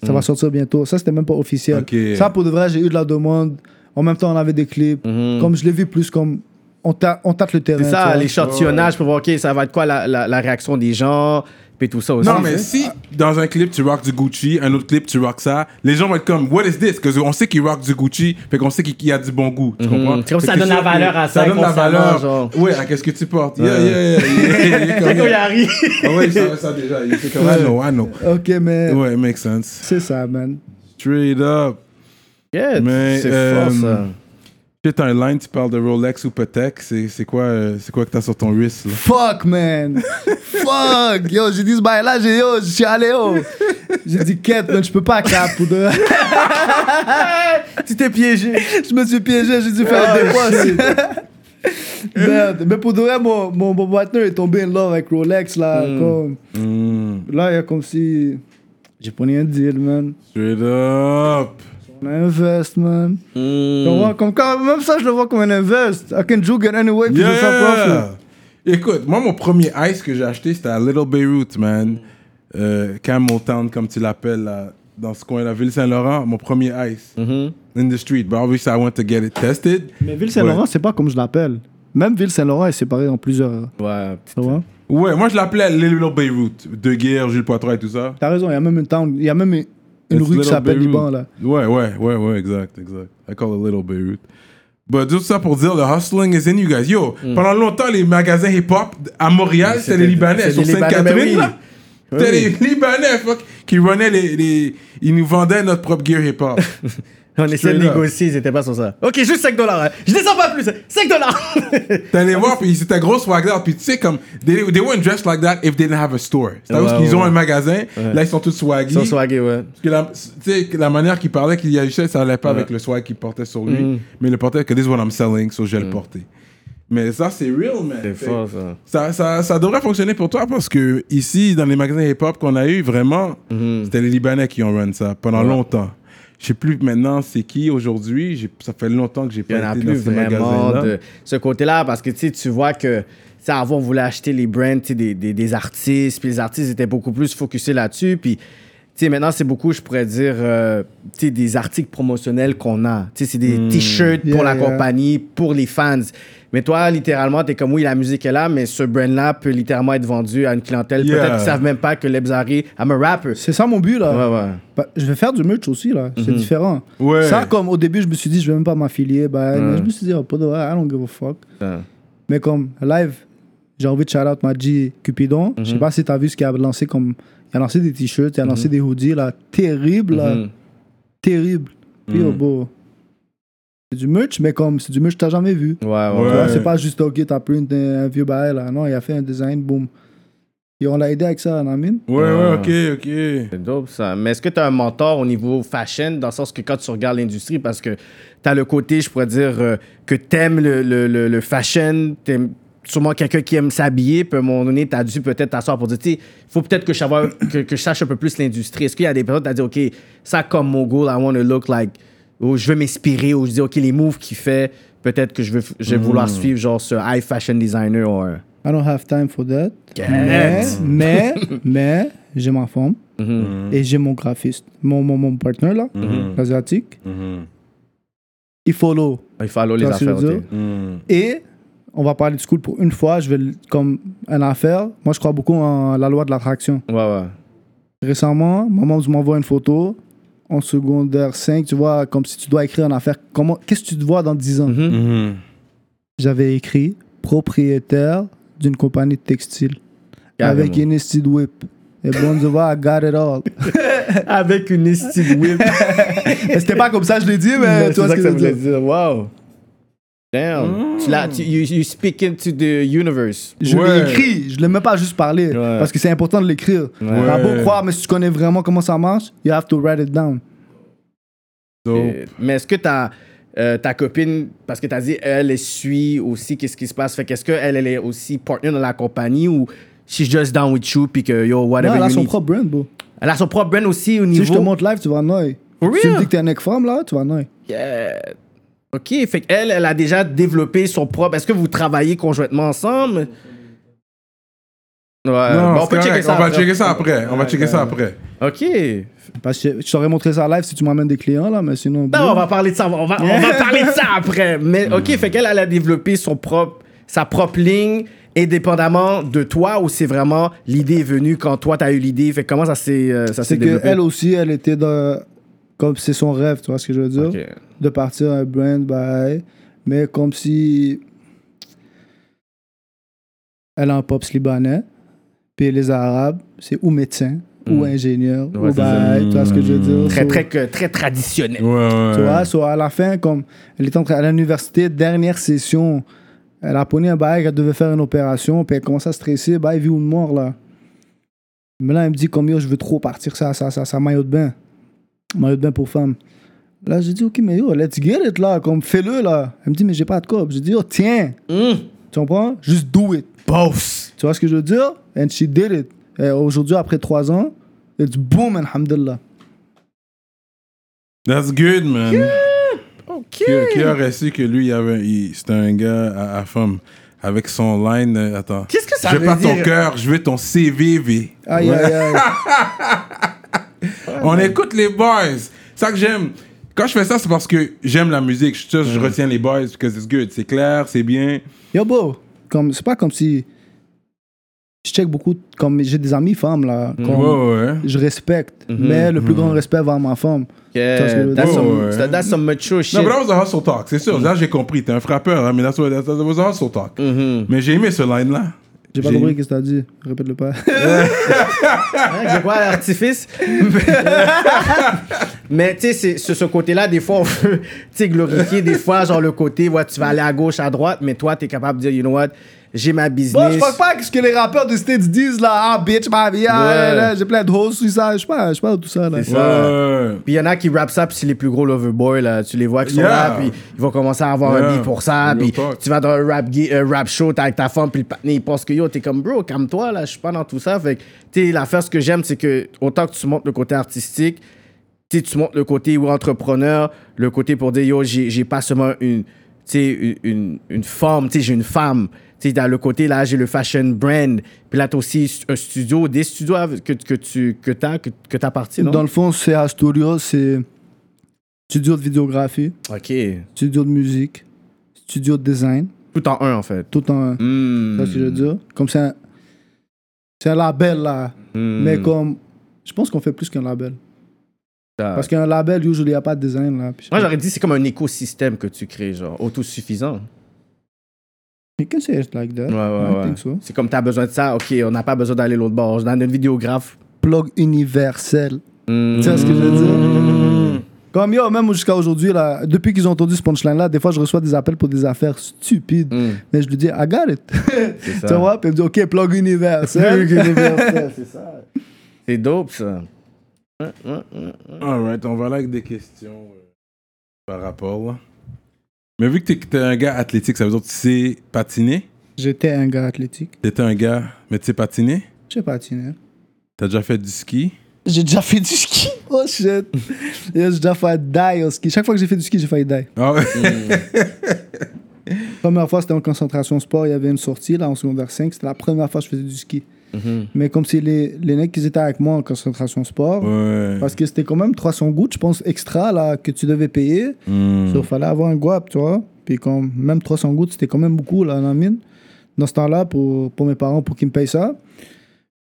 Ça va sortir bientôt. Ça, c'était même pas officiel. Ça, pour de vrai, j'ai eu de la demande. En même temps, on avait des clips. Mhm. Comme je l'ai vu plus comme, on, ta- on tâte le terrain. C'est ça, l'échantillonnage pour voir, OK, ça va être quoi la, la, la réaction des gens, puis tout ça aussi. Non, mais si dans un clip tu rock du Gucci, un autre clip tu rock ça, les gens vont être comme What is this? Parce qu'on sait qu'il rock du Gucci, fait qu'on sait qu'il y a du bon goût. Tu comprends? Mhm. C'est comme ça donne la valeur à ça Ça donne la valeur. genre. Ouais, à qu'est-ce que tu portes? Yeah, yeah, yeah. C'est quoi, il arrive. Ah ouais, il savait ça déjà. Il était comme I know, I know. Ok, mais Ouais, it makes sense. c'est ça, man. Straight up. Yeah, c'est euh, fort, ça. T'as un line, tu parles de Rolex ou Patek. C'est c'est quoi, euh, c'est quoi que t'as sur ton wrist là? Fuck, man. Fuck. Yo, j'ai dit ce bail-là, j'ai yo, je suis allé, yo. J'ai dit, quête, man, je peux pas cap pour de. Tu t'es piégé. Je me suis piégé, j'ai dû faire des postes. Mais pour de vrai, mon, mon, mon partner est tombé in love avec Rolex, là. Comme, Mm, là, il y a comme si. J'ai pris un deal, man. Straight up. On invest, man. Hmm. Tu vois, Comme, quand, même ça, je le vois comme un invest. I can juke it anyway, puis je. Yeah. Écoute, moi, mon premier ice que j'ai acheté, c'était à Little Beirut, man. Euh, Camel Town, comme tu l'appelles, là, dans ce coin, la ville Saint-Laurent. Mon premier ice. Mhm. In the street. But obviously, I went to get it tested. Mais Ville-Saint-Laurent, c'est pas comme je l'appelle. Même Ville-Saint-Laurent est séparée en plusieurs. Ouais. Tu vois? Ouais, moi, je l'appelais Little Beirut. De guerre, Gilles Poitras et tout ça. T'as raison, il y a même une town, il y a même une rue qui s'appelle. Liban, là. Ouais, ouais, ouais, ouais, exact, exact. I call it Little Beirut. But tout ça pour dire, le hustling is in you guys. Yo, pendant longtemps, les magasins hip-hop à Montréal, c'était les Libanais. Sur Sainte-Catherine, mais là. C'était les Libanais, fuck, qui runnaient les, les... Ils nous vendaient notre propre gear hip-hop. On essaie de négocier, ils étaient pas sur ça. Ok, juste 5 dollars. hein. Je descends pas plus. 5 dollars. T'allais voir, puis c'était gros swag out. Puis tu sais, comme, they, they weren't dressed like that if they didn't have a store. C'est Ouais, parce qu'ils ouais, ont ouais. un magasin, là, ils sont tous swaggy. Ils sont swaggés, ouais. Parce que la, tu sais, que la manière qu'il parlait, qu'il y agissait, ça allait pas avec le swag qu'il portait sur lui. Mm. Mais il le portait que this is what I'm selling, so je vais le porter. Mais ça, c'est real, man. C'est Fait- fort, ça. Ça, ça, ça devrait fonctionner pour toi parce que ici, dans les magasins hip-hop qu'on a eu, vraiment, c'était les Libanais qui ont run ça pendant Mm-hmm. Longtemps. Je sais plus maintenant c'est qui aujourd'hui. Ça fait longtemps que j'ai pas été plus dans ces vraiment magasins-là. de ce côté-là parce que tu vois que avant on voulait acheter les brands des, des, des artistes puis les artistes étaient beaucoup plus focusés là-dessus puis sais maintenant c'est beaucoup je pourrais dire euh, tu sais, des articles promotionnels qu'on a tu sais c'est des t-shirts pour Yeah, la yeah. compagnie pour les fans mais toi littéralement t'es comme oui la musique est là mais ce brand-là peut littéralement être vendu à une clientèle Yeah. peut-être qu'ils savent même pas que Lebzari I'm a rapper C'est ça mon but, là. ouais ouais Bah, je vais faire du merch aussi, là. C'est différent. Ouais. Ça, comme au début, je me suis dit, je vais même pas m'affilier. Bah, je me suis dit, oh, pas de vrai, I don't give a fuck. Mais comme live, j'ai envie de shout out Maji Cupidon. Je sais pas si t'as vu ce qu'il a lancé comme. Il a lancé des t-shirts, il a lancé des hoodies, là. Terrible, là. Mhm. Terrible. Puis, oh, beau. C'est du merch, mais comme c'est du merch que t'as jamais vu. Ouais, ouais, C'est pas juste, ok, t'as print un, un vieux bail là. Non, il a fait un design, boum. Et on l'a aidé avec ça, Namin. Ouais, ouais, ok, ok. C'est dope ça. Mais est-ce que tu as un mentor au niveau fashion, dans le sens que quand tu regardes l'industrie, parce que tu as le côté, je pourrais dire, euh, que tu aimes le, le, le, le fashion, tu sûrement quelqu'un qui aime s'habiller, puis à un moment donné, tu as dû peut-être t'asseoir pour dire, tu sais, il faut peut-être que, je savoir- que, que je sache un peu plus l'industrie. Est-ce qu'il y a des personnes qui t'ont dit, OK, ça comme mon goal, I want to look like, ou je veux m'inspirer, ou je dis, OK, les moves qu'il fait, peut-être que je veux, je vais vouloir suivre, genre, ce high fashion designer ou un. I don't have time for that. Mais, mais, mais, j'ai ma femme Mhm. et j'ai mon graphiste. Mon, mon, mon partner là, l'asiatique, Mhm. il follow. Il faut aller les affaires. veux ok. dire? Mhm. Et on va parler du school pour une fois. Je vais, comme une affaire, moi je crois beaucoup en la loi de l'attraction. Ouais, ouais. Récemment, maman m'envoie une photo en secondaire 5, tu vois, comme si tu dois écrire une affaire. Comment, qu'est-ce que tu te vois dans 10 ans? Mhm. Mhm. J'avais écrit propriétaire d'une compagnie de textile Carrément. avec une Steed Whip. Et bon, tu vois, I got it all. Avec une Steve Whip. C'était pas comme ça, je l'ai dit, mais Mais tu vois ce que je veux dire. dire. Wow. Damn. Tu l'as, tu, you, you speak into the universe. Je Ouais. l'ai écrit, je l'ai même pas juste. Ouais. Parce que c'est important de l'écrire. T'as beau croire, mais si tu connais vraiment comment ça marche, you have to write it down. So, Euh, Mais est-ce que ta, euh, ta copine, parce que tu as dit, elle, elle suit aussi qu'est-ce qui se passe, fait qu'est-ce qu'elle, elle est aussi partner dans la compagnie ou she's just down with you puis que yo, Non, whatever elle a you son need. propre brand, bro. Elle a son propre brand aussi au Si niveau. je te montre live, tu vas noyer. For Si tu me dis que t'es un mec femme, là, tu vas noyer. Yeah. OK, fait qu'elle, elle a déjà développé son propre. Est-ce que vous travaillez conjointement ensemble? Ouais, non, bon, on c'est peut checker correct. ça. On va après. checker ça après. On va checker ça après. OK. Parce que je t'aurais montré ça live si tu m'amènes des clients, là, mais sinon. Non, on va parler de ça. On va, on va parler de ça après. Mais OK, fait qu'elle, elle a développé son propre, sa propre ligne indépendamment de toi ou c'est vraiment l'idée est venue quand toi, t'as eu l'idée? Fait comment ça s'est euh, ça s'est C'est développé? qu'elle aussi, elle était dans. Comme c'est son rêve, tu vois ce que je veux dire? De partir un brand, bah, mais comme si. Elle a un pops libanais, puis les Arabes, c'est ou médecin, ou ingénieur, Ouais, ou bah, tu vois ce que je veux dire? Très, So- très, que- très traditionnel. Ouais, ouais. Tu vois, so, à la fin, comme elle était en train- à l'université, dernière session, elle a pogné un bail, elle devait faire une opération, puis elle commence à stresser, bail, vie ou mort, là. Mais là, elle me dit, comme yo, je veux trop partir ça, ça, ça, ça, maillot de bain. Maillot de bain pour femme. Là, j'ai dit, ok, mais yo, let's get it, là, comme fais-le, là. Elle me dit, mais j'ai pas de cop. J'ai dit, yo, tiens, Hum. tu comprends? Juste do it. Boss. Tu vois ce que je veux dire? And she did it. Et aujourd'hui, après trois ans, it's boom, alhamdulillah. That's good, man. OK. Qui, qui aurait su que lui, il avait, il- c'était un gars à, à femme avec son line. euh, attends. Qu'est-ce que ça je veux veut pas ton dire? cœur, je veux ton CVV. Aïe, aïe, aïe. On écoute les boys. C'est ça que j'aime. Quand je fais ça, c'est parce que j'aime la musique. Je, je, je retiens les boys parce que c'est good. C'est clair, c'est bien. Yo, bro, comme, c'est pas comme si. Je check beaucoup, comme j'ai des amis femmes, là. comme Ouais, ouais. Je respecte, Mhm. mais le plus grand respect vers ma femme. Yeah, that's, some, Ouais, ouais. that's some mature shit. Non, mais that was a hustle talk, c'est sûr. Là, j'ai compris. T'es un frappeur, hein, mais that's what, that was a hustle talk. Mhm. Mais j'ai aimé ce line-là. J'ai pas J'ai- compris qu'est-ce que t'as dit. Répète-le pas. C'est quoi l'artifice? Mais tu sais, sur ce côté-là, des fois, on veut glorifier des fois, genre le côté, ouais, tu vas aller à gauche, à droite, mais toi, t'es capable de dire, you know what, j'ai ma Bon, business. je fuck pas ce que les rappeurs de States disent, là. Ah, bitch, ma vie, ah, j'ai plein de hosts, tout ça. Je sais pas, je sais pas de tout ça, là. C'est ça. Ouais. Puis il y en a qui rappent ça, puis c'est les plus gros loverboys, là. Tu les vois qui sont Yeah. là, puis ils vont commencer à avoir Yeah. un beat pour ça, puis tu vas dans un rap, euh, rap show, t'es avec ta femme, puis le patiné, il pense que yo, t'es comme bro, calme-toi, là, je suis pas dans tout ça. Fait que, tu sais, l'affaire, ce que j'aime, c'est que autant que tu montres le côté artistique, tu sais, tu montres le côté ou entrepreneur, le côté pour dire yo, j'ai j'ai pas seulement une, tu sais, une, une, une forme, tu sais, j'ai une femme. Tu sais, dans le côté, là, j'ai le fashion brand. Puis là, t'as aussi un studio, des studios que, que tu que as, que, que t'as parti, non? Dans le fond, c'est Studio, c'est studio de vidéographie, OK. studio de musique, studio de design, Tout en un, en fait. tout en un. Tu vois ce que je veux dire? Comme c'est un, c'est un label, là. Hmm. Mais comme, je pense qu'on fait plus qu'un label. Ça- Parce qu'un label, usually, il n'y a pas de design, là. Moi, j'aurais dit c'est comme un écosystème que tu crées, genre, autosuffisant. You can say it like that? Ouais, ouais, I ouais. think so. C'est comme t'as besoin de ça, ok, on n'a pas besoin d'aller l'autre bord. Dans une vidéographe. Plug universel. Hmm. Tu vois ce que je veux dire? Comme yo, même jusqu'à aujourd'hui, là, depuis qu'ils ont entendu ce punchline-là, des fois, je reçois des appels pour des affaires stupides. Mm. Mais je lui dis, I got it. tu vois? Puis il me dit, OK, plug universel. Plug universel, c'est ça. C'est dope, ça. Alright, on va aller avec des questions euh, par rapport là. Mais vu que t'es- un gars athlétique, ça veut dire que tu sais patiner? J'étais un gars athlétique. T'étais un gars, mais tu sais patiner? J'ai patiné. T'as déjà fait du ski? J'ai déjà fait du ski. Oh shit. J'ai déjà fait die au ski. Chaque fois que j'ai fait du ski, j'ai failli die. Ah ouais. Première fois, c'était en concentration sport. Il y avait une sortie là en secondaire 5. C'était la première fois que je faisais du ski. Mhm. Mais comme si les, les mecs qui étaient avec moi en concentration sport, Ouais. parce que c'était quand même 300 gouttes, je pense, extra là, que tu devais payer. Hmm. Il fallait avoir un guap, tu vois. Puis comme, même 300 gouttes, c'était quand même beaucoup là, dans la mine. Dans ce temps-là, pour, pour mes parents, pour qu'ils me payent ça.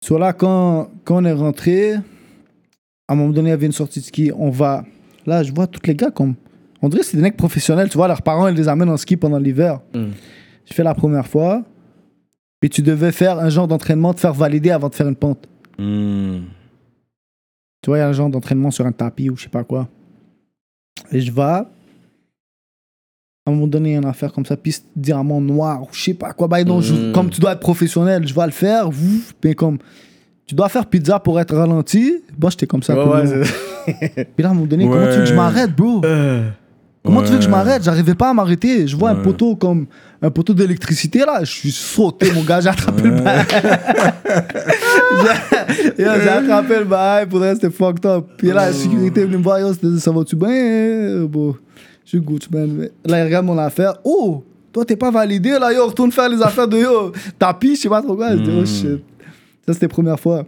Sur là, quand, quand on est rentré, à un moment donné, il y avait une sortie de ski. On va. Là, je vois tous les gars comme. On dirait que c'est des mecs professionnels, tu vois. Leurs parents, ils les amènent en ski pendant l'hiver. Mm. J'ai fait la première fois. Puis tu devais faire un genre d'entraînement, te faire valider avant de faire une pente. Hmm. Tu vois, il y a un genre d'entraînement sur un tapis ou je sais pas quoi. Et je vais. À un moment donné, il y a une affaire comme ça, piste diamant noir ou je sais pas quoi. Bah, non, je- Mm. comme tu dois être professionnel, je vais le faire. Puis comme. Tu dois faire pizza pour être ralenti. Bon, j'étais comme ça. Le ouais, Puis là, à un moment donné, comment tu veux que je m'arrête, bro? Comment tu veux que je m'arrête? J'arrivais pas à m'arrêter. Je vois un poteau comme un poteau d'électricité là. Je suis sauté, mon gars. J'ai attrapé le bail. J'ai- attrapé le bail. Pour le reste, c'était fucked up. Puis là, la sécurité est venue me voir. Yo, ça va-tu bien euh, bon, Je suis good, man. Là, il regarde mon affaire. Oh Toi, t'es pas validé là. Yo, retourne faire les affaires de yo. Tapis, je sais pas trop quoi. Je dis, oh shit. Ça, c'était la première fois.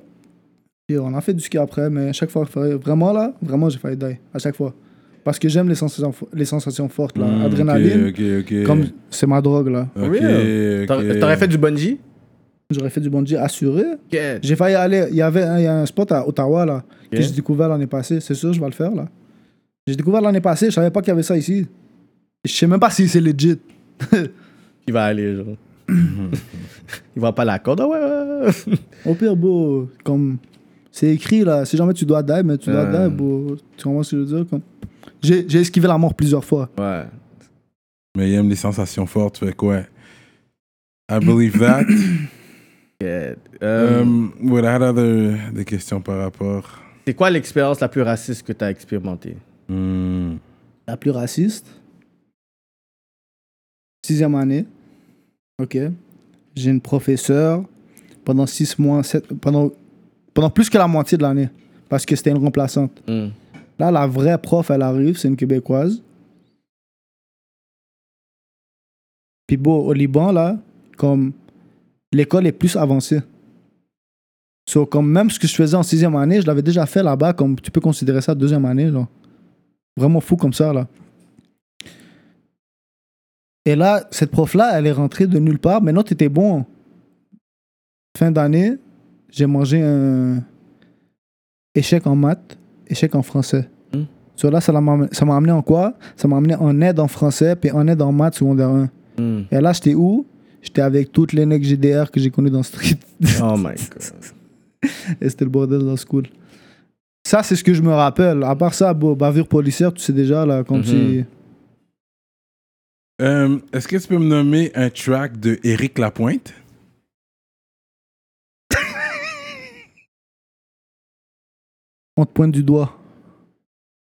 Yo, on a fait du ski après, mais à chaque fois, vraiment là, vraiment, j'ai failli die. À chaque fois. Parce que j'aime les sensations, fo- les sensations fortes, là. Hmm, Adrénaline. Ok, ok, ok. Comme c'est ma drogue, là. T'aurais fait du bungee? J'aurais fait du bungee assuré. J'ai failli aller. Il y avait un, il y a un spot à Ottawa, là, que j'ai découvert l'année passée. C'est sûr, je vais le faire, là. J'ai découvert l'année passée, je savais pas qu'il y avait ça ici. Je sais même pas si c'est legit. Il va aller, genre. Il va pas la corde. Ouais, ouais. Au pire, beau, comme. C'est écrit, là. Si jamais tu dois die, mais tu dois Euh. die, beau. Tu comprends ce que je veux dire? Comme... J'ai esquivé la mort plusieurs fois. Ouais. Mais il aime les sensations fortes, fait quoi? I believe that. Yeah. Um, had other des questions par rapport? c'est quoi l'expérience la plus raciste que tu as expérimentée? Hmm. la plus raciste? Sixième année. OK. J'ai une professeure pendant six mois, sept, pendant, pendant plus que la moitié de l'année. Parce que c'était une remplaçante. Hmm. Là, la vraie prof, elle arrive, c'est une Québécoise. Puis bon, au Liban, là, comme l'école est plus avancée. So, comme même ce que je faisais en sixième année, je l'avais déjà fait là-bas, comme tu peux considérer ça deuxième année, genre. Vraiment fou comme ça, là. Et là, cette prof-là, elle est rentrée de nulle part. Mais non, t'étais bon. Fin d'année, j'ai mangé un échec en maths, échec en français. So là, ça l'a- ça m'a amené en quoi? Ça m'a amené en aide en français, puis en aide en maths secondaire 1. Hmm. Et là, j'étais où? J'étais avec toutes les necks GDR que j'ai connus dans le street. Oh my god. Et c'était le bordel dans le school. Ça, c'est ce que je me rappelle. À part ça, bavure policière, tu sais déjà, là, comme Mhm. si... Um, Est-ce que tu peux me nommer un track de Éric Lapointe? On te pointe du doigt.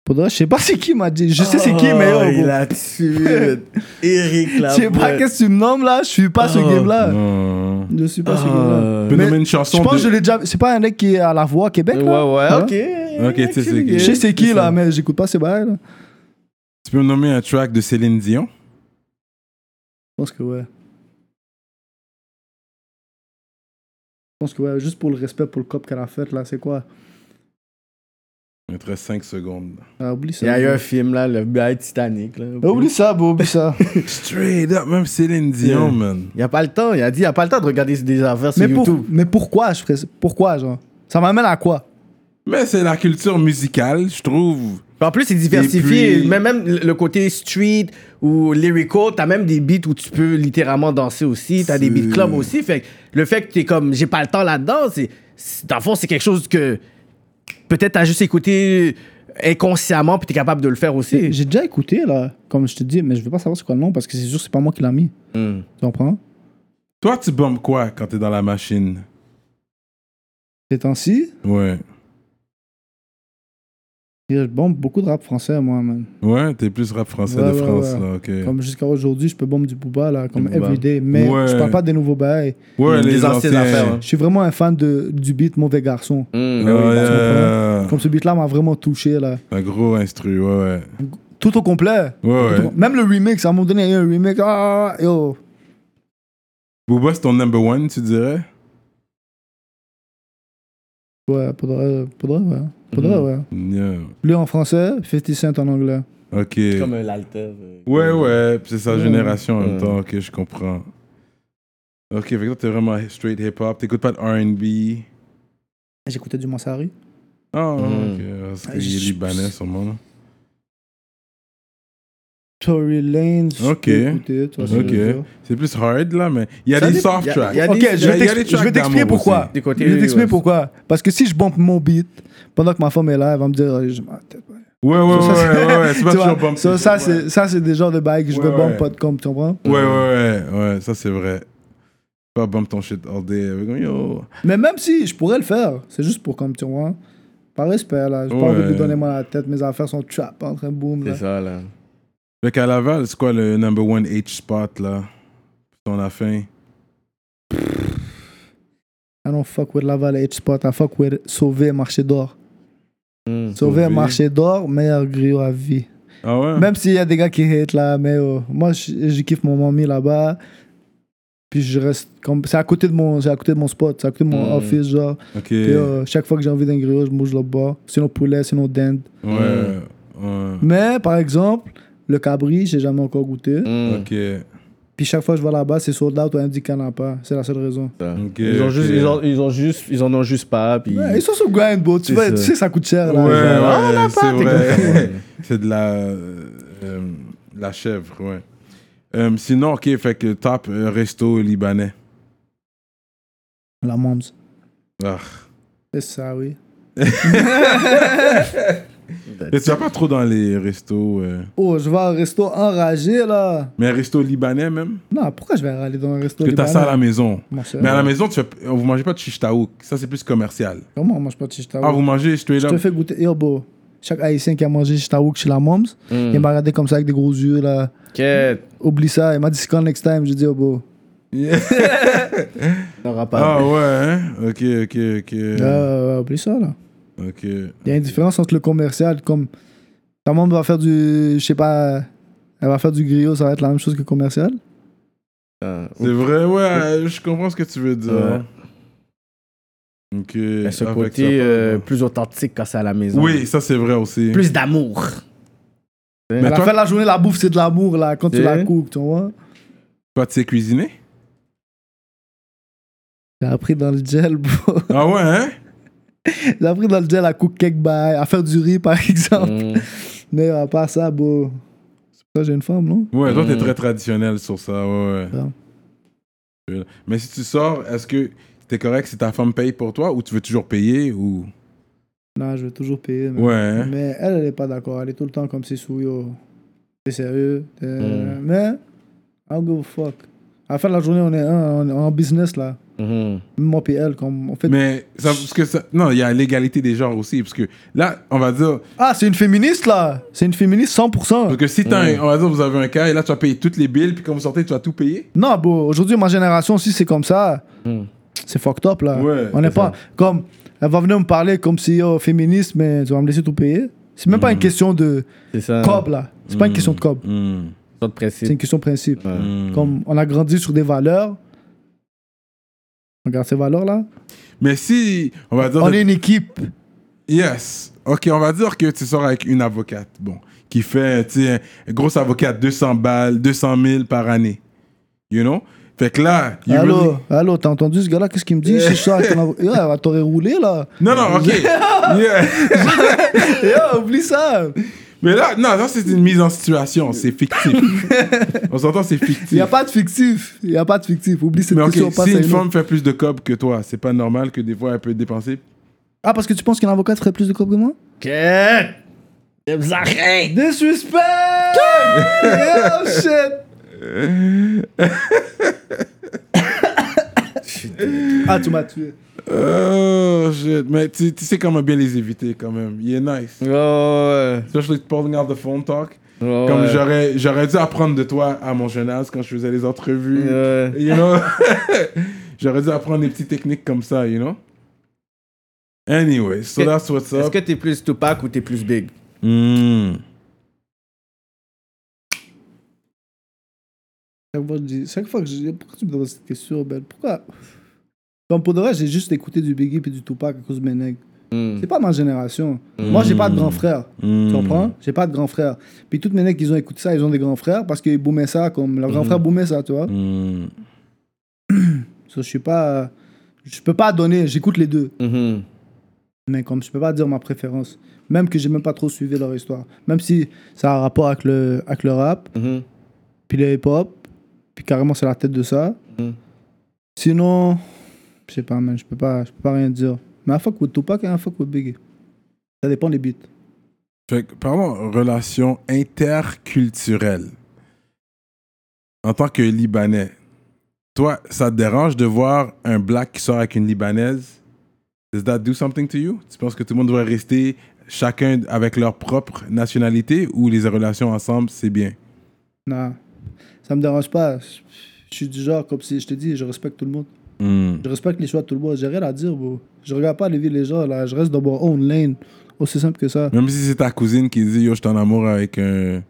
Je sais pas c'est qui m'a dit. Je sais c'est qui, mais Oh, bro. il a tué. Eric Je sais pas qu'est-ce que tu me nommes là. Je suis pas ce Oh. game-là. Non. Je suis pas ce Ah. Tu peux Mais nommer une Je chanson pense que je l'ai déjà. C'est pas un mec qui est à la voix à Québec Ouais, là? Ouais, Hein? ok. Ok, tu sais c'est qui. Je sais c'est qui là, mais j'écoute pas ces bails là. Tu peux me nommer un track de Céline Dion? Je pense que ouais. Je pense que ouais, juste pour le respect pour le cop qu'elle a fait là, c'est quoi? Il te reste 5 secondes. ah, Oublie ça. Il y a eu un film là, le bail Titanic. Là. Ah, Oublie ça, bro, oublie ça. Straight up, même Céline Dion, Yeah. man. Il y a pas le temps. Il a dit il y a pas le temps de regarder des affaires sur mais, pour- YouTube. mais pourquoi je ferais ça? Pourquoi, genre? Ça m'amène à quoi? Mais c'est la culture musicale, je trouve. En plus, c'est diversifié. Puis- Même, même le côté street ou lyrical, t'as même des beats où tu peux littéralement danser aussi. T'as des beats club aussi. Fait que le fait que t'es comme, j'ai pas le temps là-dedans, c'est, c'est- dans le fond, c'est quelque chose que peut-être t'as juste écouté inconsciemment, puis t'es capable de le faire aussi. J'ai déjà écouté, là, comme je te dis, mais je veux pas savoir c'est quoi le nom parce que c'est sûr que c'est pas moi qui l'a mis. Hmm. Tu comprends? Toi, tu bombes quoi quand t'es dans la machine? Ces temps-ci, Ouais. Je bombe beaucoup de rap français, moi, man. Ouais, t'es plus rap français Ouais, de ouais, France, ouais. là, ok. Comme jusqu'à aujourd'hui, je peux bomber du Booba, là, comme everyday. Mais Ouais. je parle pas des nouveaux bails. Ouais, Des les anciennes anciens. affaires, hein. Je suis vraiment un fan de, du beat Mauvais Garçon. Ouais, ben oui. ouais, Comme ce beat-là m'a vraiment touché, là. un gros instru, ouais, ouais. Tout au complet. Ouais, au ouais. Même le remix, à un moment donné, il y a eu un remix. Ah, yo. Booba, c'est ton number one, tu dirais? Ouais, faudrait, faudrait, ouais. Faudrait, Mhm. ouais. Yeah. Lui en français, 50 Cent en anglais. Ok. Comme un l'alter. euh, Ouais, ouais, pis c'est sa Ouais. génération en même Ouais. temps, ok, je comprends. Ok, fait que toi, t'es vraiment straight hip-hop, t'écoutes pas de R&B. J'écoutais du Mansari. Ah, Mm. ok, parce Ah, qu'il est je- libanais, sûrement. Ok. je veux dire. C'est plus hard, là, mais il y a Ça des soft tracks. y a Ok, des- je il y a vais t'expliquer pourquoi. Je vais t'expliquer pourquoi. Parce que si je bombe mon beat, pendant que ma femme est là, elle va me dire, oh, je ouais. Ouais, ouais, ouais, ouais, c'est pas Tu toujours vois, bump. ça, ça, c'est, ça, c'est des genres de bails que je veux bombe pas de com, tu comprends? Ouais, ouais, ouais, ouais, ça c'est vrai. Pas bump ton shit all day. avec un Yo. Mais même si je pourrais le faire, c'est juste pour comme, tu vois. Par respect, là. J'ai pas envie de lui donner à la tête. Mes affaires sont trap en train de boom, là. C'est ça, là. Fait qu'à Laval, c'est quoi le number one H spot, là? On a faim. I don't fuck with Laval H spot. I fuck with Sauver Marché d'Or. Hmm. Sauver. Marché d'Or, meilleur griot à vie. Ah ouais? Même s'il y a des gars qui hate là, mais oh, moi, je je kiffe mon mamie là-bas. Puis je reste comme. C'est à côté de mon, c'est à côté de mon spot, c'est à côté de mon Mm. office, genre. Ok. Puis euh, chaque fois que j'ai envie d'un griot, je bouge là-bas. Sinon poulet, sinon dinde. Ouais. ouais. Mais par exemple, le cabri, j'ai jamais encore goûté. Hmm. Ok. Puis chaque fois que je vais là-bas, c'est sold out ou indique qu'il n'y en a pas. C'est la seule raison. Ils ont juste, ils ont, ils ont juste, ils en ont juste pas, puis. Ouais, ils sont sur grind, bro. Tu, C'est vois, tu sais, ça coûte cher. Là. Ouais, Genre, ouais, on a c'est pas, t'es vrai. comme- c'est de la. euh, euh, la chèvre, ouais. Euh, sinon, ok, fait que top euh, resto libanais. La moms. Ah. C'est ça, oui. Et tu vas pas trop dans les restos. euh, Oh, je vais au resto enragé, là. Mais un resto libanais même? Non, pourquoi je vais aller dans un resto Parce que t'as ça à la maison. Moi, c'est- Mais à la maison, tu fais... vous mangez pas de chiche taouk. Ça, c'est plus commercial. Comment on mange pas de chichtaouk Ah, vous mangez straight Je te up fais goûter. Yo, bro. Chaque haïtien qui a mangé chichtaouk chez la moms, Hmm. il m'a regardé comme ça avec des gros yeux, là. Quête. Oublie ça. Il m'a dit, c'est quand next time J'ai dit, oh, bro. N'aura pas. Ah ouais, hein? Ok, ok, ok. Euh, oublie ça, là. Ok. Il y a une différence entre le commercial, comme ta maman va faire du, je sais pas, elle va faire du griot, ça va être la même chose que le commercial? Ah, C'est vrai, ouais, je comprends ce que tu veux dire. Ouais. Ok. Mais ce Avec côté ça, euh, plus authentique quand c'est à la maison. Oui, ça c'est vrai aussi. Plus d'amour. Mais à la toi- fin de la journée, la bouffe, c'est de l'amour, là, quand tu la cookes, tu vois. Toi, tu sais cuisiner? J'ai appris dans le gel, bro. Ah ouais, hein? J'ai appris dans le gel à cook cake bail, à faire du riz, par exemple. Hmm. Mais à part ça, bro. C'est pour ça que j'ai une femme, non? Ouais, toi, t'es Mm. très traditionnel sur ça, ouais, Ouais. ouais. Mais si tu sors, est-ce que t'es correct si ta femme paye pour toi ou tu veux toujours payer ou? Non, je vais toujours payer. Mais, Ouais, mais elle, elle est pas d'accord. Elle est tout le temps comme c'est sous. C'est sérieux. Mm. Mais, I don't give a fuck. À la fin de la journée, on est un, on est en business, là. Mhm. Même moi et elle, comme on fait. Mais ça, parce que ça, non, il y a l'égalité des genres aussi, parce que là, on va dire, Ah, c'est une féministe, là. C'est une féministe 100%. parce que si t'as, un- on va dire, vous avez un cas et là, tu vas payer toutes les billes, puis quand vous sortez, tu vas tout payer. Non, bro, aujourd'hui, ma génération aussi, c'est comme ça. Hmm. C'est fucked up, là. Ouais, on n'est pas. Comme. Elle va venir me parler comme si, yo, féministe, mais tu vas me laisser tout payer. C'est même pas une question de C'est ça. cob, là. C'est pas une Mm. question de cob. Mm. C'est de C'est principe. une question de principe. Mm. Comme on a grandi sur des valeurs. Regarde ces valeurs-là? Mais si, on va dire. On est une équipe. Yes. Ok, on va dire que tu sors avec une avocate, bon, qui fait, tu sais, un gros avocate, 200 balles, 200 000 par année. You know? Fait que là, Allô, really- allô, t'as entendu ce gars-là? Qu'est-ce qu'il me dit? C'est ça. avec ton elle va t'aurait roulé, là. Non, non, ok. Yeah. Yo, oublie ça. Mais là, non, ça c'est une mise en situation, c'est fictif. on s'entend, c'est fictif. Il n'y a pas de fictif. Il n'y a pas de fictif. Oublie cette Mais ok, question. passe si une femme fait plus de cob que toi, c'est pas normal que des fois elle peut dépenser Ah, parce que tu penses qu'un avocat ferait plus de cob que moi? Quête. Disrespect! oh shit! ah, tu m'as tué. Oh shit. Mais tu, tu sais comment bien les éviter quand même. Il est nice. Ouais, Especially pulling out the phone talk. Comme ouais. j'aurais, j'aurais dû apprendre de toi à mon jeune âge quand je faisais les entrevues. Ouais. You know? j'aurais dû apprendre des petites techniques comme ça, you know? Anyway, so Que- that's what's Est-ce up. que t'es plus Tupac ou t'es plus Big? Hmm. Chaque fois, je dis, chaque fois que je pourquoi tu me demandes cette question, Ben? Pourquoi? Comme pour de vrai, j'ai juste écouté du Biggie et du Tupac à cause de mes nègres. Hmm. C'est pas ma génération. Moi, j'ai pas de grand frère. Hmm. Tu comprends? J'ai pas de grand frère. Puis toutes mes nègres qui ont écouté ça, ils ont des grands frères parce qu'ils boomaient ça comme leur grand frère boomait ça, tu vois. Hmm. So, je suis pas. Je peux pas donner, j'écoute les deux. Mais comme je peux pas dire ma préférence. Même que j'ai même pas trop suivi leur histoire. Même si ça a un rapport avec le, avec le rap, puis le hip-hop, puis carrément c'est la tête de ça. Sinon, je sais pas, man, je peux pas, je peux pas rien dire. Mais un fuck with Tupac et un fuck with Biggie. Ça dépend des beats. Fait que, parlons relation interculturelle. En tant que Libanais, toi, ça te dérange de voir un black qui sort avec une Libanaise? Does that do something to you? Tu penses que tout le monde devrait rester chacun avec leur propre nationalité ou les relations ensemble, c'est bien? Non, ça me dérange pas. Je suis du genre, comme si je te dis, je respecte tout le monde. Hmm. Je respecte les choix de tout le monde. J'ai rien à dire, bro. Je regarde pas les vies les gens, là. Je reste dans mon own lane. Aussi simple que ça. Même si c'est ta cousine qui dit Yo, je suis en amour avec un.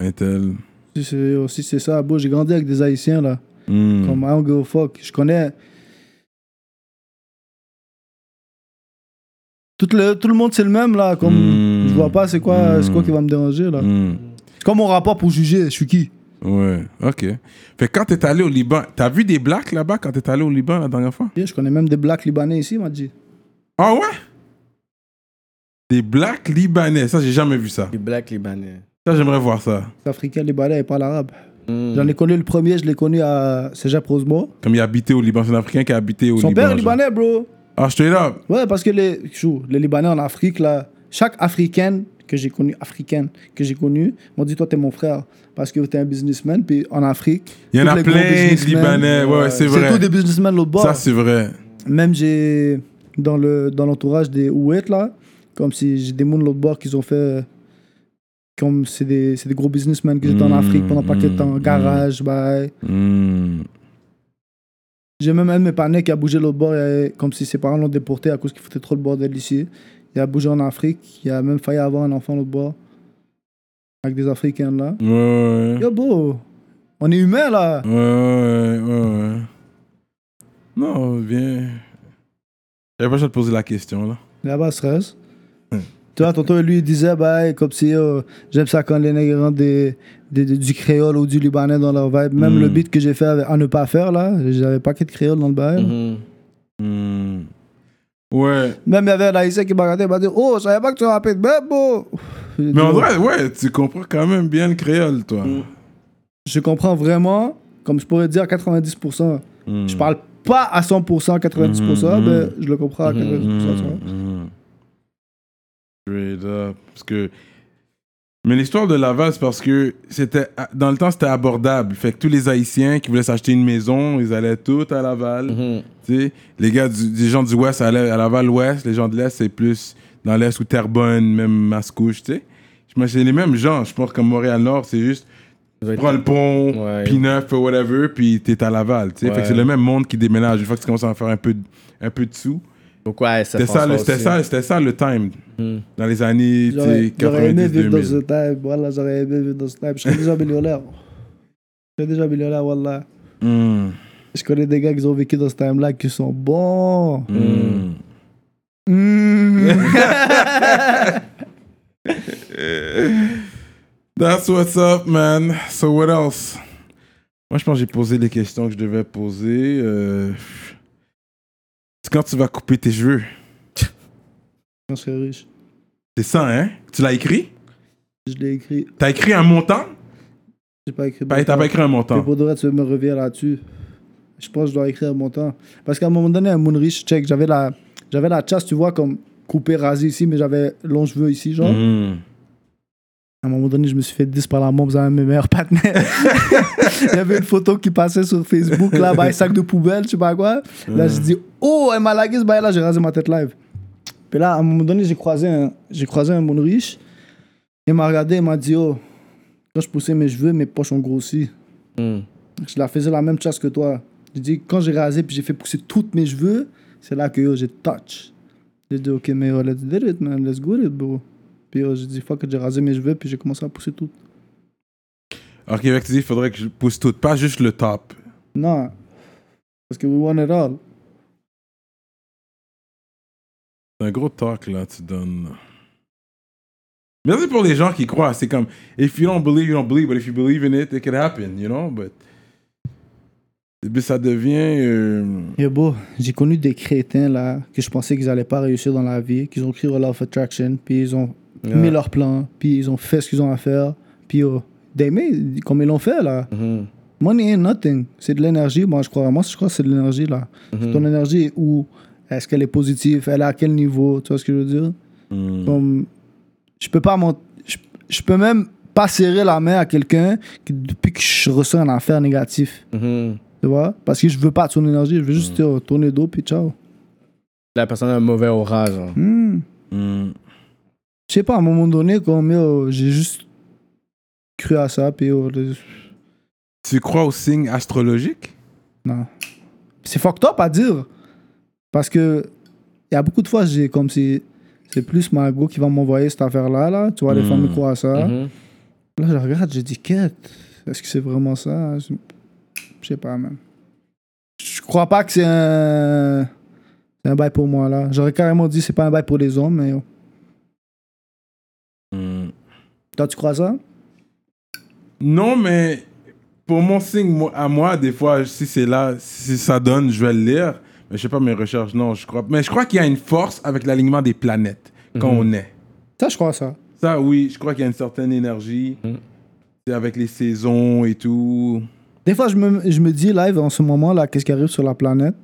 un tel. Si c'est si c'est ça, bro. J'ai grandi avec des Haïtiens, là. Hmm. Comme I don't give a fuck. Je connais. Tout le, tout le monde, c'est le même, là. Comme, Mm. Je vois pas c'est quoi, c'est quoi qui va me déranger, là. Hmm. Comme mon rapport pour juger. Je suis qui? Ouais, ok. Fait quand t'es allé au Liban, t'as vu des blacks là-bas quand t'es allé au Liban la dernière fois? Yeah, Je connais même des blacks libanais ici, il m'a dit. Ah ouais? Des blacks libanais, ça j'ai jamais vu ça. Les Black Libanais. Ça j'aimerais voir ça. Les Africains libanais, ils parlent arabe. Hmm. J'en ai connu le premier, je l'ai connu à Cégep Rosemont. Comme il habitait au Liban, c'est un Africain qui a habité au Son Liban. père est genre. libanais, bro. Ah, straight up. Ouais, parce que les, chou, les Libanais en Afrique, là, chaque Africaine que j'ai connue, africaine que j'ai connue, m'ont dit Toi, t'es mon frère. Parce que t'es un businessman. Puis en Afrique. Il y en a plein de Libanais, ouais, c'est C'est vrai. tous des businessmen l'autre bord. Ça c'est vrai. Même j'ai, dans le dans l'entourage des Ouet, là, comme si j'ai des gens de l'autre bord qui ont fait. Comme c'est des, c'est des gros businessmen qui étaient en Mm, Afrique pendant pas de temps, mm, garage, bye. Hmm. J'ai même un de mes partenaires qui a bougé l'autre bord, et, comme si ses parents l'ont déporté à cause qu'il foutait trop le bordel ici. Il a bougé en Afrique, il a même failli avoir un enfant bord. Avec des Africains là. Ouais, ouais, Yo, beau, on est humain là. ouais, ouais, ouais, ouais. Non, viens. J'avais pas besoin de te poser la question là. Là-bas, stress. Tu vois, tonton, lui, il disait, bah, comme si euh, j'aime ça quand les nègres rentrent des, des- des- du créole ou du libanais dans leur vibe. Même Mm. le beat que j'ai fait avec- à ne pas faire là, j'avais pas de créole dans le bail. Mhm. Hmm. Ouais. Même il y avait un haïtien qui m'a regardé, il m'a dit, oh, je savais pas que tu rappelles, mais bon. J'ai dit, Mais en vrai, ouais, tu comprends quand même bien le créole, toi. je comprends vraiment, comme je pourrais dire 90%. Hmm. Je parle pas à 100%, 90%, Mhm, mais je le comprends à Mhm, 90%. tu vois. Mhm. Straight up. Parce que. Mais l'histoire de Laval, c'est parce que c'était dans le temps, c'était abordable. Fait que tous les Haïtiens qui voulaient s'acheter une maison, ils allaient tous à Laval. Mhm. Tu les gars, du, les gens du Ouest à Laval-Ouest. Les gens de l'Est, c'est plus dans l'Est ou Terrebonne, même Mascouche, tu sais. Je me c'est les mêmes gens. Je pense comme Montréal-Nord, c'est juste tu prends le pont, Ouais. puis neuf, ou whatever, puis t'es à Laval. tu sais. Fait que Ouais. c'est le même monde qui déménage. Une fois que tu commences à faire un peu, de- un peu de sous. Donc, ouais, ça C'était ça, le- François c'était aussi. ça, c'était ça le time. Hmm. Dans les années tu sais, J'aurais j'aurais aimé 90 vivre dans 2000. ce time. Voilà, j'aurais aimé vivre dans ce time. Je serais déjà millionnaire. Je serais déjà millionnaire, voilà. Hmm. Je connais des gars qui ont vécu dans ce time-là qui sont bons. Hmm. Mm. That's what's up, man. So what else? Moi, je pense que j'ai posé les questions que je devais poser. Euh... C'est quand tu vas couper tes cheveux. Je serais riche. C'est ça, hein? Tu l'as écrit? Je l'ai écrit. T'as écrit un montant? J'ai pas écrit. T'as pas écrit un Mais montant. pour de vrai, tu veux me revenir là-dessus? Je pense que je dois écrire mon temps. Parce qu'à un moment donné, un monde riche, check, j'avais la, j'avais la chasse, tu vois, comme coupé, rasé ici, mais j'avais longs cheveux ici, genre. Mhm. À un moment donné, je me suis fait 10 par la à un de mes meilleurs partenaires. Il y avait une photo qui passait sur Facebook, là, bah, un sac de poubelle, je sais pas quoi. Là, j'ai dit, oh, elle m'a lagué ce bail là, j'ai rasé ma tête live. Puis là, à un moment donné, j'ai croisé un, j'ai croisé un bon riche. Il m'a regardé, il m'a dit, oh, quand je poussais mes cheveux, mes poches ont grossi. Hmm. Je la faisais la même chasse que toi. J'ai dit, quand j'ai rasé puis j'ai fait pousser tous mes cheveux, c'est là que yo, j'ai touch. J'ai dit, ok, mais yo, let's do it, man, let's go it, bro. Puis yo, j'ai dit, fuck, j'ai rasé mes cheveux puis j'ai commencé à pousser tout. Fait que tu dis, il faudrait que je pousse tout, pas juste le top. Non, parce que we want it all. C'est un gros talk, là, tu donnes. Mais c'est pour les gens qui croient. C'est comme, if you don't believe, you don't believe, but if you believe in it, it can happen, you know? But. Mais ça devient. euh, Yo, bro, j'ai connu des crétins, là, que je pensais qu'ils allaient pas réussir dans la vie, qu'ils ont écrit Law of Attraction, puis ils ont mis leur plan, puis ils ont fait ce qu'ils ont à faire, puis yo, they made, comme ils l'ont fait, là. Mhm. Money ain't nothing. C'est de l'énergie, moi, je crois. Moi, je crois que c'est de l'énergie, là. Ton énergie est où? Est-ce qu'elle est positive? Elle est à quel niveau? Tu vois ce que je veux dire? Hmm. Comme, je peux pas je, je peux même pas serrer la main à quelqu'un depuis que je ressens un affaire négatif. Mhm. Tu vois? Parce que je veux pas de son énergie. Je veux juste euh, tourner dos, puis ciao. La personne a un mauvais aura, genre. Hmm. Hmm. Je sais pas, à un moment donné, comme yo, j'ai juste cru à ça, puis yo, le- Tu crois aux signes astrologiques? non. C'est fucked up à dire. Parce que il y a beaucoup de fois, j'ai comme si c'est plus ma go qui va m'envoyer cette affaire-là, là. Tu vois, les Mm. femmes croient à ça. Mhm. Là, je regarde, je dis, quête, est-ce que c'est vraiment ça? Je je sais pas, même. Je crois pas que c'est un... c'est un bail pour moi, là. J'aurais carrément dit, c'est pas un bail pour les hommes, mais yo. Hmm. Toi, tu crois ça? Non, mais pour mon signe moi- à moi, des fois, si c'est là, si ça donne, je vais le lire. Mais je sais pas mes recherches, non, je crois. Mais je crois qu'il y a une force avec l'alignement des planètes quand Mhm. on est. Ça, je crois ça. Ça, oui, je crois qu'il y a une certaine énergie. Mhm. C'est avec les saisons et tout. Des fois, je me, je me dis, live, en ce moment, là, qu'est-ce qui arrive sur la planète?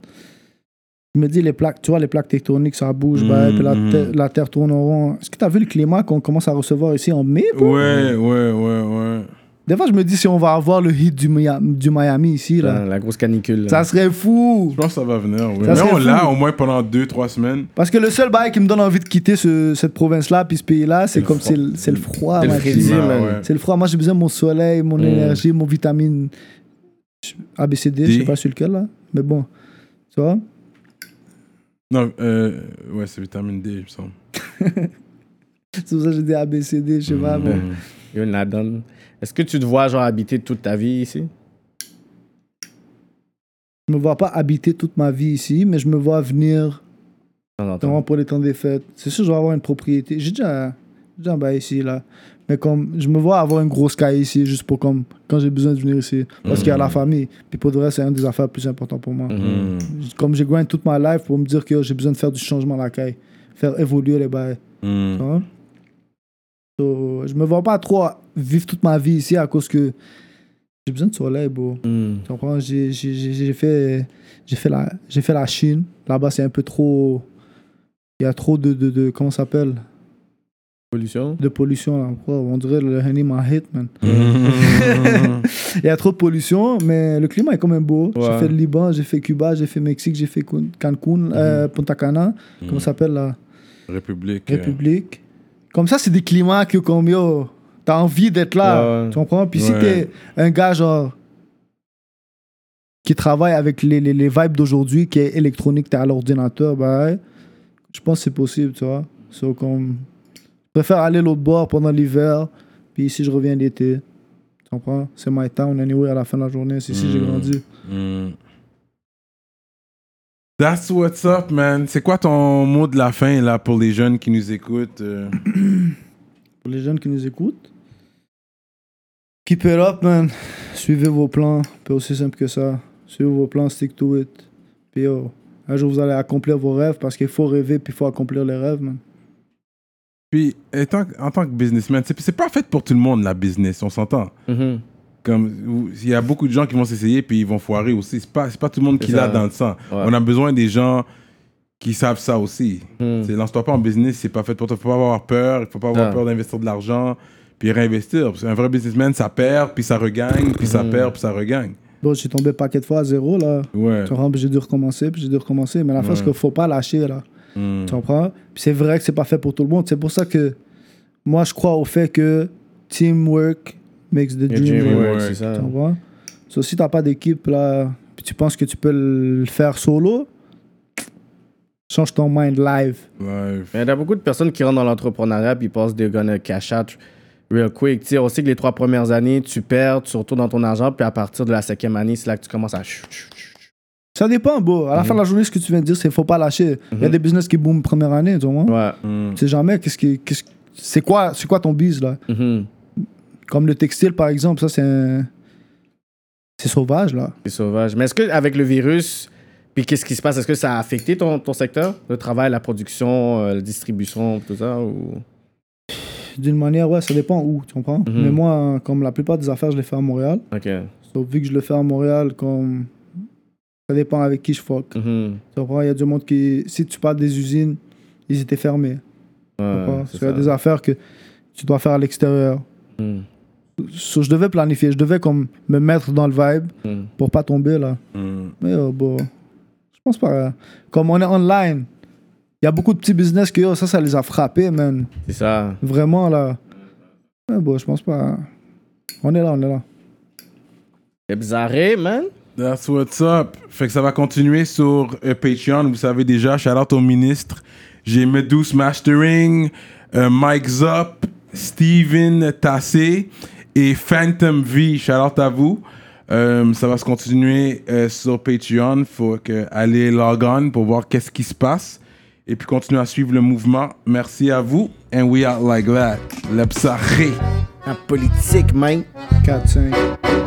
Je me dis, les plaques, tu vois, les plaques tectoniques, ça bouge, Mhm, bah, puis la, mhm. te- la Terre tourne en rond. Est-ce que tu as vu le climat qu'on commence à recevoir ici en mai, bro? Ouais, ouais, ouais, ouais. Des fois, je me dis, si on va avoir le hit du, Mia- du Miami ici, là, La, la grosse canicule. là. ça serait fou. Je pense que ça va venir, oui. Ça Mais on l'a au moins pendant deux, trois semaines. Parce que le seul bail qui me donne envie de quitter ce- cette province-là, puis ce pays-là, c'est le comme froid. c'est le, c'est le froid, C'est le. Ah, ouais. C'est le froid. Moi, j'ai besoin de mon soleil, mon Mm. énergie, mon vitamine ABCD, je sais D. pas sur lequel, là. Mais bon, tu vois? Non, euh, ouais, c'est vitamine D, il me semble. C'est pour ça que j'ai dit ABCD, je sais pas. mais- Mhm. Yo, la donne. Est-ce que tu te vois, genre, habiter toute ta vie ici? Je me vois pas habiter toute ma vie ici, mais je me vois venir vraiment pour les temps des fêtes. C'est sûr, je vais avoir une propriété. J'ai déjà, j'ai déjà un bail ici, là. Mais comme, je me vois avoir une grosse caille ici, juste pour comme, quand j'ai besoin de venir ici. Parce qu'il y a la famille. Puis pour de vrai, c'est une des affaires plus importantes pour moi. Mhm. Comme j'ai grind toute ma life pour me dire que j'ai besoin de faire du changement à la caille. Faire évoluer les bails. Mhm. So, je me vois pas trop vivre toute ma vie ici à cause que j'ai besoin de soleil, bro. Mhm. Tu comprends? J'ai- fait, fait, la- fait la Chine. Là-bas, c'est un peu trop. Il y a trop de. de, de comment ça s'appelle? Pollution? De pollution, On dirait le Henny m'a hit, man. Mhm. Il y a trop de pollution, mais le climat est quand même beau. J'ai fait le Liban, j'ai fait Cuba, j'ai fait Mexique, j'ai fait Cancun, euh, Punta Cana. Comment ça s'appelle, là? République. euh, République. Comme ça, c'est des climats que, comme yo, t'as envie d'être là. Ouais. Tu comprends? Puis si Ouais. t'es un gars, genre, qui travaille avec les, les, les vibes d'aujourd'hui, qui est électronique, t'es à l'ordinateur, bah, je pense que c'est possible, tu vois. So, comme, je préfère aller l'autre bord pendant l'hiver, puis ici, je reviens l'été. Tu comprends? C'est my town, anyway, à la fin de la journée. C'est ici que j'ai Mm. grandi. Mm. That's what's up, man. C'est quoi ton mot de la fin là pour les jeunes qui nous écoutent euh? Pour les jeunes qui nous écoutent, keep it up, man. Suivez vos plans. C'est aussi simple que ça. Suivez vos plans, stick to it. Puis yo, un jour, vous allez accomplir vos rêves parce qu'il faut rêver puis il faut accomplir les rêves, man. Puis étant, en tant que businessman, c'est c'est pas fait pour tout le monde la business, on s'entend. Mhm. Comme il y a beaucoup de gens qui vont s'essayer puis ils vont foirer aussi. C'est pas c'est pas tout le monde qui l'a dans le sang. Ouais. On a besoin des gens qui savent ça aussi. Hmm. C'est lance-toi pas en business, c'est pas fait pour toi. Faut pas avoir peur, il faut pas avoir Ah. peur d'investir de l'argent puis réinvestir. Parce qu'un vrai businessman, ça perd, puis ça regagne, puis ça perd, puis ça regagne. Bon, j'ai tombé paquet de fois à zéro, là. Ouais. Tu j'ai dû recommencer, puis j'ai dû recommencer. Mais la fois, c'est qu'il faut pas lâcher, là. Hmm. Tu comprends? Puis c'est vrai que c'est pas fait pour tout le monde. C'est pour ça que moi, je crois au fait que teamwork makes the dream dream work. work, c'est ça. Tu comprends? So, si t'as pas d'équipe, là, puis tu penses que tu peux le faire solo, change ton mind live. Ouais. Mais il y a beaucoup de personnes qui rentrent dans l'entrepreneuriat puis ils pensent they're gonna cash out real quick. Tu sais, on sait que les trois premières années, tu perds, tu retournes dans ton argent, puis à partir de la cinquième année, c'est là que tu commences à... chut, chut, chut. Ça dépend, beau. À la fin de la journée, ce que tu viens de dire, c'est faut pas lâcher. Il y a des business qui boom première année, tu vois. Ouais. Hmm. Tu sais jamais qu'est-ce qui. qu'est-ce- C'est quoi, c'est quoi ton bise, là? Mhm. Comme le textile, par exemple, ça, c'est un- C'est sauvage, là. C'est sauvage. Mais est-ce qu'avec le virus, puis qu'est-ce qui se passe? Est-ce que ça a affecté ton, ton secteur? Le travail, la production, euh, la distribution, tout ça? Ou... D'une manière, ouais, ça dépend où, tu comprends? Mhm. Mais moi, comme la plupart des affaires, je les fais à Montréal. OK. Sauf vu que je le fais à Montréal, comme. Ça dépend avec qui je fuck. Mhm. Tu comprends? Il y a du monde qui. Si tu parles des usines, ils étaient fermés. Tu Ouais, qu'il y a des affaires que tu dois faire à l'extérieur. Mhm. So, je devais planifier, je devais comme me mettre dans le vibe Mhm. pour pas tomber là. Hmm. Mais euh, bon, je pense pas. euh, Comme on est online, il y a beaucoup de petits business que yo, ça, ça les a frappés, man. C'est ça. Vraiment là. Mais bon, je pense pas. On est là, on est là. C'est bizarre, man? That's what's up. Fait que ça va continuer sur euh, Patreon. Vous savez déjà, shout out au ministre. J'ai Medus Mastering, euh, Mike Zop, Steven Tassé et Phantom V. Shout out à vous. Euh, ça va se continuer euh, sur Patreon. Faut que aller log on pour voir qu'est-ce qui se passe. Et puis continuer à suivre le mouvement. Merci à vous. And we out like that. Le psarré. La politique, man. 4, 5.